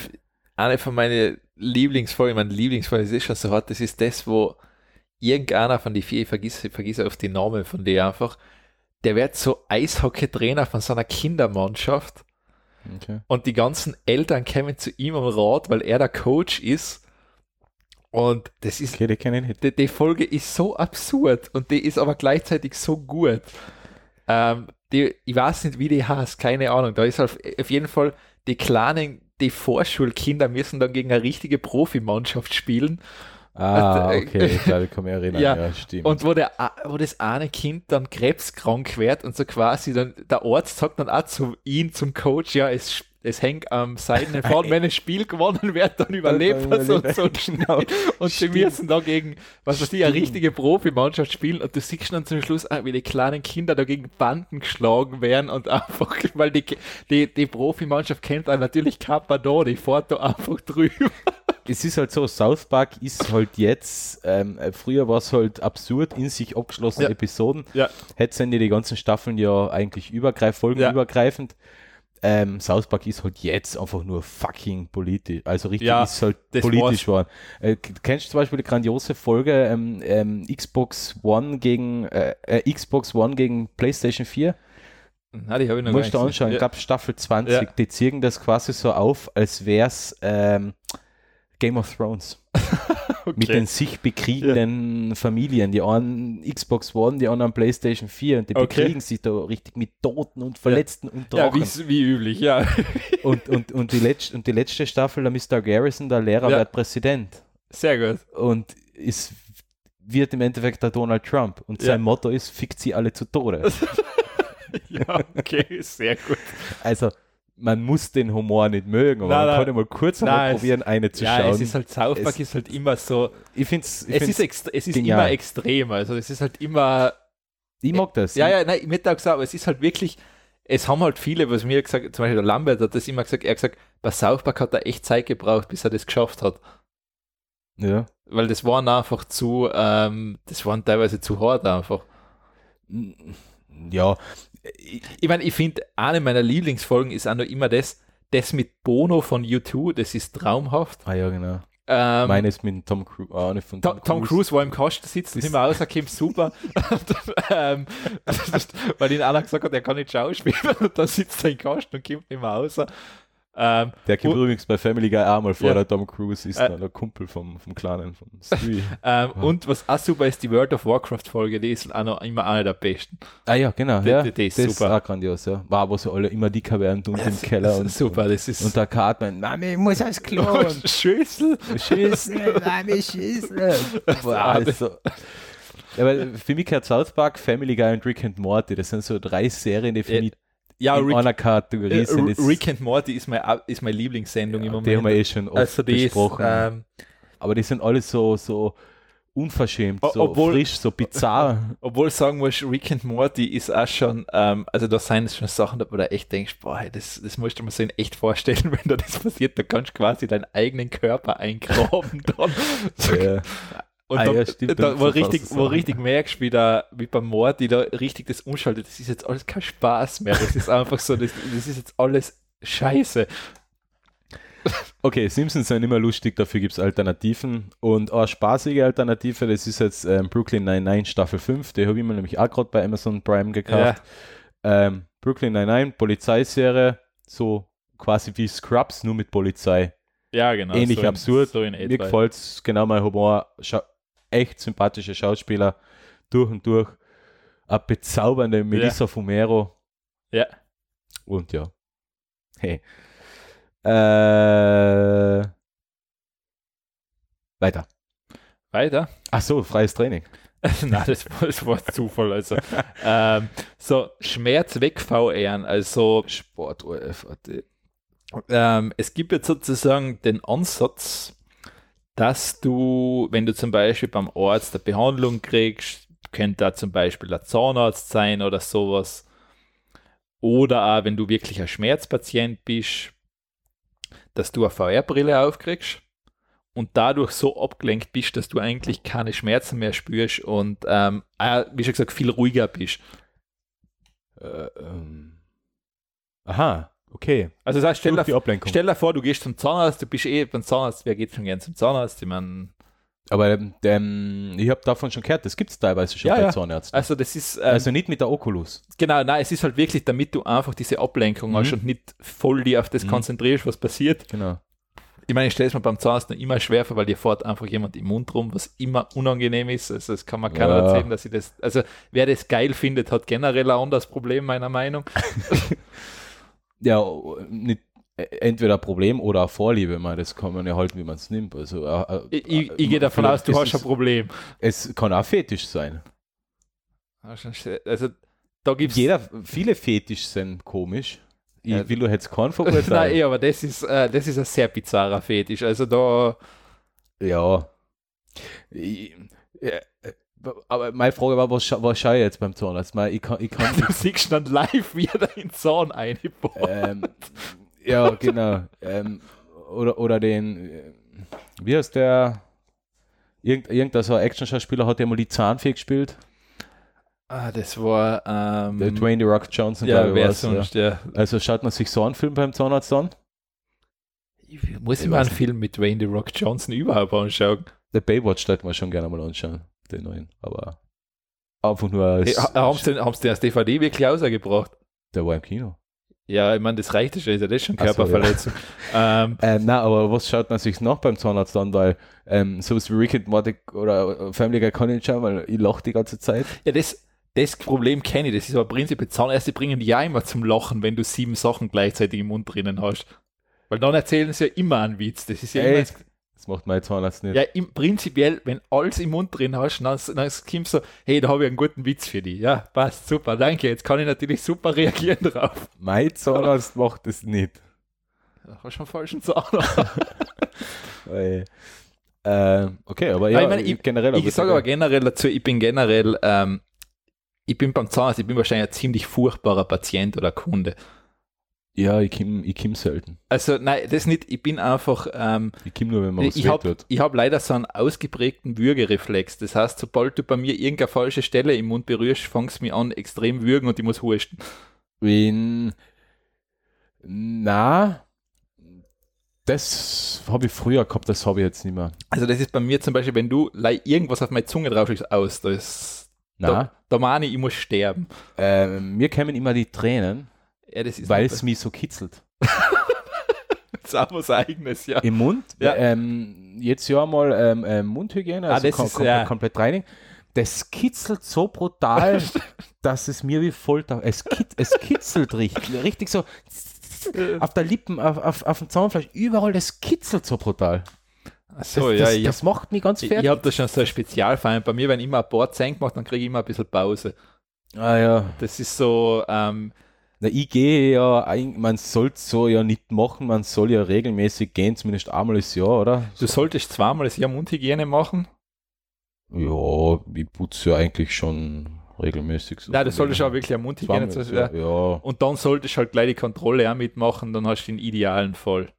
eine von meinen Lieblingsfolgen, meine Lieblingsfolge ist schon so hart, das ist das, wo irgendeiner von die vier, ich vergesse, vergesse auf die Namen von der einfach, der wird so Eishockey-Trainer von seiner Kindermannschaft Okay. und die ganzen Eltern kommen zu ihm am Rat, weil er der Coach ist und das ist, Okay, die, die Folge ist so absurd und die ist aber gleichzeitig so gut. Ähm, die, ich weiß nicht, wie die heißt, keine Ahnung. Da ist auf, auf jeden Fall die kleinen, die Vorschulkinder müssen dann gegen eine richtige Profimannschaft spielen. Ah, äh, okay, ich glaube, ich kann mich erinnern. Ja, Ja, stimmt. Und wo, der, wo das eine Kind dann krebskrank wird und so quasi dann der Arzt sagt dann auch zu ihm, zum Coach, ja, es, es hängt am seidenen Faden, wenn ein Spiel gewonnen wird, dann überlebt er so, so Genau. und sie müssen dagegen, was weiß ich, eine richtige Profimannschaft spielen und du siehst dann zum Schluss auch, wie die kleinen Kinder dagegen Banden geschlagen werden und einfach, weil die, die, die Profimannschaft kennt dann natürlich kein Pardon, die fährt da einfach drüber. es ist halt so, South Park ist halt jetzt, ähm, äh, früher war es halt absurd, in sich abgeschlossene Ja. Episoden. Ja. Jetzt sind ja die ganzen Staffeln ja eigentlich übergreif, folgenübergreifend. Ähm, South Park ist halt jetzt einfach nur fucking politisch. Also richtig Ja, ist halt politisch geworden. Äh, kennst du zum Beispiel die grandiose Folge ähm, ähm, Xbox One gegen äh, äh, Xbox One gegen PlayStation 4? Na, die habe ich noch Musst du anschauen, ich gesehen. glaube Staffel 20, Ja. die ziehen das quasi so auf, als wäre es ähm, Game of Thrones. Mit Okay. den sich bekriegenden Familien. Die einen Xbox One, die anderen PlayStation 4 und die Okay. bekriegen sich da richtig mit Toten und Verletzten und Ja, wie, wie üblich, ja. und, und, und, die letzte, und die letzte Staffel, da Mr. Garrison, der Lehrer, Ja. wird Präsident. Sehr gut. Und es wird im Endeffekt der Donald Trump. Und Ja. sein Motto ist, fickt sie alle zu Tode. Ja, okay, sehr gut. Also, man muss den Humor nicht mögen, aber Nein, man nein. kann ja mal kurz einmal Nein, es- probieren, eine zu ja, schauen. es ist halt South Park Es- ist halt immer so, ich finde es, es ist, ext es ist genial. immer extrem, also es ist halt immer, ich mag das. ja, ja, nein, ich hätte auch gesagt, aber es ist halt wirklich, es haben halt viele, was mir gesagt, zum Beispiel der Lambert hat das immer gesagt, er hat gesagt, bei South Park hat er echt Zeit gebraucht, bis er das geschafft hat, ja. weil das waren einfach zu, ähm, das waren teilweise zu hart einfach. Ja, ich, Ich meine, ich finde, eine meiner Lieblingsfolgen ist auch noch immer das, das mit Bono von U2, das ist traumhaft. ah ja, genau. Ähm, Meine ist mit Tom Cruise, ah, nicht von Tom, Tom Cruise, wo er im Kasten sitzt und Ist- immer rauskommt, super. ähm, weil ihn einer gesagt hat, er kann nicht schauspielen und dann sitzt er im Kasten und kommt nicht mehr raus. Ähm, Der kommt übrigens bei Family Guy auch mal vor, Ja. der Tom Cruise ist Äh. der Kumpel vom, vom Kleinen, von Stewie. ähm, Ja. Und was auch super ist, die World of Warcraft-Folge, die ist auch noch immer eine der besten. ah ja, genau. Die- ja. die- die ist das super. ist auch grandios, ja. War, wo sie alle immer dicker werden und im Keller. Das Und, ist super, das ist. Und der Cartman, Mami, ich muss aufs Klo. Schüssel. Schießen, Mami, schießen. Boah, also. Ja, weil für mich gehört South Park, Family Guy und Rick and Morty. Das sind so drei Serien, die für mich Ja, in Rick, einer Kategorie äh, sind. Rick and Morty ist meine, ist meine Lieblingssendung im ja, Moment. die haben wir eh schon oft also die ist, besprochen. ähm, aber die sind alle so, so unverschämt, so obwohl- frisch, so bizarr. obwohl sagen muss, Rick and Morty ist auch schon, ähm, also da sind schon Sachen, wo du echt denkst, boah, das, das musst du mir so in echt vorstellen, wenn da das passiert, da kannst du quasi deinen eigenen Körper eingraben dann. So, ja. Und Ah, da, ja, stimmt, da, dann wo, richtig, wo richtig merkst, wie, da, wie beim Morty da richtig das umschaltet, das ist jetzt alles kein Spaß mehr. Das ist einfach so, das, das ist jetzt alles Scheiße. Okay, Simpsons sind immer lustig, dafür gibt es Alternativen. Und eine spaßige Alternative, das ist jetzt ähm, Brooklyn 99 Staffel 5, die habe ich mir nämlich auch gerade bei Amazon Prime gekauft. Ähm, Brooklyn 99, Polizeiserie, so quasi wie Scrubs, nur mit Polizei. Ja, genau. Ähnlich so in- absurd. So in Mir gefällt es genau mein Humor. Schau echt sympathische Schauspieler, durch und durch. Eine bezaubernde Melissa Fumero. Ja. Und ja. Hey. Äh, weiter. Weiter. Ach so, freies Training. Nein, das war, das war Zufall. Also, ähm, so Schmerz weg VR, also Sport ähm, es gibt jetzt sozusagen den Ansatz, dass du, wenn du zum Beispiel beim Arzt eine Behandlung kriegst, könnte da zum Beispiel der Zahnarzt sein oder sowas, oder auch wenn du wirklich ein Schmerzpatient bist, dass du eine VR-Brille aufkriegst und dadurch so abgelenkt bist, dass du eigentlich keine Schmerzen mehr spürst und, ähm, wie schon gesagt, viel ruhiger bist. Äh, ähm. Aha, okay. Also das heißt, stell dir, stell dir vor, du gehst zum Zahnarzt, du bist eh beim Zahnarzt, wer geht schon gern zum Zahnarzt? Ich meine, Aber ähm, ich habe davon schon gehört, das gibt es teilweise schon Ja, bei ja. Zahnärzten. also das ist, ähm, also nicht mit der Oculus. genau, nein, es ist halt wirklich, damit du einfach diese Ablenkung Mhm. hast und nicht voll die auf das Mhm. konzentrierst, was passiert. Genau. Ich meine, ich stelle es mir beim Zahnarzt noch immer schwer vor, weil dir fährt einfach jemand im Mund rum, was immer unangenehm ist. Also das kann man keiner Ja. erzählen, dass ich das, also wer das geil findet, hat generell ein anderes Problem, meiner Meinung. Ja, nicht, äh, entweder ein Problem oder eine Vorliebe, man, das kann man ja halten, wie man es nimmt. Also, äh, äh, Ich, ich, ich gehe davon vielleicht aus, du hast ein Problem. Es kann auch Fetisch sein. Also da gibt Jeder, viele Fetisch sind komisch. Ich Ja. will du jetzt keinen Nein, verurteilen. eh, aber das ist, äh, das ist ein sehr bizarrer Fetisch. Also da, ja. Ich, äh, äh, aber meine Frage war, was, scha was schaue ich jetzt beim Zahnarzt? Mal, Ich kann, ich kann du siehst dann live, wie er da in den Zahn einbaut. ähm, ja, genau. Ähm, oder, oder den, äh, wie heißt der? Irgend, irgendein so Action-Schauspieler hat ja mal die Zahnfee gespielt. Ah, das war, ähm, Der Dwayne The Rock Johnson, ja, glaube ich, wer war's, ja. sonst, ja. Also schaut man sich so einen Film beim Zahnarzt an? Ich muss Ich mir einen Film mit Dwayne The Rock Johnson überhaupt anschauen. Der Baywatch sollte man schon gerne mal anschauen, den neuen. Aber einfach nur als, Hey, ha- haben sie den, den als DVD wirklich rausgebracht? der war im Kino. Ja, ich meine, das reicht ja schon, ist ja das schon Ach so, Körperverletzung. ähm, Ähm, na, aber was schaut man sich noch beim Zahnarzt an? Weil ähm, sowas wie Rick and Morty oder Family Guy kann ich nicht schauen, weil ich lache die ganze Zeit. ja, das, das Problem kenne ich, das ist aber prinzipiell Zahnärzte bringen die ja immer zum Lachen, wenn du sieben Sachen gleichzeitig im Mund drinnen hast. Weil dann erzählen sie ja immer einen Witz. Das ist ja immer Echt? Das macht mein Zahnarzt nicht. Ja, im, prinzipiell, wenn alles im Mund drin hast, dann, dann kommt so, hey, da habe ich einen guten Witz für dich. Ja, passt, super, danke. Jetzt kann ich natürlich super reagieren drauf. Mein Zahnarzt macht das nicht. Da hast du einen falschen Zahn. Weil, ähm, okay, aber ja, ich meine, ich- generell. ich sage aber generell dazu, ich bin generell, ähm, ich bin beim Zahnarzt, ich bin wahrscheinlich ein ziemlich furchtbarer Patient oder Kunde. Ja, ich komme ich komm selten. Also, nein, das nicht, ich bin einfach, ähm, Ich komme nur, wenn man was ich habe hab leider so einen ausgeprägten Würgereflex. Das heißt, sobald du bei mir irgendeine falsche Stelle im Mund berührst, fängst du mich an, extrem würgen und ich muss husten. Wenn, na, das habe ich früher gehabt, das habe ich jetzt nicht mehr. Also das ist bei mir zum Beispiel, wenn du irgendwas auf meine Zunge drauf legst, aus, da ist, Na, da, da meine ich, ich muss sterben. ähm, mir kämen immer die Tränen, Ja, das ist weil es mich so kitzelt. das ist auch was Eigenes, ja. Im Mund, Ja. ähm, jetzt ja mal ähm, ähm, Mundhygiene, Ah, also das kom ist, kom ja. komplett Training. Das kitzelt so brutal, dass es mir wie Folter, es, kit, es kitzelt richtig, richtig so auf der Lippen, auf, auf, auf dem Zahnfleisch, überall, das kitzelt so brutal. so, das, ja, das, ich, das macht mich ganz ich, fertig. ich habe da schon so ein Spezialfall. Bei mir, wenn ich immer ein paar Zähne gemacht, dann kriege ich immer ein bisschen Pause. ah ja, Das ist so, ähm, Na, ich gehe ja, man soll so ja nicht machen, man soll ja regelmäßig gehen, zumindest einmal das Jahr, oder? Du solltest zweimal das Jahr Mundhygiene machen. Ja, ich putze ja eigentlich schon regelmäßig. So Nein, du solltest auch wirklich eine Mundhygiene. Zweimal, zu- ja. ja. Und dann solltest du halt gleich die Kontrolle auch mitmachen, dann hast du den idealen Fall.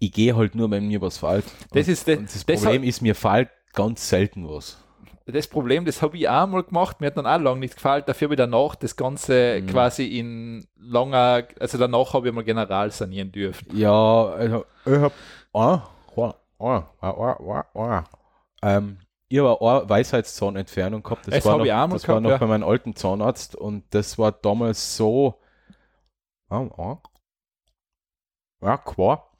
Ich gehe halt nur, wenn mir was fällt. Das und, ist de- das das Problem ist, mir fällt ganz selten was. Das Problem, das habe ich auch mal gemacht, mir hat dann auch lange nicht gefallen, dafür habe ich danach das Ganze Mhm. quasi in langer, also danach habe ich mal general sanieren dürfen. Ja, also ich hab ah, ah. Ähm, ich habe eine Weisheitszahnentfernung gehabt. Das Das war noch, das war gehabt, noch ja. bei meinem alten Zahnarzt und das war damals so. Ja, klar.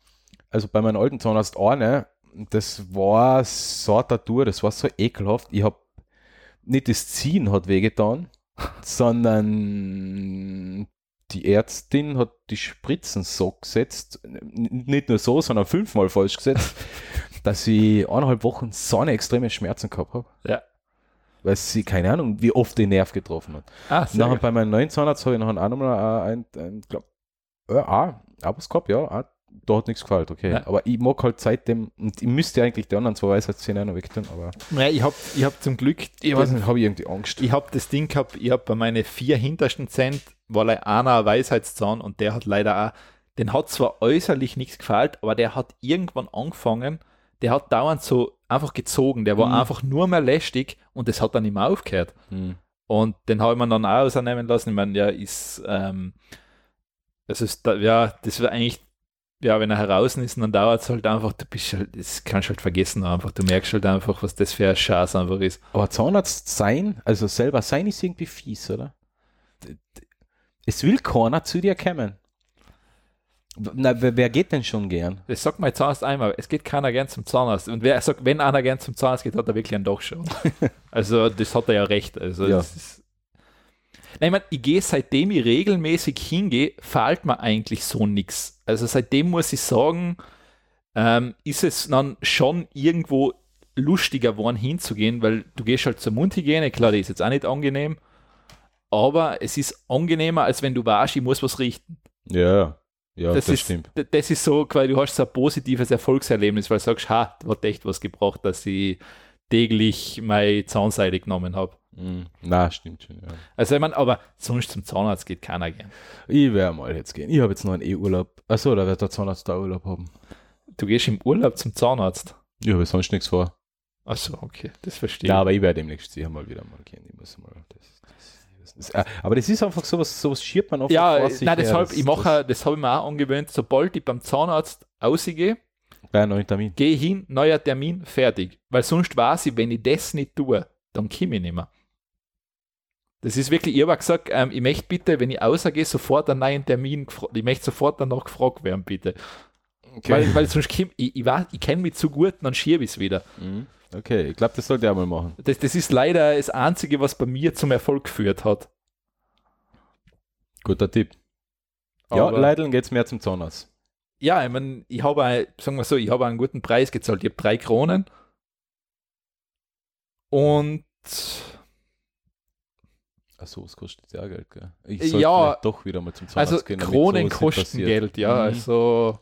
Also bei meinem alten Zahnarzt eine, das war so eine Tattoo, das war so ekelhaft. Ich habe nicht das Ziehen hat wehgetan, sondern die Ärztin hat die Spritzen so gesetzt, nicht nur so, sondern fünfmal falsch gesetzt, dass ich eineinhalb Wochen so eine extreme Schmerzen gehabt habe. Ja. Weil sie, keine Ahnung, wie oft den Nerv getroffen hat. Ah, Nachher bei meinem neuen Zahnarzt habe ich nachher auch nochmal ein, ein glaub, ja, auch, auch was gehabt, ja, da hat nichts gefällt, okay. Ja. Aber ich mag halt seitdem, und ich müsste eigentlich die anderen zwei Weisheitszähne noch weg tun, aber Nein, ich habe ich hab zum Glück, ich weiß nicht, habe ich irgendwie Angst. ich habe das Ding gehabt, ich habe bei meinen vier hintersten Zähnen war leider einer ein Weisheitszahn und der hat leider auch, den hat zwar äußerlich nichts gefällt, aber der hat irgendwann angefangen, der hat dauernd so einfach gezogen, der war Mhm. einfach nur mehr lästig und das hat dann mehr aufgehört. Hm. Und den habe ich mir dann auch ausnehmen lassen. Ich meine, der ist, ähm, das ist, da, ja, das wäre eigentlich, ja, wenn er heraus ist, dann dauert es halt einfach, du bist halt, das kannst du halt vergessen einfach. Du merkst halt einfach, was das für ein Schatz einfach ist. Aber Zahnarzt sein, also selber sein, ist irgendwie fies, oder? Es will keiner zu dir kommen. Na, wer, wer geht denn schon gern? Das sagt mein Zahnarzt einmal, es geht keiner gern zum Zahnarzt. Und wer sagt, wenn einer gern zum Zahnarzt geht, hat er wirklich einen Doch schon. also, das hat er ja recht. Also, Ja. ist, Nein, ich, mein, ich gehe, seitdem ich regelmäßig hingehe, fällt mir eigentlich so nichts. Also, seitdem muss ich sagen, ähm, ist es dann schon irgendwo lustiger geworden hinzugehen, weil du gehst halt zur Mundhygiene, klar, die ist jetzt auch nicht angenehm, aber es ist angenehmer, als wenn du weißt, ich muss was richten Ja, ja, das, das, ist, stimmt. das ist so, quasi, du hast so ein positives Erfolgserlebnis, weil du sagst, ha, hat echt was gebracht, dass ich täglich meine Zahnseide genommen habe. Hm. Na, stimmt schon, ja. Also ich meine, aber sonst zum Zahnarzt geht keiner gern. Ich werde mal jetzt gehen. Ich habe jetzt noch einen E-Urlaub. Achso, da wird der Zahnarzt da Urlaub haben. Du gehst im Urlaub zum Zahnarzt. Ich habe sonst nichts vor. Achso, okay, das verstehe Ja, ich. aber ich werde demnächst sicher mal wieder mal gehen. Ich muss mal das, das, das, das, äh, aber das ist einfach sowas, sowas schiebt man auf Ja, vor sich nein, deshalb, Das- ich mache, das habe ich mir auch angewöhnt, sobald ich beim Zahnarzt ausgehe, das- Bei einem neuen Termin. gehe ich hin, neuer Termin, fertig. Weil sonst weiß ich, wenn ich das nicht tue, dann komme ich nicht mehr. Das ist wirklich, ich habe gesagt, ähm, ich möchte bitte, wenn ich ausgehe, sofort einen neuen Termin, ich möchte sofort danach gefragt werden, bitte. Okay. Weil, weil sonst komm, ich, ich, weiß, ich kenne mich zu gut, dann schiebe ich es wieder. Mhm. okay, ich glaube, das sollte auch mal machen. Das, das ist leider das Einzige, was bei mir zum Erfolg geführt hat. Guter Tipp. Ja, Aber- Leideln geht es mehr zum Zahnarzt. Ja, ich meine, ich habe, sagen wir so, ich habe einen guten Preis gezahlt. Ich habe drei Kronen. Und Achso, es kostet ja Geld, gell? Ich Ja, sollte vielleicht doch wieder mal zum Zahnarzt also gehen. damit Kronen kosten. Geld, ja. Mhm. Also,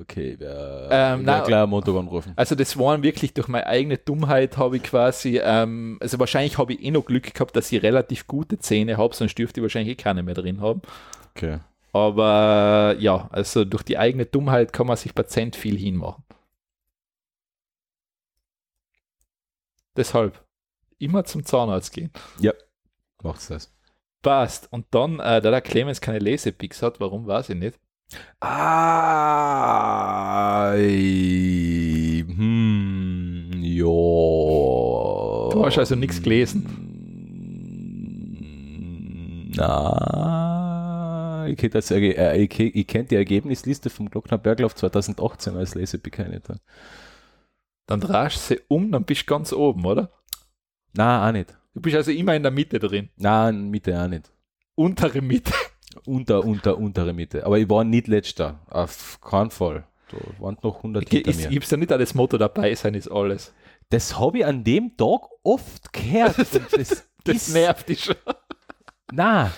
Okay, wer, Ähm, ich nein. am Montag anrufen. also das waren wirklich durch meine eigene Dummheit habe ich quasi, ähm, also wahrscheinlich habe ich eh noch Glück gehabt, dass ich relativ gute Zähne habe, sonst dürfte ich wahrscheinlich eh keine mehr drin haben. Okay. Aber ja, also durch die eigene Dummheit kann man sich Patient viel hinmachen. Deshalb immer zum Zahnarzt gehen. Macht's das. Passt. Und dann, äh, da der Clemens keine Lesepix hat, warum weiß ich nicht. Ah, hm, ja. Du hast also nichts Na, ich kenne äh, ich, kenn- die Ergebnisliste vom Glockner Berglauf 2018 als Lesepicker nicht. Dann drehst du sie um, dann bist du ganz oben, oder? Na, auch nicht. Du bist also immer in der Mitte drin. Nein, Mitte auch nicht. Untere Mitte. Unter, unter, untere Mitte. Aber ich war nicht letzter. Auf keinen Fall. Da waren noch 100 hinter Ist, mir. gibt's ja nicht auch das Motto dabei sein ist alles. Das habe ich an dem Tag oft gehört. Das Das ist, nervt dich schon. Na,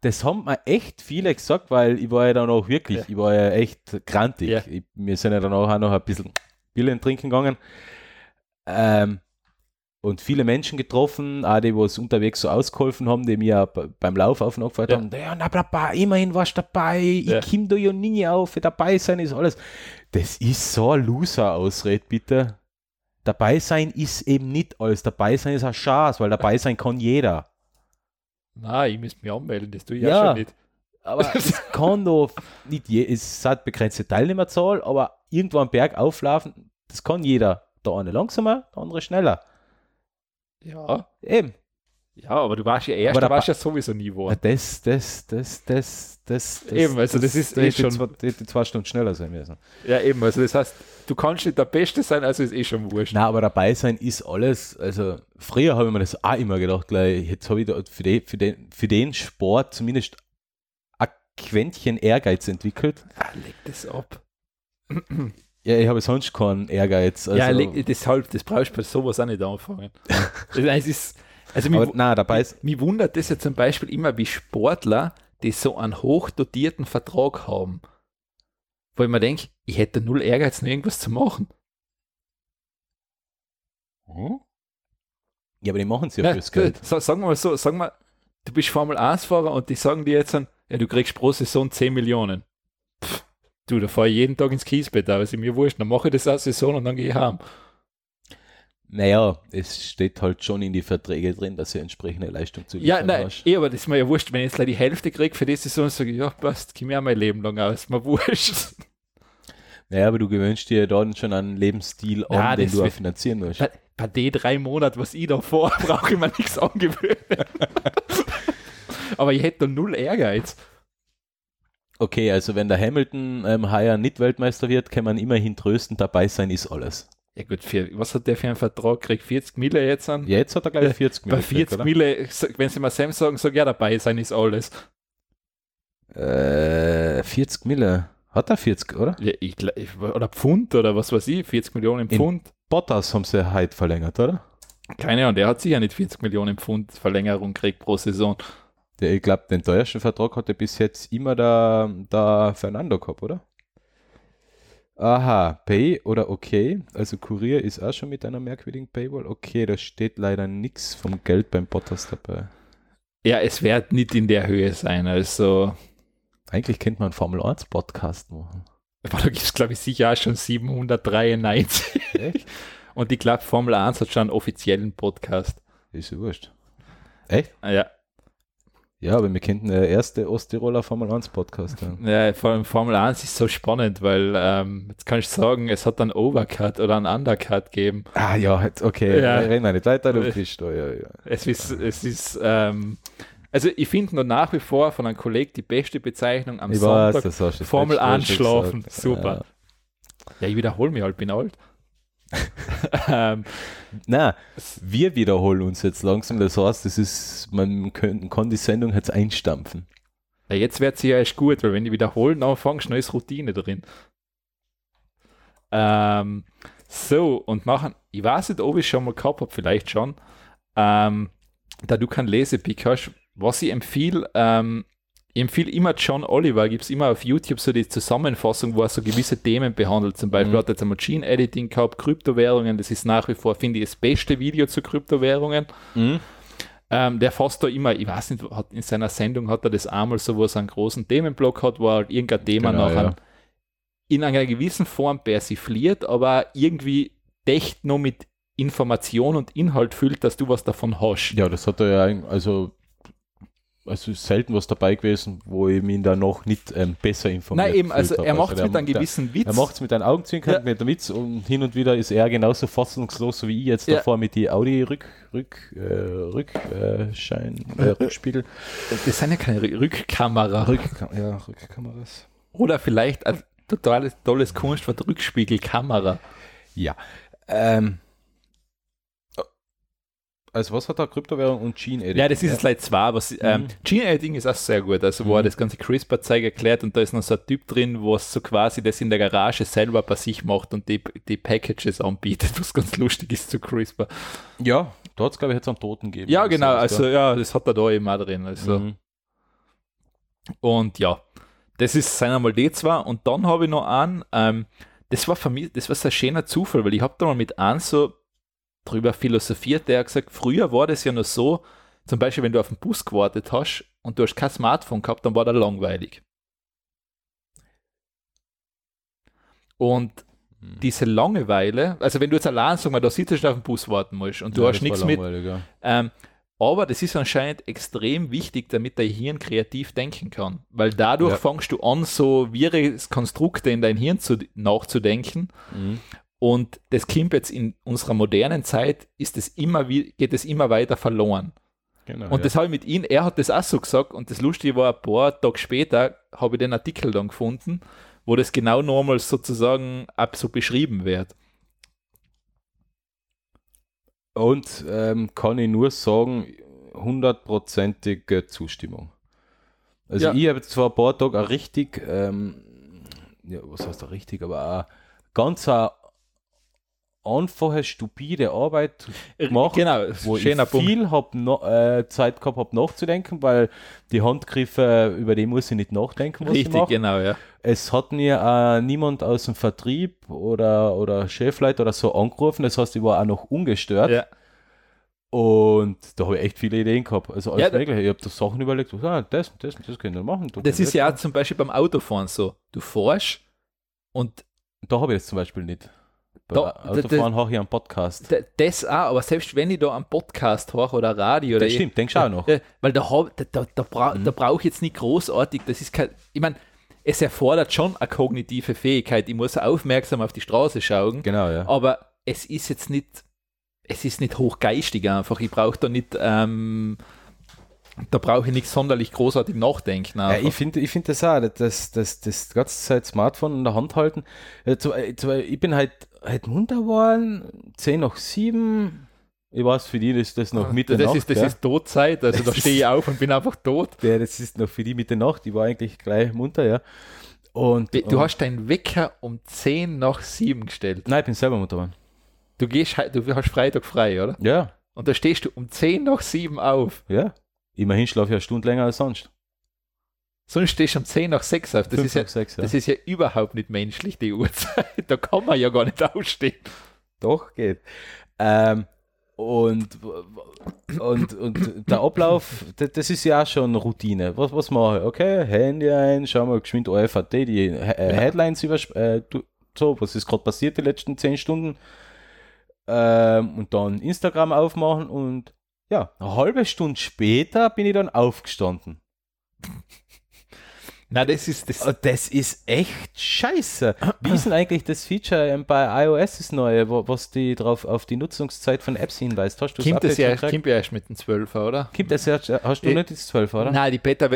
das haben mir echt viele gesagt, weil ich war ja dann auch wirklich, Ja. ich war ja echt grantig. Ja. Ich, wir sind ja dann auch noch ein bisschen Bier trinken gegangen. Ähm, und viele Menschen getroffen, auch die, was unterwegs so ausgeholfen haben, die mir beim Lauf auf und aufgefallen Ja. haben, ja, na, dabei, immerhin warst du dabei, ich Ja. komm da ja nie auf, dabei sein ist alles. Das ist so ein Loser-Ausred, bitte. Dabei sein ist eben nicht alles. Dabei sein ist eine Chance, weil dabei sein kann jeder. Nein, ich müsste mich anmelden, das tue ich ja, Ja. schon nicht. Aber es kann doch nicht je, es hat begrenzte Teilnehmerzahl, aber irgendwo am Berg auflaufen, das kann jeder. Der eine langsamer, der andere schneller. Ja, Eben. ja, aber du warst ja erst, Aber da warst ja sowieso nie Ja, geworden. das, das, das, das, das, das. Eben, also das ist eh schon- hätte zwei Stunden schneller sein müssen. Ja, eben, also das heißt, du kannst nicht der Beste sein, also ist eh schon wurscht. Na, aber dabei sein ist alles, also früher habe ich mir das auch immer gedacht, gleich, jetzt habe ich da für, die, für, den, für den Sport zumindest ein Quäntchen Ehrgeiz entwickelt. Ah, leg das ab. Ja, ich habe sonst keinen Ehrgeiz. Also, ja, deshalb, das brauchst du bei sowas auch nicht anfangen. es ist, also mich, aber, na, dabei ist, mich wundert das ja zum Beispiel immer, wie Sportler, die so einen hochdotierten Vertrag haben. Wo ich mir denke, ich hätte null Ehrgeiz, noch irgendwas zu machen. Hm? Ja, aber die machen es ja Nein, fürs Geld. sa- sagen wir mal so, sagen wir, du bist Formel 1-Fahrer und die sagen dir jetzt, dann, ja, du kriegst pro Saison 10 Millionen. Pff, du, da fahre ich jeden Tag ins Kiesbett, aber ist mir wurscht, dann mache ich das eine Saison und dann gehe ich heim. Naja, es steht halt schon in die Verträge drin, dass du entsprechende Leistung zu Ja, liefern nein, hast. eh, aber das ist mir ja wurscht, wenn ich jetzt die Hälfte kriege für die Saison, sage ich, ja, passt, gib mir auch mein Leben lang aus, mir wurscht. Naja, aber du gewöhnst dir dann schon einen Lebensstil an, Ja, den du auch finanzieren musst. Bei, bei den drei Monaten, was ich da vor, brauche ich mir nichts angewöhnen. aber ich hätte da null Ehrgeiz. Okay, also wenn der Hamilton ähm, heuer nicht Weltmeister wird, kann man immerhin trösten, dabei sein ist alles. Ja gut, für, was hat der für einen Vertrag? Kriegt 40 Mille jetzt an? Ja, jetzt hat er gleich 40 Bei Millionen. 40 oder? Mille, wenn sie mal Sam sagen, sag ja dabei sein ist alles. Äh, 40 Mille. Hat er 40, oder? Ja, ich, oder Pfund oder was weiß ich, 40 Millionen In- Pfund. Bottas haben sie heute verlängert, oder? Keine Ahnung, der hat sicher nicht 40 Millionen Pfund Verlängerung gekriegt pro Saison. Der, ich glaube, den teuersten Vertrag hat er bis jetzt immer der, der Fernando gehabt, oder? Aha, Pay oder okay. Also Kurier ist auch schon mit einer merkwürdigen Paywall. Okay, da steht leider nichts vom Geld beim Bottas dabei. Ja, es wird nicht in der Höhe sein. Also, Eigentlich könnte man einen Formel 1 Podcast machen. aber da gibt es, glaube ich, sicher auch schon 793. Echt? Und ich glaube, Formel 1 hat schon einen offiziellen Podcast. Ist ja wurscht. Echt? Ja, Ja, aber wir könnten der erste Osttiroler Formel 1 Podcast haben. ja vor allem Formel 1 ist so spannend, weil ähm, jetzt kann ich sagen, es hat einen Overcut oder einen Undercut gegeben. Ah ja, jetzt, okay. Ja. Reden wir nicht weiter, du bist da, ja, ja. Es ist, es ist, ähm, also ich finde nur nach wie vor von einem Kollegen die beste Bezeichnung am Ich weiß, Sonntag. das Formel letzte Mal schon anschlafen, gesagt. super. Ja, ich wiederhole mich halt, bin alt. ähm, Na, wir wiederholen uns jetzt langsam. Das heißt, das ist, man kann, kann die Sendung jetzt einstampfen. ja, jetzt wird sie ja erst gut, weil wenn die wiederholen anfängst, dann ist Routine drin. Ähm, so, und machen, ich weiß nicht, ob ich schon mal gehabt habe, vielleicht schon, ähm, da du kein Lesepick hast, was ich empfehle, ähm, ich empfehle immer John Oliver, gibt es immer auf YouTube so die Zusammenfassung, wo er so gewisse Themen behandelt. Zum Beispiel Mhm. hat er jetzt einmal Gene Editing gehabt, Kryptowährungen, das ist nach wie vor, finde ich, das beste Video zu Kryptowährungen. Ähm, der fasst da immer, ich weiß nicht, hat in seiner Sendung hat er das einmal so, wo er so einen großen Themenblock hat, wo er halt irgendein Thema Genau, nachher ja. in einer gewissen Form persifliert, aber irgendwie echt noch mit Information und Inhalt füllt, dass du was davon hast. Ja, das hat er ja, also, also ist selten was dabei gewesen, wo ich mich da noch nicht ähm, besser informiert Nein, eben, also er macht es der- mit einem gewissen Witz. Er macht es mit einem Augenzwinkern, Ja. mit einem Witz und hin und wieder ist er genauso fassungslos, wie ich jetzt Ja. davor mit die Audi Rück, Rück, äh, Rück, äh, äh, Rückspiegel. das sind ja keine Rü- Rückkamera. Rück, ja, Rückkameras. Oder vielleicht ein totales tolles Kunstwort Rückspiegelkamera. Ja. Ähm, also was hat er Kryptowährung und Gene Editing? Ja, das ist jetzt Slide 2, was ähm, Mhm. Gene Editing ist auch sehr gut, also wo er Mhm. das ganze CRISPR-Zeug erklärt und da ist noch so ein Typ drin, wo es so quasi das in der Garage selber bei sich macht und die, die Packages anbietet, was ganz lustig ist zu CRISPR. Ja, da hat es glaube ich jetzt einen Toten gegeben. Ja, genau, So also ja, das hat er da eben auch drin. Also Mhm. Und ja, das ist sind einmal die zwei. Und dann habe ich noch einen, ähm, das war für mich, das war so ein schöner Zufall, weil ich habe da mal mit einem so drüber philosophiert, der hat gesagt, früher war das ja noch so, zum Beispiel, wenn du auf den Bus gewartet hast und du hast kein Smartphone gehabt, dann war der langweilig. Und Hm. diese Langeweile, also wenn du jetzt allein, sag mal, da sitzt du auf dem Bus warten musst und du Ja, hast nichts mit, Ja. ähm, aber das ist anscheinend extrem wichtig, damit dein Hirn kreativ denken kann. Weil dadurch Ja. fängst du an, so Konstrukte in dein Hirn zu, nachzudenken. Mhm. Und das kommt jetzt in unserer modernen Zeit, ist es immer, wie- geht es immer weiter verloren. Genau, Und ja. das habe ich mit ihm, er hat das auch so gesagt. Und das Lustige war, ein paar Tage später habe ich den Artikel dann gefunden, wo das genau nochmal sozusagen ab so beschrieben wird. Und ähm, kann ich nur sagen, hundertprozentige Zustimmung. Also Ja. ich habe jetzt vor ein paar Tagen eine richtig, ähm, ja, was heißt da richtig, aber auch ganz eine einfache, stupide Arbeit gemacht, Genau, wo ich viel hab no, äh, Zeit gehabt habe nachzudenken, weil die Handgriffe, über die muss ich nicht nachdenken, was ich Richtig, mache. genau, ja. Es hat mir äh, niemand aus dem Vertrieb oder, oder Chefleiter oder so angerufen, das heißt, ich war auch noch ungestört. ja. Und da habe ich echt viele Ideen gehabt. Also alles Ja, Mögliche. Ich habe da Sachen überlegt, ah, das, das, das können wir machen. Da Das ist ja auch zum Beispiel beim Autofahren so. Du fährst und. Da habe ich jetzt zum Beispiel nicht. Bei Da- da- Autofahren habe ich einen Podcast. d- das auch, aber selbst wenn ich da einen Podcast höre oder Radio oder Das stimmt, denkst du auch noch. Weil da, da, da, da, bra Mhm. da brauche ich jetzt nicht großartig, das ist kein, ich meine, es erfordert schon eine kognitive Fähigkeit, ich muss aufmerksam auf die Straße schauen, Genau, ja. aber es ist jetzt nicht, es ist nicht hochgeistig einfach, ich brauche da nicht, ähm, da brauche ich nicht sonderlich großartig nachdenken. Ja, ich finde ich find das auch, das, das, das ganze Zeit Smartphone in der Hand halten. Äh, äh, Ich bin halt, halt munter geworden, 10 nach 7. Ich weiß, für die ist das noch Mitternacht. Ah, das ist, das ja. ist Todzeit, also da Das stehe ich auf und bin einfach tot. Ja, das ist noch für die Mitternacht. Ich war eigentlich gleich munter, ja. Und, Du und, hast deinen Wecker um 10 nach 7 gestellt. Nein, ich bin selber munter geworden. Du gehst, du hast Freitag frei, oder? Ja, Und da stehst du um 10 nach 7 auf. ja. Immerhin schlafe ich eine Stunde länger als sonst. Sonst stehst du um 10 nach 6 auf. Das, ist ja, nach sechs, ja. das ist ja überhaupt nicht menschlich, die Uhrzeit. Da kann man ja gar nicht aufstehen. Doch, geht. Ähm, und, und, und der Ablauf, das, ist ja auch schon Routine. Was, was mache ich? Okay, Handy ein, schauen wir geschwind OFAT, die äh, Headlines über, äh, so, was ist gerade passiert die letzten 10 Stunden. Ähm, und dann Instagram aufmachen und ja, eine halbe Stunde später bin ich dann aufgestanden. Na, das ist das. Oh, Das ist echt scheiße. Wie ist denn eigentlich das Feature ähm, bei iOS das neue, wo, was die drauf auf die Nutzungszeit von Apps hinweist? Hast du Kommt das Update ja, kommt ja erst mit dem 12er, oder? Kommt das erst, hast du Äh, nicht das 12, oder? Nein, die Beta,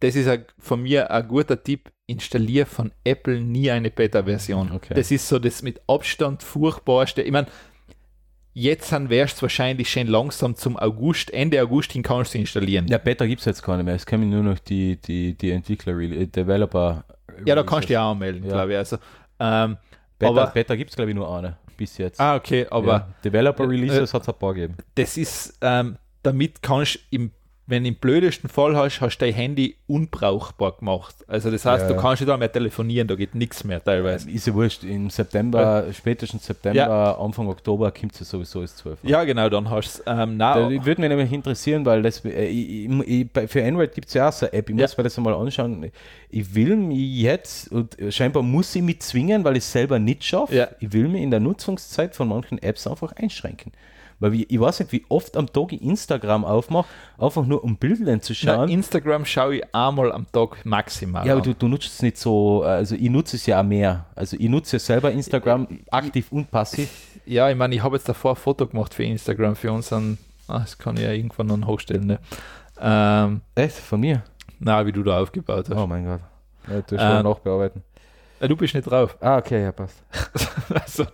das ist ein, von mir ein guter Tipp. Installier von Apple nie eine Beta-Version. Okay. Das ist so das mit Abstand furchtbarste. Ich meine, jetzt wärst du wahrscheinlich schon langsam zum August, Ende August hin kannst du installieren. Ja, Beta gibt es jetzt gar nicht mehr. Es kommen nur noch die, die, die Entwickler, äh, Developer. Ja, da kannst du dich auch anmelden, Ja. glaube ich. Also, ähm, Beta, aber- Beta gibt es, glaube ich, nur eine bis jetzt. ah, okay, aber ja. Developer äh, Releases hat es ein paar gegeben. das ist, ähm, damit kannst im, wenn du im blödesten Fall hast, hast du dein Handy unbrauchbar gemacht. Also das heißt, Ja, du ja. kannst nicht mehr telefonieren, da geht nichts mehr teilweise. Ist ja wurscht. Im September, spätestens September, Anfang Oktober kommt es ja sowieso als 12. Ja, genau, dann hast du ähm, Da na, würde mich nämlich interessieren, weil das, äh, ich, ich, bei- für Android gibt es ja auch so eine App, ich Ja. muss mir das einmal anschauen. Ich will mich jetzt, und scheinbar muss ich mich zwingen, weil ich es selber nicht schaffe, Ja. ich will mich in der Nutzungszeit von manchen Apps einfach einschränken. Weil ich, ich weiß nicht, wie oft am Tag ich Instagram aufmache, einfach nur um Bildern zu na, schauen. Instagram schaue ich einmal am Tag maximal. ja, aber du, du nutzt es nicht so, also ich nutze es ja auch mehr. Also ich nutze selber Instagram aktiv und passiv. ja, ich meine, ich habe jetzt davor ein Foto gemacht für Instagram, für unseren, ah, das kann ich ja irgendwann noch hochstellen, ne? Ähm, Echt? Von mir? na, wie du da aufgebaut hast. Oh mein Gott. Ja, du Ähm, schon nachbearbeiten. Äh, Du bist nicht drauf. Ah, okay, ja, passt. also,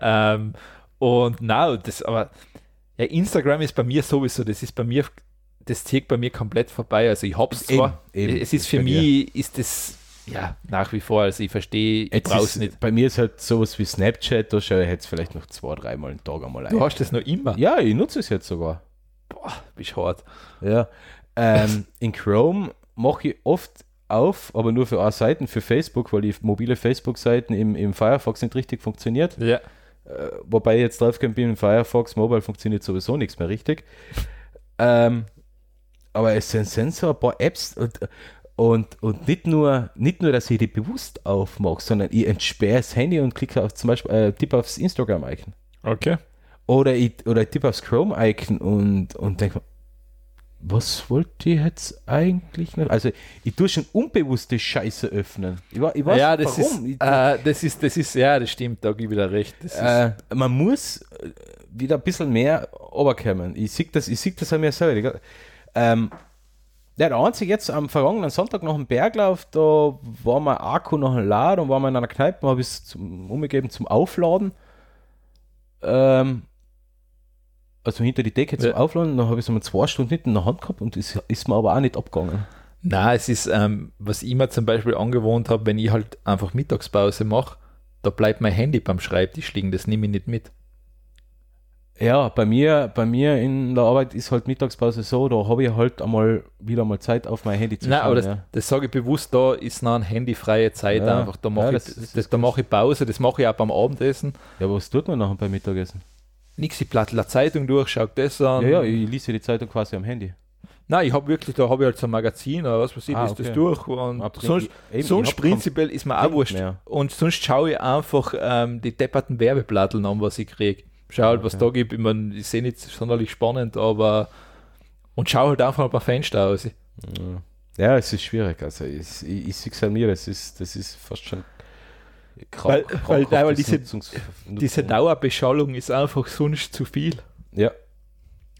ähm, und na, das aber ja, Instagram ist bei mir sowieso, das ist bei mir, das zieht bei mir komplett vorbei. Also ich hab's zwar, Eben, es ist für mich, ist das ja nach wie vor, also ich verstehe, ich brauch's nicht. Bei mir ist halt sowas wie Snapchat, da schaue ich jetzt vielleicht noch zwei, dreimal einen Tag einmal ein. Du hast das noch immer. Ja, ich nutze es jetzt sogar. Boah, bist hart. Ja. Ähm, in Chrome mache ich oft auf, aber nur für eine Seiten, für Facebook, weil die mobile Facebook-Seiten im, im Firefox nicht richtig funktioniert. Ja. Äh, wobei ich jetzt drauf bin, im Firefox Mobile funktioniert sowieso nichts mehr richtig. Ähm, aber es sind, sind so ein paar Apps und, und, und nicht, nur, nicht nur, dass ich die bewusst aufmache, sondern ich entsperre das Handy und klicke auf zum Beispiel, äh, tippe aufs Instagram-Icon. Okay. Oder ich, oder ich tippe aufs Chrome-Icon und, und denke mir, was wollte ich jetzt eigentlich noch? Also, ich tue schon unbewusste Scheiße öffnen. Ich, ich weiß ja, das warum. ist, Ich- äh, das ist, das ist, ja, das stimmt, da gebe ich wieder recht. Äh, man muss äh, wieder ein bisschen mehr runterkommen. Ich sehe das, ich sehe das an mir selber. Ähm, ja, der einzige jetzt am vergangenen Sonntag nach dem Berglauf, da war mein Akku noch ein Lad und war mal in einer Kneipe, habe ich es zum- umgegeben zum Aufladen. Ähm, also hinter die Decke zum Ja. Aufladen, dann habe ich es mal zwei Stunden nicht in der Hand gehabt und es ist mir aber auch nicht abgegangen. Na, es ist, ähm, was ich mir zum Beispiel angewohnt habe, wenn ich halt einfach Mittagspause mache, da bleibt mein Handy beim Schreibtisch liegen, das nehme ich nicht mit. Ja, bei mir, bei mir in der Arbeit ist halt Mittagspause so, da habe ich halt einmal wieder mal Zeit auf mein Handy zu Nein, aber das, ja. das sage ich bewusst, da ist noch eine handyfreie Zeit Ja, einfach. Da ja, mache das- ich, das das, ist da mache ich Pause, das mache ich auch beim Abendessen. Ja, was tut man nachher beim Mittagessen? Nix, ich plattle eine Zeitung durch, schau das an. Ja, ja, ich lese die Zeitung quasi am Handy. Nein, ich habe wirklich, da habe ich halt so ein Magazin oder was weiß ich, Ah, okay. das durch und Ab- sonst, eben, sonst prinzipiell ist mir auch wurscht. mehr. Und sonst schaue ich einfach ähm, die depperten Werbeplatteln an, was ich kriege. Schau halt, was Okay. da gibt. Ich, mein, ich sehe nicht sonderlich spannend, aber und schau halt einfach ein paar Fenster aus. Ja. ja, es ist schwierig. Also ich, ich, ich sehe es an mir, das ist, das ist fast schon krach- Weil- weil- weil diese- Nutzungs- Diese. Dauerbeschallung ist einfach sonst zu viel. Ja,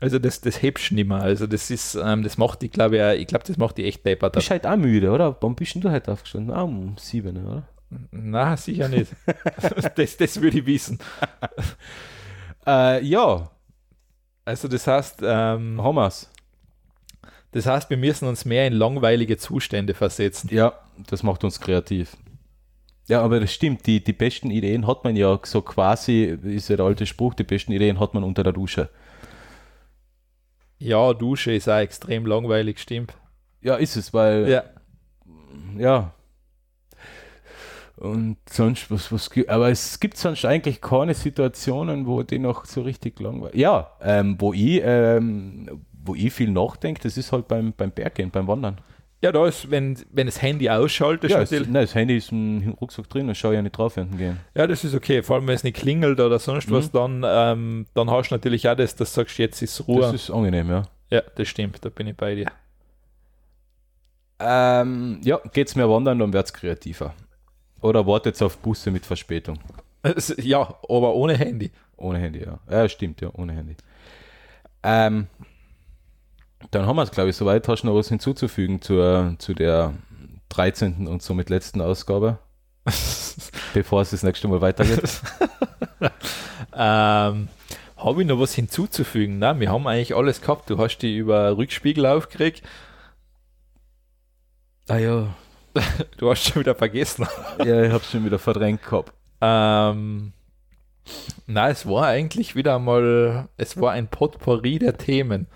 Also das, das hebst du nicht mehr. Also das ist, ähm, das macht die, glaube ich, auch- ich glaube, das macht die echt deppert. bist halt auch müde, oder? Wann bist du heute aufgestanden? Ah, um sieben, oder? Na, sicher nicht. das, das würde ich wissen. Äh, ja, Also das heißt, ähm, wir's. das heißt, wir müssen uns mehr in langweilige Zustände versetzen. Ja, das macht uns kreativ. Ja, aber das stimmt, die, die besten Ideen hat man ja so quasi, ist ja der alte Spruch, die besten Ideen hat man unter der Dusche. Ja, Dusche ist auch extrem langweilig, stimmt. Ja, ist es, weil Ja. ja. Und sonst, was, was gibt, aber es gibt sonst eigentlich keine Situationen, wo die noch so richtig langweilig. Ja, ähm, wo ich, ähm, wo ich viel nachdenke, das ist halt beim, beim Berggehen, beim Wandern. Ja, da ist, wenn, wenn das Handy ausschaltet, Ja, es, nein, das Handy ist im Rucksack drin, da schaue ich ja nicht drauf dem gehen. ja, das ist okay. Vor allem, wenn es nicht klingelt oder sonst Mhm. was, dann, ähm, dann hast du natürlich auch das, dass du sagst, jetzt ist Ruhe. Das ist angenehm, ja. ja, das stimmt, da bin ich bei dir. Ähm, ja, geht's mehr wandern, dann wird's kreativer. Oder wartet auf Busse mit Verspätung. Ja, aber ohne Handy. Ohne Handy, ja. Ja, stimmt, ja, ohne Handy. Ähm, dann haben wir es, glaube ich, soweit. Hast du noch was hinzuzufügen zur, zu der 13. und somit letzten Ausgabe, bevor es das nächste Mal weitergeht? Ähm, Habe ich noch was hinzuzufügen? Nein, wir haben eigentlich alles gehabt. Du hast die über Rückspiegel aufgeregt. ah ja, Du hast schon wieder vergessen. ja ich habe schon wieder verdrängt gehabt. Ähm, na, es war eigentlich wieder mal, es war ein Potpourri der Themen.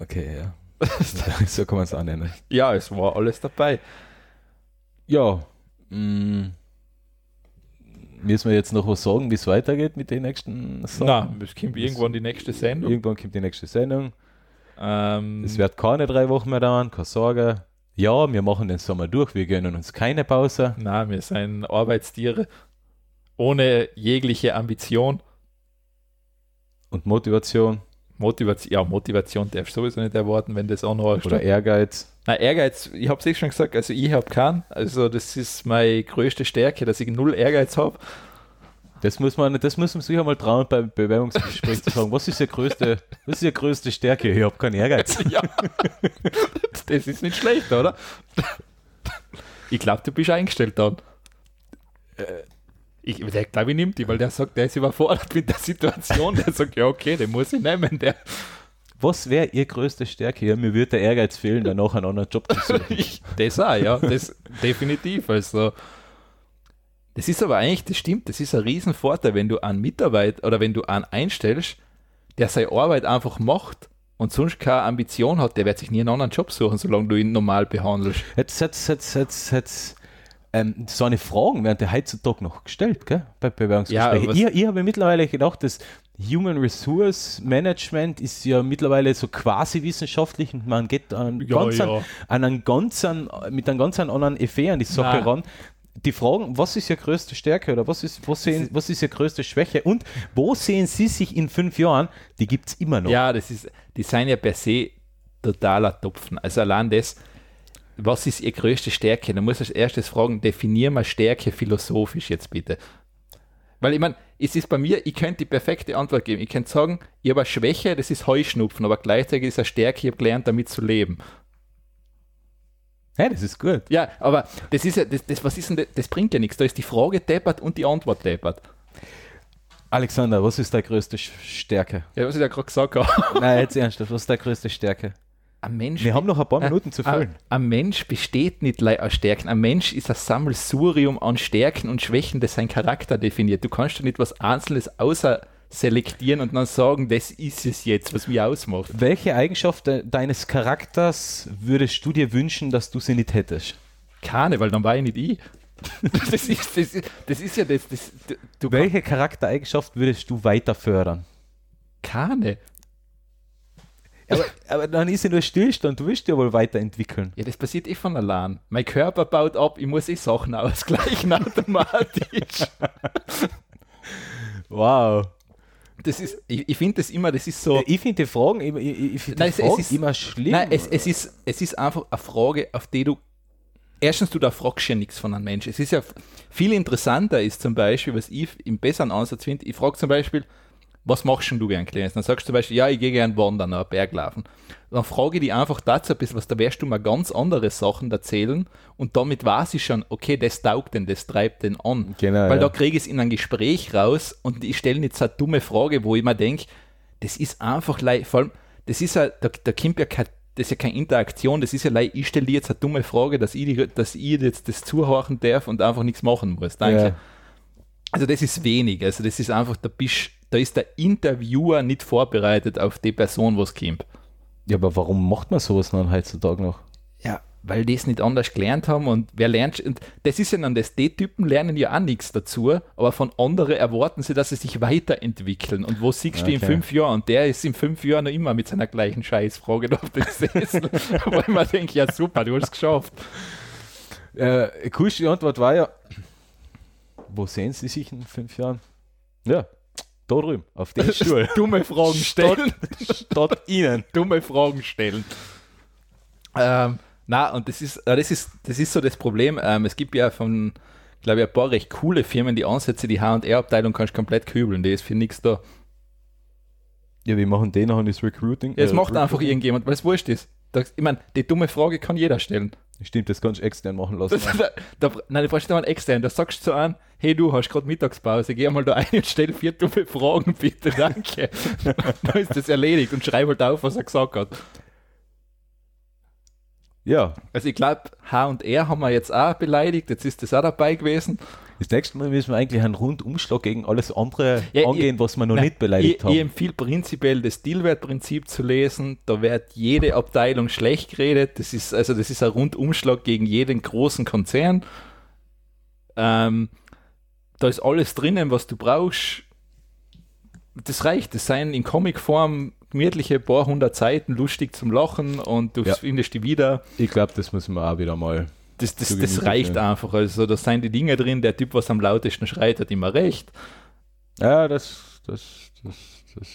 Okay, ja. so kann man es auch nennen. Ja, es war alles dabei. Ja, mh, müssen wir jetzt noch was sagen, wie es weitergeht mit den nächsten Na, es kommt irgendwann die nächste Sendung. Irgendwann kommt die nächste Sendung. Ähm, Es wird keine drei Wochen mehr dauern, keine Sorge. Ja, wir machen den Sommer durch, wir gönnen uns keine Pause. na, wir sind Arbeitstiere ohne jegliche Ambition. Und Motivation Motivation, ja, Motivation darfst du sowieso nicht erwarten, wenn das auch noch oder Ehrgeiz. Na, Ehrgeiz, ich habe es eh schon gesagt, also ich habe keinen. Also das ist meine größte Stärke, dass ich null Ehrgeiz habe. Das muss man, das muss man sich einmal trauen beim Bewerbungsgespräch zu fragen. Was ist Ihre größte, was ist Ihre größte Stärke? Ich habe keinen Ehrgeiz. Ja, das ist nicht schlecht, oder? Ich glaube, du bist eingestellt dann. Ich, der glaube ich nimmt die, weil der sagt, der ist überfordert mit der Situation. Der sagt, ja okay, den muss ich nehmen. Der, Was wäre Ihre größte Stärke? Ja, mir würde der Ehrgeiz fehlen, danach einen anderen Job zu suchen. ich, das auch, ja, das definitiv. Also das ist aber eigentlich, das stimmt, das ist ein Riesenvorteil, wenn du einen Mitarbeiter oder wenn du einen einstellst, der seine Arbeit einfach macht und sonst keine Ambition hat, der wird sich nie einen anderen Job suchen, solange du ihn normal behandelst. Jetzt, jetzt, jetzt, jetzt, jetzt ähm, so eine Fragen werden ja heutzutage noch gestellt, gell? Bei Bewerbungsgesprächen. Ja, ich ich habe mittlerweile gedacht, das Human Resource Management ist ja mittlerweile so quasi wissenschaftlich und man geht an, Ja, ganz ja. An, einen ganz, an, mit einem ganz an anderen Effet an die Sache Nein. ran. Die Fragen, was ist Ihre größte Stärke oder was ist, was sehen, was ist Ihre größte Schwäche und wo sehen Sie sich in fünf Jahren? Die gibt es immer noch. Ja, das ist, die sind ja per se totaler Topfen. Also allein das, was ist ihre größte Stärke? Da muss ich als erstes fragen, definier mal Stärke philosophisch jetzt bitte. Weil ich meine, es ist bei mir, ich könnte die perfekte Antwort geben. Ich könnte sagen, ich habe eine Schwäche, das ist Heuschnupfen, aber gleichzeitig ist eine Stärke, ich habe gelernt, damit zu leben. Ja, das ist gut. Ja, aber das ist ja, das, das, was ist denn das, das bringt ja nichts. Da ist die Frage deppert und die Antwort deppert. Alexander, was ist deine größte Stärke? Ja, was ich ja gerade gesagt habe. Nein, jetzt ernsthaft, was ist deine größte Stärke? Ein Mensch Wir haben noch ein paar Minuten zu Ein, füllen. ein Mensch besteht nicht aus Stärken. Ein Mensch ist ein Sammelsurium an Stärken und Schwächen, das sein Charakter definiert. Du kannst doch nicht was Einzelnes außer selektieren und dann sagen, das ist es jetzt, was mich ausmacht. Welche Eigenschaft de deines Charakters würdest du dir wünschen, dass du sie nicht hättest? Keine, weil dann war ich nicht ich. Das ist, das ist, das ist ja das. das Welche Charaktereigenschaft würdest du weiter fördern? keine. Aber, aber dann ist ja nur Stillstand, du willst ja wohl weiterentwickeln. Ja, das passiert eh von allein. Mein Körper baut ab, ich muss eh Sachen ausgleichen automatisch. Wow. Das ist, ich, ich finde das immer, das ist so. Ich finde die Fragen, immer- ich, ich find die Nein, es- es Fragen ist- immer schlimm. Nein, es, es, ist, es ist einfach eine Frage, auf die du. Erstens, du da fragst ja nichts von einem Menschen. Es ist ja viel interessanter, ist zum Beispiel, was ich im besseren Ansatz finde. Ich frage zum Beispiel, was machst denn du gern Kleines? Dann sagst du zum Beispiel, ja, ich gehe gern wandern, einen Berg laufen. Dann frage ich dich einfach dazu ein bisschen was, da wirst du mal ganz andere Sachen erzählen und damit weiß ich schon, okay, das taugt den, das treibt den an. Genau, Weil ja. da kriege ich es in ein Gespräch raus und ich stelle so eine dumme Frage, wo ich mir denke, das ist einfach, vor allem, das ist ja, da, da kommt ja kein, das ist ja keine Interaktion, das ist ja, ich stelle dir jetzt eine dumme Frage, dass ich, die- dass ich jetzt das zuhören darf und einfach nichts machen muss. Danke. Ja. Also das ist wenig, also das ist einfach, da, bist, da ist der Interviewer nicht vorbereitet auf die Person, was kommt. Ja, aber warum macht man sowas dann heutzutage noch? Ja, weil die es nicht anders gelernt haben und wer lernt, und das ist ja dann das, die Typen lernen ja auch nichts dazu, aber von anderen erwarten sie, dass sie sich weiterentwickeln. Und wo siehst du in Okay. fünf Jahren? Und der ist in fünf Jahren noch immer mit seiner gleichen Scheißfrage da auf dem Sessel. Weil man denkt, ja super, du hast es geschafft. Äh, coolste Antwort war ja, wo sehen Sie sich in fünf Jahren? Ja, da drüben, auf dem Stuhl. Dumme Fragen stellen. Statt Ihnen. dumme Fragen stellen. Ähm, na, und das ist, äh, das ist, das ist so das Problem. Ähm, es gibt ja von, glaube ich, ein paar recht coole Firmen, die Ansätze, die HR-Abteilung kannst du komplett kübeln, die ist für nichts da. Ja, wir machen den nachher das Recruiting. Ja, es äh, macht einfach Recruiting. irgendjemand, weil es wurscht ist. Da, ich meine, die dumme Frage kann jeder stellen. Stimmt, das kannst du extern machen lassen. Da, da, nein, du brauchst nicht mal extern. Da sagst du so an, hey du hast gerade Mittagspause, geh mal da ein und stell vier dumme Fragen, bitte, danke. dann ist das erledigt und schreib halt auf, was er gesagt hat. ja, Also ich glaube, H und R haben wir jetzt auch beleidigt, jetzt ist das auch dabei gewesen. Das nächste Mal müssen wir eigentlich einen Rundumschlag gegen alles andere Ja, angehen, was wir noch Nein, nicht beleidigt ich, haben. Ich empfehle prinzipiell das Dealwertprinzip zu lesen. Da wird jede Abteilung schlecht geredet. Das ist also das ist ein Rundumschlag gegen jeden großen Konzern. Ähm, da ist alles drinnen, was du brauchst. Das reicht. Das seien in Comicform gemütliche paar hundert Seiten, lustig zum Lachen und du Ja. findest die wieder. Ich glaube, das müssen wir auch wieder mal. Das, das, das reicht führen. einfach. Also da sind die Dinge drin, der Typ, was am lautesten schreit, hat immer recht. Ja, das, das, das, das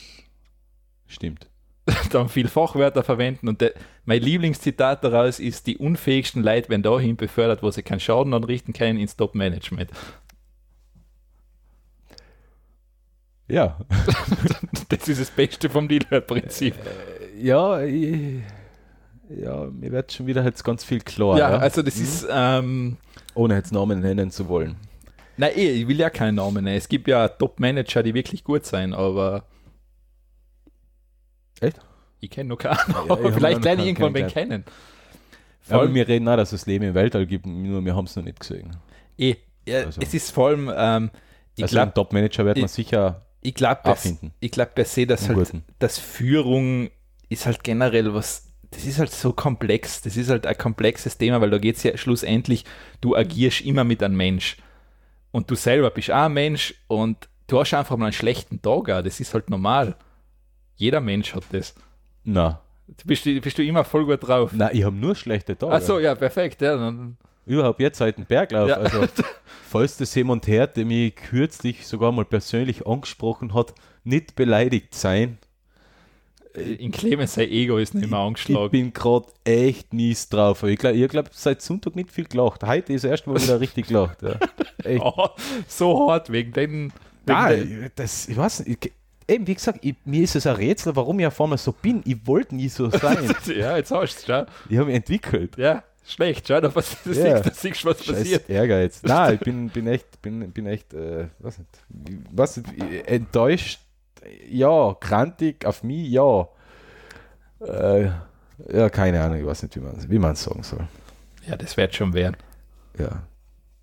stimmt. dann viel Fachwörter verwenden und der, mein Lieblingszitat daraus ist, die unfähigsten Leute werden dahin befördert, wo sie keinen Schaden anrichten können, ins Top-Management. Ja. Das ist das Beste vom Dealer-Prinzip. ja, ich, ja, mir wird schon wieder jetzt ganz viel klar. ja, Ja, also das ist, ähm, Ohne jetzt Namen nennen zu wollen. nein, eh, ich will ja keinen Namen nennen. Es gibt ja Top-Manager, die wirklich gut sein, aber Echt? ich kenne noch keinen, aber hab vielleicht lerne ich irgendwann wen kennen. Vor allem, wir reden auch, dass es Leben im Weltall gibt, nur wir haben es noch nicht gesehen. eh, ja, also- es ist vor allem, ähm, ich also glaube, einen Top-Manager wird man ich- sicher ich glaube abfinden. ich glaub per se, dass halt, dass Führung ist halt generell was, das ist halt so komplex, das ist halt ein komplexes Thema, weil da geht es ja schlussendlich, du agierst immer mit einem Mensch und du selber bist auch ein Mensch und du hast einfach mal einen schlechten Tag, auch. das ist halt normal. Jeder Mensch hat das. Na, Bist du, bist du immer voll gut drauf? na ich habe nur schlechte Tage. Achso, ja, perfekt. Ja, dann, Überhaupt jetzt seit dem Berglauf. Ja. Also, falls das jemand hört, der mich kürzlich sogar mal persönlich angesprochen hat, nicht beleidigt sein. In Clemens sein Ego ist nicht mehr Ich angeschlagen. bin gerade echt mies drauf. Ich glaube, ich glaub, seit Sonntag nicht viel gelacht. Heute ist erst mal wieder richtig gelacht. Ja. Oh, so hart wegen den. Den Nein, das, ich weiß nicht. Ich, eben, wie gesagt, ich, mir ist es ein Rätsel, warum ich auf einmal so bin. Ich wollte nie so sein. ja, jetzt hast du es, ich habe mich entwickelt. Ja, schlecht, schau, da, was, das Ja. siehst, da siehst du, was Scheiß passiert. Ehrgeiz. Nein, ich bin, bin echt, bin, bin echt, äh, was nicht, was nicht, enttäuscht, ja, krantig auf mich, ja. Äh, ja, keine Ahnung, ich weiß nicht, wie man wie es sagen soll. Ja, das wird schon werden. Ja,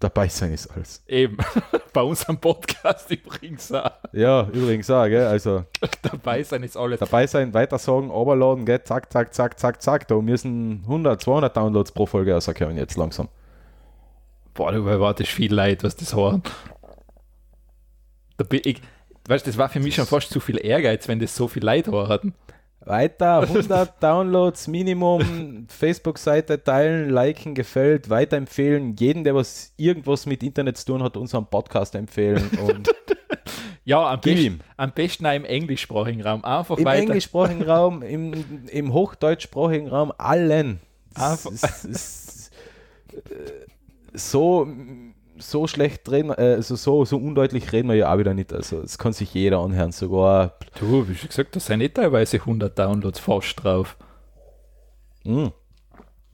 dabei sein ist alles. Eben, bei unserem Podcast übrigens auch. Ja, übrigens auch, gell, also Dabei sein ist alles. dabei sein, weitersagen, overladen, gell, zack, zack, zack, zack, zack, da müssen 100, 200 Downloads pro Folge rauskommen jetzt langsam. Boah, du erwartest viel Leid, was das hören. Da bin ich, weißt du, das war für mich schon fast zu viel Ehrgeiz, wenn das so viel Leid hatten. Weiter, 100 Downloads Minimum, Facebook-Seite teilen, liken, gefällt, weiterempfehlen, jeden, der was irgendwas mit Internet zu tun hat, unseren Podcast empfehlen und Ja, am, Gib best, ihm. am besten auch im englischsprachigen Raum. Einfach im weiter. englischsprachigen Raum, im, im hochdeutschsprachigen Raum, allen. Einfach- äh, so, so schlecht reden, also so, so undeutlich reden wir ja auch wieder nicht. Also es kann sich jeder anhören, sogar Du, wie schon gesagt, da sind nicht teilweise 100 Downloads fast drauf. mh,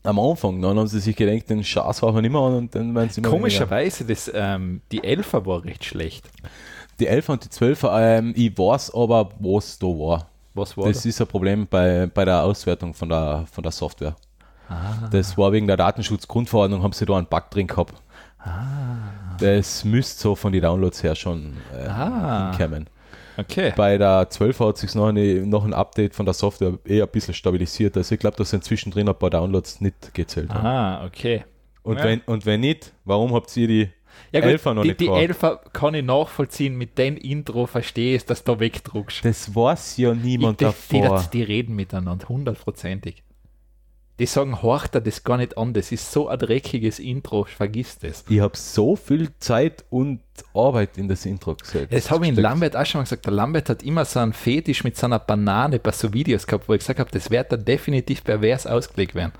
am Anfang, dann haben sie sich gedacht, den Schatz machen wir nicht mehr an und dann werden sie immer. Komischerweise, das, ähm, die Elfer war recht schlecht. Die 11 und die 12, ähm, ich weiß aber, was da war. Was war Das ist ein Problem bei, bei der Auswertung von der, von der Software. Ah. Das war wegen der Datenschutzgrundverordnung, haben sie da einen Bug drin gehabt. Das müsste so von den Downloads her schon äh, Ah. hinkommen. Okay. Bei der 12 hat sich noch, eine, noch ein Update von der Software eher ein bisschen stabilisiert. Also ich glaube, dass inzwischen drin ein paar Downloads nicht gezählt haben. Ah, okay. Und, Ja. wenn, und wenn nicht, warum habt ihr die Ja, gut, Elfer noch die, nicht die? Elfer kann ich nachvollziehen, mit dem Intro verstehst, dass du da wegdruckst. Das weiß ja niemand die, davor. die, die reden miteinander, hundertprozentig. Die sagen, horcht er das gar nicht an, das ist so ein dreckiges Intro, vergiss das. Ich habe so viel Zeit und Arbeit in das Intro gesetzt. Das habe ich in. Lambert auch schon mal gesagt. Der Lambert hat immer so einen Fetisch mit so einer Banane bei so Videos gehabt, wo ich gesagt habe, das wird dann definitiv pervers ausgelegt werden.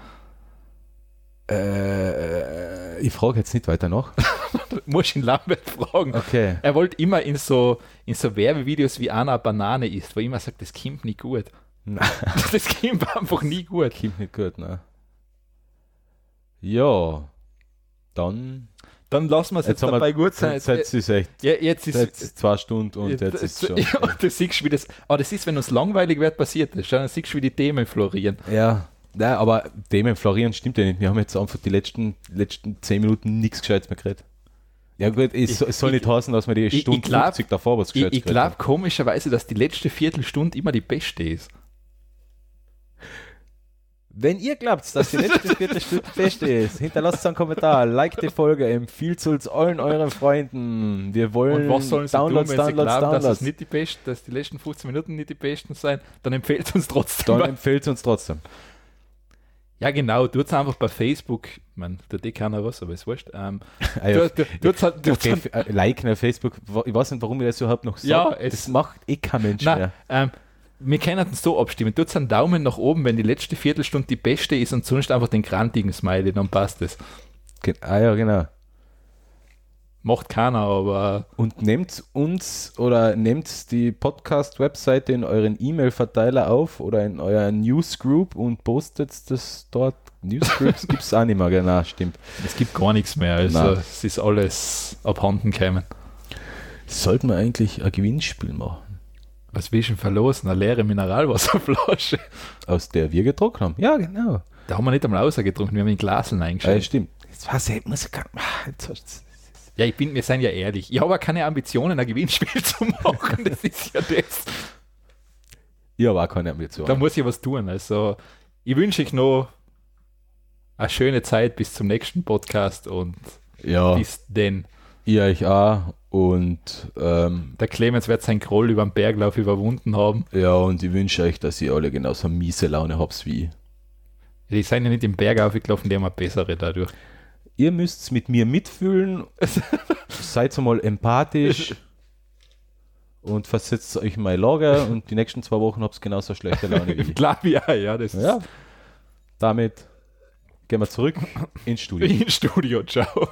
Äh, ich frage jetzt nicht weiter nach. Du musst ihn Lambert fragen. Okay. Er wollte immer in so, in so Werbevideos wie einer eine Banane isst, wo immer sagt, das kommt nicht gut. Nein. Das kommt einfach nie gut. Kommt nicht gut, ne? Ja. Dann. Dann lassen wir es jetzt, haben dabei wir, gut sein. Jetzt, jetzt ist echt. ja, jetzt ist Jetzt zwei Stunden und jetzt ist schon. Ja, du siehst, wie das. Aber das ist, wenn uns langweilig wird, passiert das. Dann siehst du, wie die Themen florieren. Ja. Nein, aber Themen florieren stimmt ja nicht. Wir haben jetzt einfach die letzten, letzten zehn Minuten nichts Gescheites mehr geredet. Ja gut, es, Ich- soll ich- nicht heißen, dass wir die ich Stunde glaub- 50 davor was Ich, ich glaube komischerweise, dass die letzte Viertelstunde immer die beste ist. Wenn ihr glaubt, dass die letzte vierte Stunde Beste ist, hinterlasst einen Kommentar, like die Folge, empfiehlt uns allen euren Freunden. Wir wollen Und was sollen sie Downloads, tun, wenn sie Downloads, glauben, dass, Downloads. es nicht die besten, dass die letzten 15 Minuten nicht die besten sein? Dann empfehlt es uns trotzdem. Dann weiter. empfiehlt uns trotzdem. ja, genau. Tut es einfach bei Facebook. Man, tut eh keiner was, aber ist wurscht. Ähm, Ah, ja, tu- tu- tut's halt- tut's Okay, halt- äh, liken auf Facebook, ich weiß nicht, warum ich das überhaupt noch sage. Ja, es- das macht eh kein Mensch Nein, mehr. ähm, wir können es so abstimmen. Tut einen Daumen nach oben, wenn die letzte Viertelstunde die beste ist und sonst einfach den grantigen Smiley, dann passt es. Ah ja, genau. Macht keiner, aber Und nehmt uns oder nehmt die Podcast-Webseite in euren E-Mail-Verteiler auf oder in euer Newsgroup und postet das dort. Newsgroups gibt es auch nicht mehr, genau, stimmt. es gibt gar nichts mehr. Also Nein. es ist alles abhanden gekommen. Sollten wir eigentlich ein Gewinnspiel machen, Was will ich denn verlosen? Eine leere Mineralwasserflasche. aus der wir getrunken haben? Ja, genau. Da haben wir nicht einmal rausgetrunken, wir haben in Glaseln Äh, eingeschaltet. stimmt. Jetzt weiß ich, muss ich gar, ah, jetzt hast Ja, ich bin, wir sind ja ehrlich. Ich habe auch keine Ambitionen, ein Gewinnspiel zu machen. Das ist ja das. Ich habe auch keine Ambitionen. Da muss ich was tun. Also, ich wünsche euch noch eine schöne Zeit bis zum nächsten Podcast und ja, bis denn. ich euch auch. Und ähm, Der Clemens wird seinen Groll über den Berglauf überwunden haben. ja, und ich wünsche euch, dass ihr alle genauso miese Laune habt wie ich. Die sind ja nicht im Berg aufgelaufen, die haben eine bessere dadurch. Ihr müsst mit mir mitfühlen, seid mal empathisch und versetzt euch in mein Lager und die nächsten zwei Wochen habt ihr genauso schlechte Laune wie ich. Glaube ja, ja, das Ja, damit gehen wir zurück ins Studio. ins Studio. Ciao.